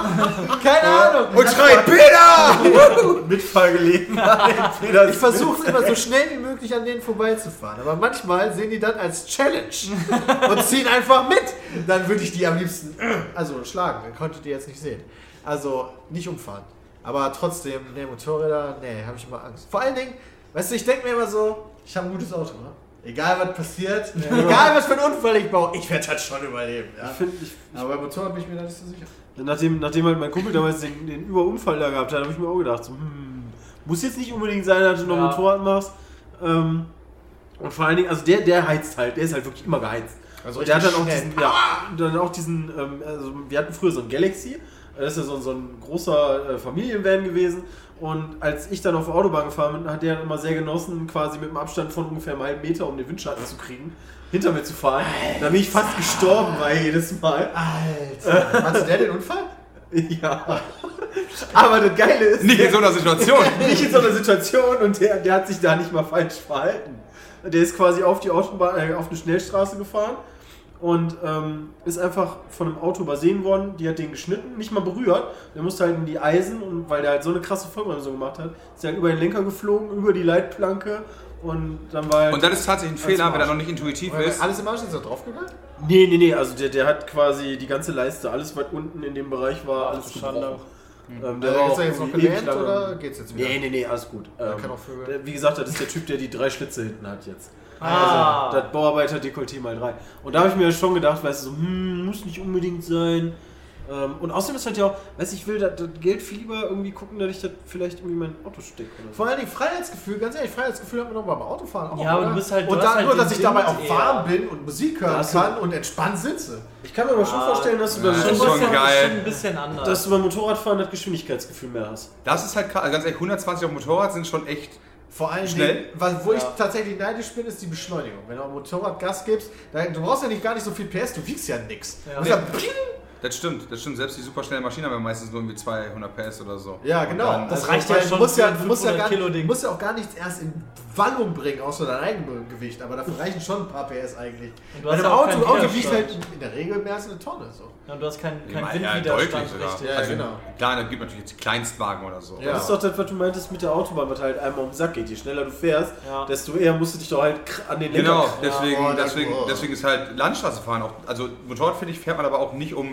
B: Keine Ahnung.
F: Und schreit Peter!
D: Mitfahrgelegenheit.
B: Ich versuche immer so schnell wie möglich an denen vorbeizufahren. Aber manchmal sehen die das als Challenge und ziehen einfach mit. Dann würde ich die am liebsten also schlagen. Dann konntet ihr jetzt nicht sehen. Also nicht umfahren. Aber trotzdem, ne, Motorräder, ne, habe ich immer Angst. Vor allen Dingen, weißt du, ich denke mir immer so, ich habe ein gutes Auto, ne? Egal was passiert, egal was für einen Unfall ich baue, ich werde das schon überleben. Ja?
D: Ich find, ich,
B: Aber bei Motorrad bin ich mir da nicht so sicher.
D: nachdem, nachdem halt mein Kumpel damals den, den Überunfall da gehabt hat, habe ich mir auch gedacht, so, hm, muss jetzt nicht unbedingt sein, dass du noch
E: Ja.
D: Motorrad machst. Ähm, und vor allen Dingen, also der, der heizt halt, der ist halt wirklich immer geheizt.
B: Also
D: Und der hat dann auch diesen, ja, dann auch diesen, ähm, also wir hatten früher so ein Galaxy, das ist ja so, so ein großer äh, Familienvan gewesen. Und als ich dann auf der Autobahn gefahren bin, hat der dann immer sehr genossen, quasi mit einem Abstand von ungefähr einem halben Meter, um den Windschatten zu kriegen, hinter mir zu fahren. Da bin ich fast gestorben bei jedes Mal.
B: Alter. Meinst du der den Unfall?
D: Ja. Aber das Geile ist,
F: Nicht in so einer Situation.
D: nicht in so einer Situation und der, der hat sich da nicht mal falsch verhalten. Der ist quasi auf die Autobahn, äh, auf eine Schnellstraße gefahren und ähm, ist einfach von einem Auto übersehen worden. Die hat den geschnitten, nicht mal berührt. Der musste halt in die Eisen und weil der halt so eine krasse Vollbremsung gemacht hat, ist er halt über den Lenker geflogen, über die Leitplanke und dann war er.
F: Und das ist tatsächlich ein Fehler, wenn er noch nicht intuitiv ist.
B: Alles im Arsch ist er draufgegangen?
D: nee, nee, nee, also der, der hat quasi die ganze Leiste, alles was unten in dem Bereich war, alles
E: Schande.
D: gebrochen. Ähm,
B: Der
D: war
B: ist er jetzt noch gelähmt oder geht's jetzt wieder?
D: Nee, nee, nee, alles gut. Ähm,
B: kann auch Vögel.
D: der, wie gesagt, das ist der Typ, der die drei Schlitze hinten hat jetzt.
E: Ah.
D: Also, das Bauarbeiter-Dekolleté mal drei. Und da habe ich mir schon gedacht, weißt du, so, hm, muss nicht unbedingt sein. Ähm, und außerdem ist halt ja auch, weißt du, ich will das, das Geld viel lieber irgendwie gucken, dass ich das vielleicht irgendwie in mein Auto stecke oder so.
B: Vor allen Dingen Freiheitsgefühl, ganz ehrlich, Freiheitsgefühl hat man doch beim Autofahren auch.
E: Ja, aber du bist halt- du
B: Und dann
E: halt
B: nur, dass ich dabei auch warm bin und Musik hören
D: du-
B: kann und entspannt sitze.
D: Ich kann mir aber schon
E: Ah.
D: vorstellen, dass du,
F: Ja,
D: beim,
F: das
D: beim Motorradfahren das Geschwindigkeitsgefühl mehr hast.
F: Das ist halt krass. Also ganz ehrlich, 120 auf dem Motorrad sind schon echt.
B: Vor allem,
F: Schnell?
B: was, wo ich
E: Ja.
B: tatsächlich neidisch bin, ist die Beschleunigung. Wenn du am Motorrad Gas gibst, dann, du brauchst ja nicht gar nicht so viel PS, du wiegst ja nix.
E: Ja.
B: Bist ja,
F: Das stimmt, das stimmt. Selbst die superschnellen Maschinen haben ja meistens nur irgendwie 200 PS oder so.
B: ja, genau.
F: dann-
E: Das reicht ja
B: weil
E: schon
B: Du musst ja, musst ja,
E: 500
B: gar,
E: Kilo Ding.
B: du musst ja auch gar nichts erst in Wallung bringen, außer dein Eigengewicht. Aber dafür reichen schon ein paar PS eigentlich.
E: Und du
B: Bei
E: hast
B: einem
E: ja auch
B: Auto, Auto wiegt halt in der Regel mehr als eine Tonne. So.
E: Ja, und du hast keinen kein
F: ja,
E: Windwiderstand
F: deutlich sogar.
E: richtig.
B: Ja,
F: also,
B: genau.
F: Klar, da gibt natürlich jetzt die Kleinstwagen oder so.
B: Ja.
D: Das ist doch das, was du meintest mit der Autobahn, was halt einmal um den Sack geht. Je schneller du fährst,
E: Ja.
D: desto eher musst du dich doch halt an den Lenker
F: Genau, deswegen,
B: Ja, oh,
F: deswegen,
B: das-
F: deswegen ist halt Landstraßefahren auch. Also Motorrad finde ich fährt man aber auch nicht um,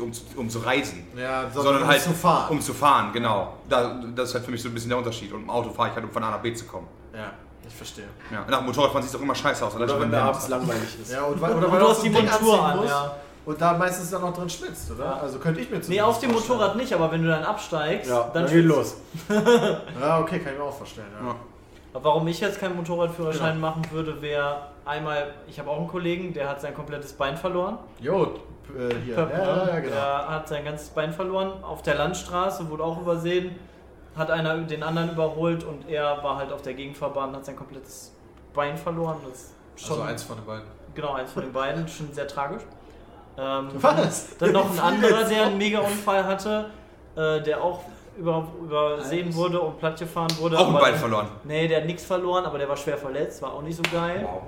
F: um, um zu reisen.
B: Ja,
F: sondern,
B: um
F: halt
B: zu fahren.
F: um zu fahren, genau. Da, das ist halt für mich so ein bisschen der Unterschied. Und im Auto fahre ich halt, um von A nach B zu kommen.
B: ja, ich verstehe.
F: Ja. Nach dem Motorradfahren sieht es doch immer scheiße aus.
D: Oder wenn
F: man
D: der abends langweilig ist.
B: Ja, und, weil- oder
E: Und
B: weil
E: du
B: auch
E: hast die Montur an, ja.
B: Und da meistens dann noch drin schwitzt, oder?
E: Ja.
B: Also könnte ich mir
E: Nee,
B: zumindest
E: auf dem
B: vorstellen.
E: Motorrad nicht, aber wenn du dann absteigst,
D: Ja,
E: dann
D: dann geht los.
B: Ja, okay, kann ich mir auch vorstellen. Ja.
F: Ja.
E: Aber Warum ich jetzt keinen Motorradführerschein
B: Genau.
E: machen würde, wäre einmal, ich habe auch einen Kollegen, der hat sein komplettes Bein verloren.
B: Jo, äh, hier. Ja, ja, ja, genau.
E: Der hat sein ganzes Bein verloren. Auf der Landstraße wurde auch übersehen, hat einer den anderen überholt und er war halt auf der Gegenfahrbahn und hat sein komplettes Bein verloren. Das ist schon,
B: Also eins von den beiden.
E: genau, eins von den beiden, schon sehr tragisch. Ähm,
B: Was?
E: Dann noch ein anderer, der einen Mega-Unfall hatte, äh, der auch über, übersehen
B: Eins.
E: wurde und platt gefahren wurde.
F: Auch ein Bein verloren.
E: Nee, der hat nichts verloren, aber der war schwer verletzt, war auch nicht so geil.
F: Wow.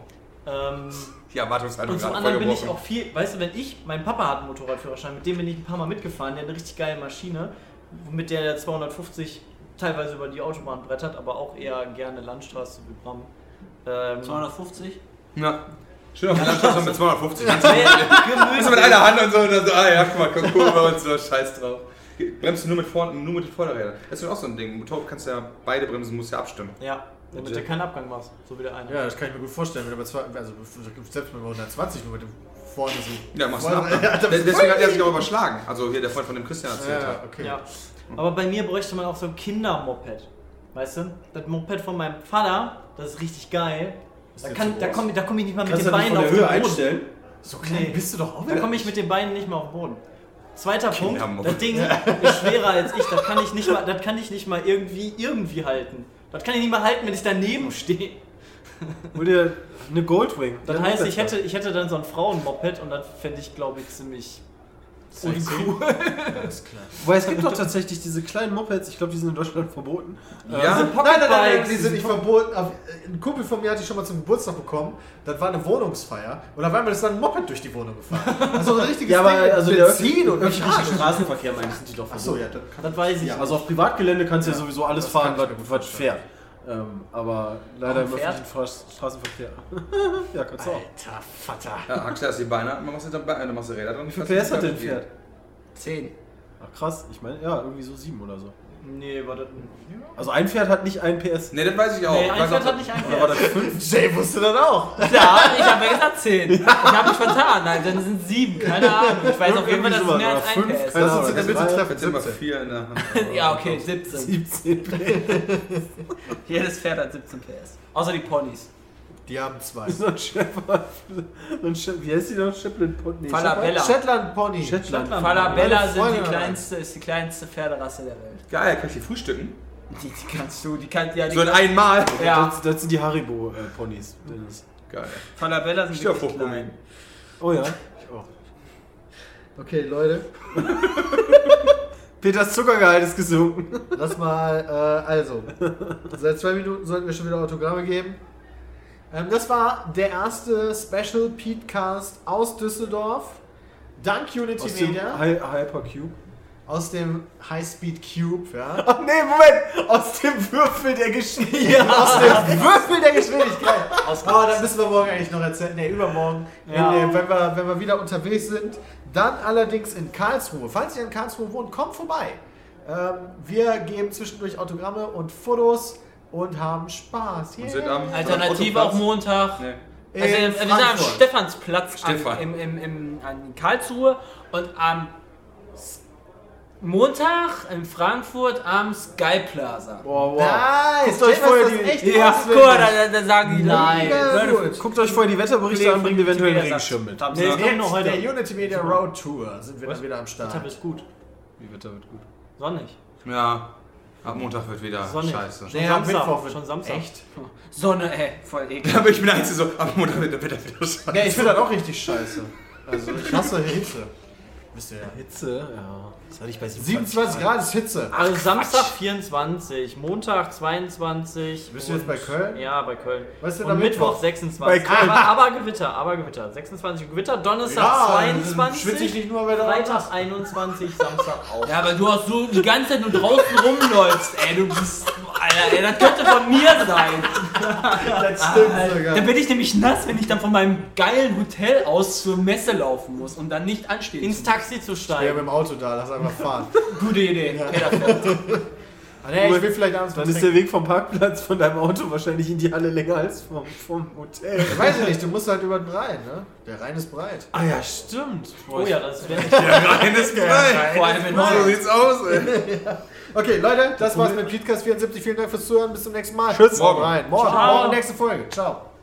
E: Ähm,
F: Die Erwartungshaltung
E: und zum anderen bin ich auch viel, weißt du, wenn ich, mein Papa hat einen Motorradführerschein, mit dem bin ich ein paar Mal mitgefahren, der hat eine richtig geile Maschine, mit der der 250 teilweise über die Autobahn brettert, aber auch eher gerne Landstraße wie Bram. Ähm,
C: 250?
F: Ja. Schön auf der Landstraße mit 250. Ganz du mit einer Hand und so und dann so, ah ja, guck mal, guck Kurve und so, scheiß drauf. Bremst du nur mit, Vor nur mit den Vorderrädern. Das ist auch so ein Ding. Motorrad kannst du ja beide bremsen, musst ja abstimmen.
E: Ja, damit du keinen Abgang machst, so wie der eine.
B: Ja, das kann ich mir gut vorstellen. Wenn du bei zwei, also selbst mit 120 nur mit dem vorne so.
F: Ja, machst du einen Abgang. Deswegen hat er sich auch überschlagen. Also hier der Freund von dem Christian erzählt
B: Ja,
F: hat.
B: okay.
E: Ja. Aber bei mir bräuchte man auch so ein Kindermoped. Weißt du? Das Moped von meinem Vater, das ist richtig geil. Da, kann, da komme da komm ich nicht mal mit
D: Kannst
E: den Beinen auf den
D: Höhe
E: Boden.
D: einstellen?
B: So klein
E: Nee.
B: bist du doch auch
E: Da komme ich mit den Beinen nicht mal auf den Boden. Zweiter Punkt, das Ding ist schwerer als ich, das kann ich nicht mal, das kann ich nicht mal irgendwie, irgendwie halten. Das kann ich nicht mal halten, wenn ich daneben stehe.
D: Hol dir eine Goldwing.
E: Das heißt, ich hätte, ich hätte dann so ein Frauenmoped und das fände ich, glaube ich, ziemlich uncool.
B: Alles klar.
D: Wobei es gibt doch tatsächlich diese kleinen Mopeds, ich glaube, die sind in Deutschland verboten.
F: Ja,
B: Nein, nein, nein, nein,
E: Pocketbikes,
B: die sind nicht verboten. Äh, Ein Kumpel von mir hat die schon mal zum Geburtstag bekommen. Das war eine Wohnungsfeier. Und auf einmal ist dann ein Moped durch die Wohnung gefahren. Also ein richtiges
D: Ja, aber
B: Ding
D: also der
B: Benzin und
D: öffentliche
B: Mechanischen.
D: Straßenverkehr meine ich, sind die doch verboten.
B: Achso, ja, dann kann
E: Das weiß ich.
D: Ja, also auf Privatgelände kannst du ja, sowieso alles
B: das
D: fahren, was, fährt. Ähm, aber leider im öffentlichen Straßenverkehr. ja, kannst du auch.
B: Alter Vater.
F: Ja, Axel, erst die Beine, man machst du dann Beine, dann machst du Räder dran.
D: Wie viel PS hat denn ein Pferd?
C: 10.
D: Ach krass, ich meine, ja, irgendwie so sieben oder so.
E: Nee, war das.
D: Also ein Pferd hat nicht ein PS.
F: Ne, das weiß ich auch.
E: Nee, ein Pferd hat nicht ein
D: Oder war das fünf?
B: Jay wusste das auch.
C: Ja, ich habe ja gesagt 10. Ich habe mich vertan. Nein, dann sind es 7. Keine Ahnung. Ich weiß auf jeden Fall, dass es mehr als ein PS
D: fünf,
C: ist.
D: keine
B: Lass uns in der Mitte treffen.
F: Jetzt sind wir
B: 17.
F: vier in der Hand.
C: Ja, okay, 17.
D: 17 PS.
C: Jedes Pferd hat 17 PS. Außer die Ponys.
B: Die haben zwei.
D: So ein Shepherd. So ein Shepherd. Wie heißt die noch? Shetland Pony?
C: Falabella.
B: Shetland Pony.
D: Shetland.
C: Falabella
B: Meine
C: sind die kleinste, ist die kleinste Pferderasse der Welt.
F: Geil, kann ich die frühstücken?
C: Die, die kannst du, die kannst ja die
F: So in einmal.
C: Ja,
D: Das, das sind die Haribo-Ponys. Dennis.
F: Geil.
C: Falabella sind wirklich klein.
D: Oh ja, ich auch.
B: Okay, Leute.
D: Peters Zuckergehalt ist gesunken.
B: Lass mal, äh, also. Seit zwei Minuten sollten wir schon wieder Autogramme geben. Ähm, das war der erste Special Petecast aus Düsseldorf. Dank Unity
D: Aus dem
B: Media.
D: Hy Hypercube.
B: Aus dem Highspeed Cube, ja.
D: Ach nee, Moment! Aus dem Würfel der Geschichte. Ja.
B: Aus dem Würfel der Geschwindigkeit. Aber dann müssen wir morgen eigentlich noch erzählen. Ne, übermorgen.
E: Ja.
B: Wenn, wenn, wir, wenn wir wieder unterwegs sind. Dann allerdings in Karlsruhe. Falls ihr in Karlsruhe wohnt, kommt vorbei. Ähm, wir geben zwischendurch Autogramme und Fotos und haben Spaß.
F: Und sind am
C: Alternativ auch Montag.
F: Nee.
C: Also wir sind am. Stephansplatz
F: Stefan.
C: An, im, im, im, an Karlsruhe und am S- Montag in Frankfurt am Sky Plaza.
D: Boah, wow.
B: Nice!
D: Guckt euch vorher die-
B: echt
C: Ja, guck da, da sagen die nein.
B: Gut.
D: Guckt euch vorher die Wetterberichte an, bringt eventuell einen Regenschirm mit.
E: Nee,
B: Nee,
E: kommt noch
B: jetzt
E: heute.
B: der Unity Media Road Tour sind wir dann wieder am Start.
E: ist gut.
D: Wie Wetter wird gut.
E: Sonnig.
F: Ja, ab Montag wird wieder
E: Sonnig.
F: scheiße.
B: Nee, am
E: Samstag,
B: Mittwoch wird
E: schon Samstag.
B: Echt?
C: Sonne, ey, voll ekelhaft.
F: Aber ich bin der Einzige so, ab Montag wird der Wetter wieder scheiße.
B: Nee, ich finde das auch richtig scheiße. Also ich hasse Hitze. Wisst ihr ja.
D: Hitze, ja. Das hatte ich bei
B: 27 Grad ist Hitze.
E: Also Samstag 24, Montag 22.
B: Bist du jetzt bei Köln?
E: Ja, bei Köln.
B: Was ist denn
E: Und Mittwoch
B: Mittwoch?
E: 26.
D: Bei Köln.
E: Aber, aber Gewitter, aber Gewitter. 26 Gewitter, Donnerstag
B: dann
E: 22.
B: schwitze ich nicht nur, wenn da
E: Freitag 21, Samstag auch.
C: Ja, aber du hast so die ganze Zeit nur draußen rumläufst, ey, du bist, Alter, ey, das könnte von mir sein.
B: Das stimmt sogar.
C: Dann bin ich nämlich nass, wenn ich dann von meinem geilen Hotel aus zur Messe laufen muss und dann nicht anstehen.
E: Ins Taxi zu
B: Ja, mit
E: steigen.
B: dem Auto da, lass einfach fahren.
C: Gute Idee. Peter fährt.
B: Nee, ich will vielleicht abends
D: Dann ist der Weg vom Parkplatz von deinem Auto wahrscheinlich in die Halle länger als vom, vom Hotel.
B: Ich weiß ich nicht, du musst halt über den Rhein, ne? Der Rhein ist breit.
D: Ah ja, stimmt.
E: Oh ja, das wäre
F: Rein ist frei.
C: Vor allem in
F: So
C: Holland.
F: sieht's aus, ey.
B: Okay, Leute, das war's mit Podcast 74. Vielen Dank fürs Zuhören. Bis zum nächsten Mal.
D: Tschüss.
B: Morgen rein. Morgen,
E: Ciao.
B: morgen nächste Folge. Ciao.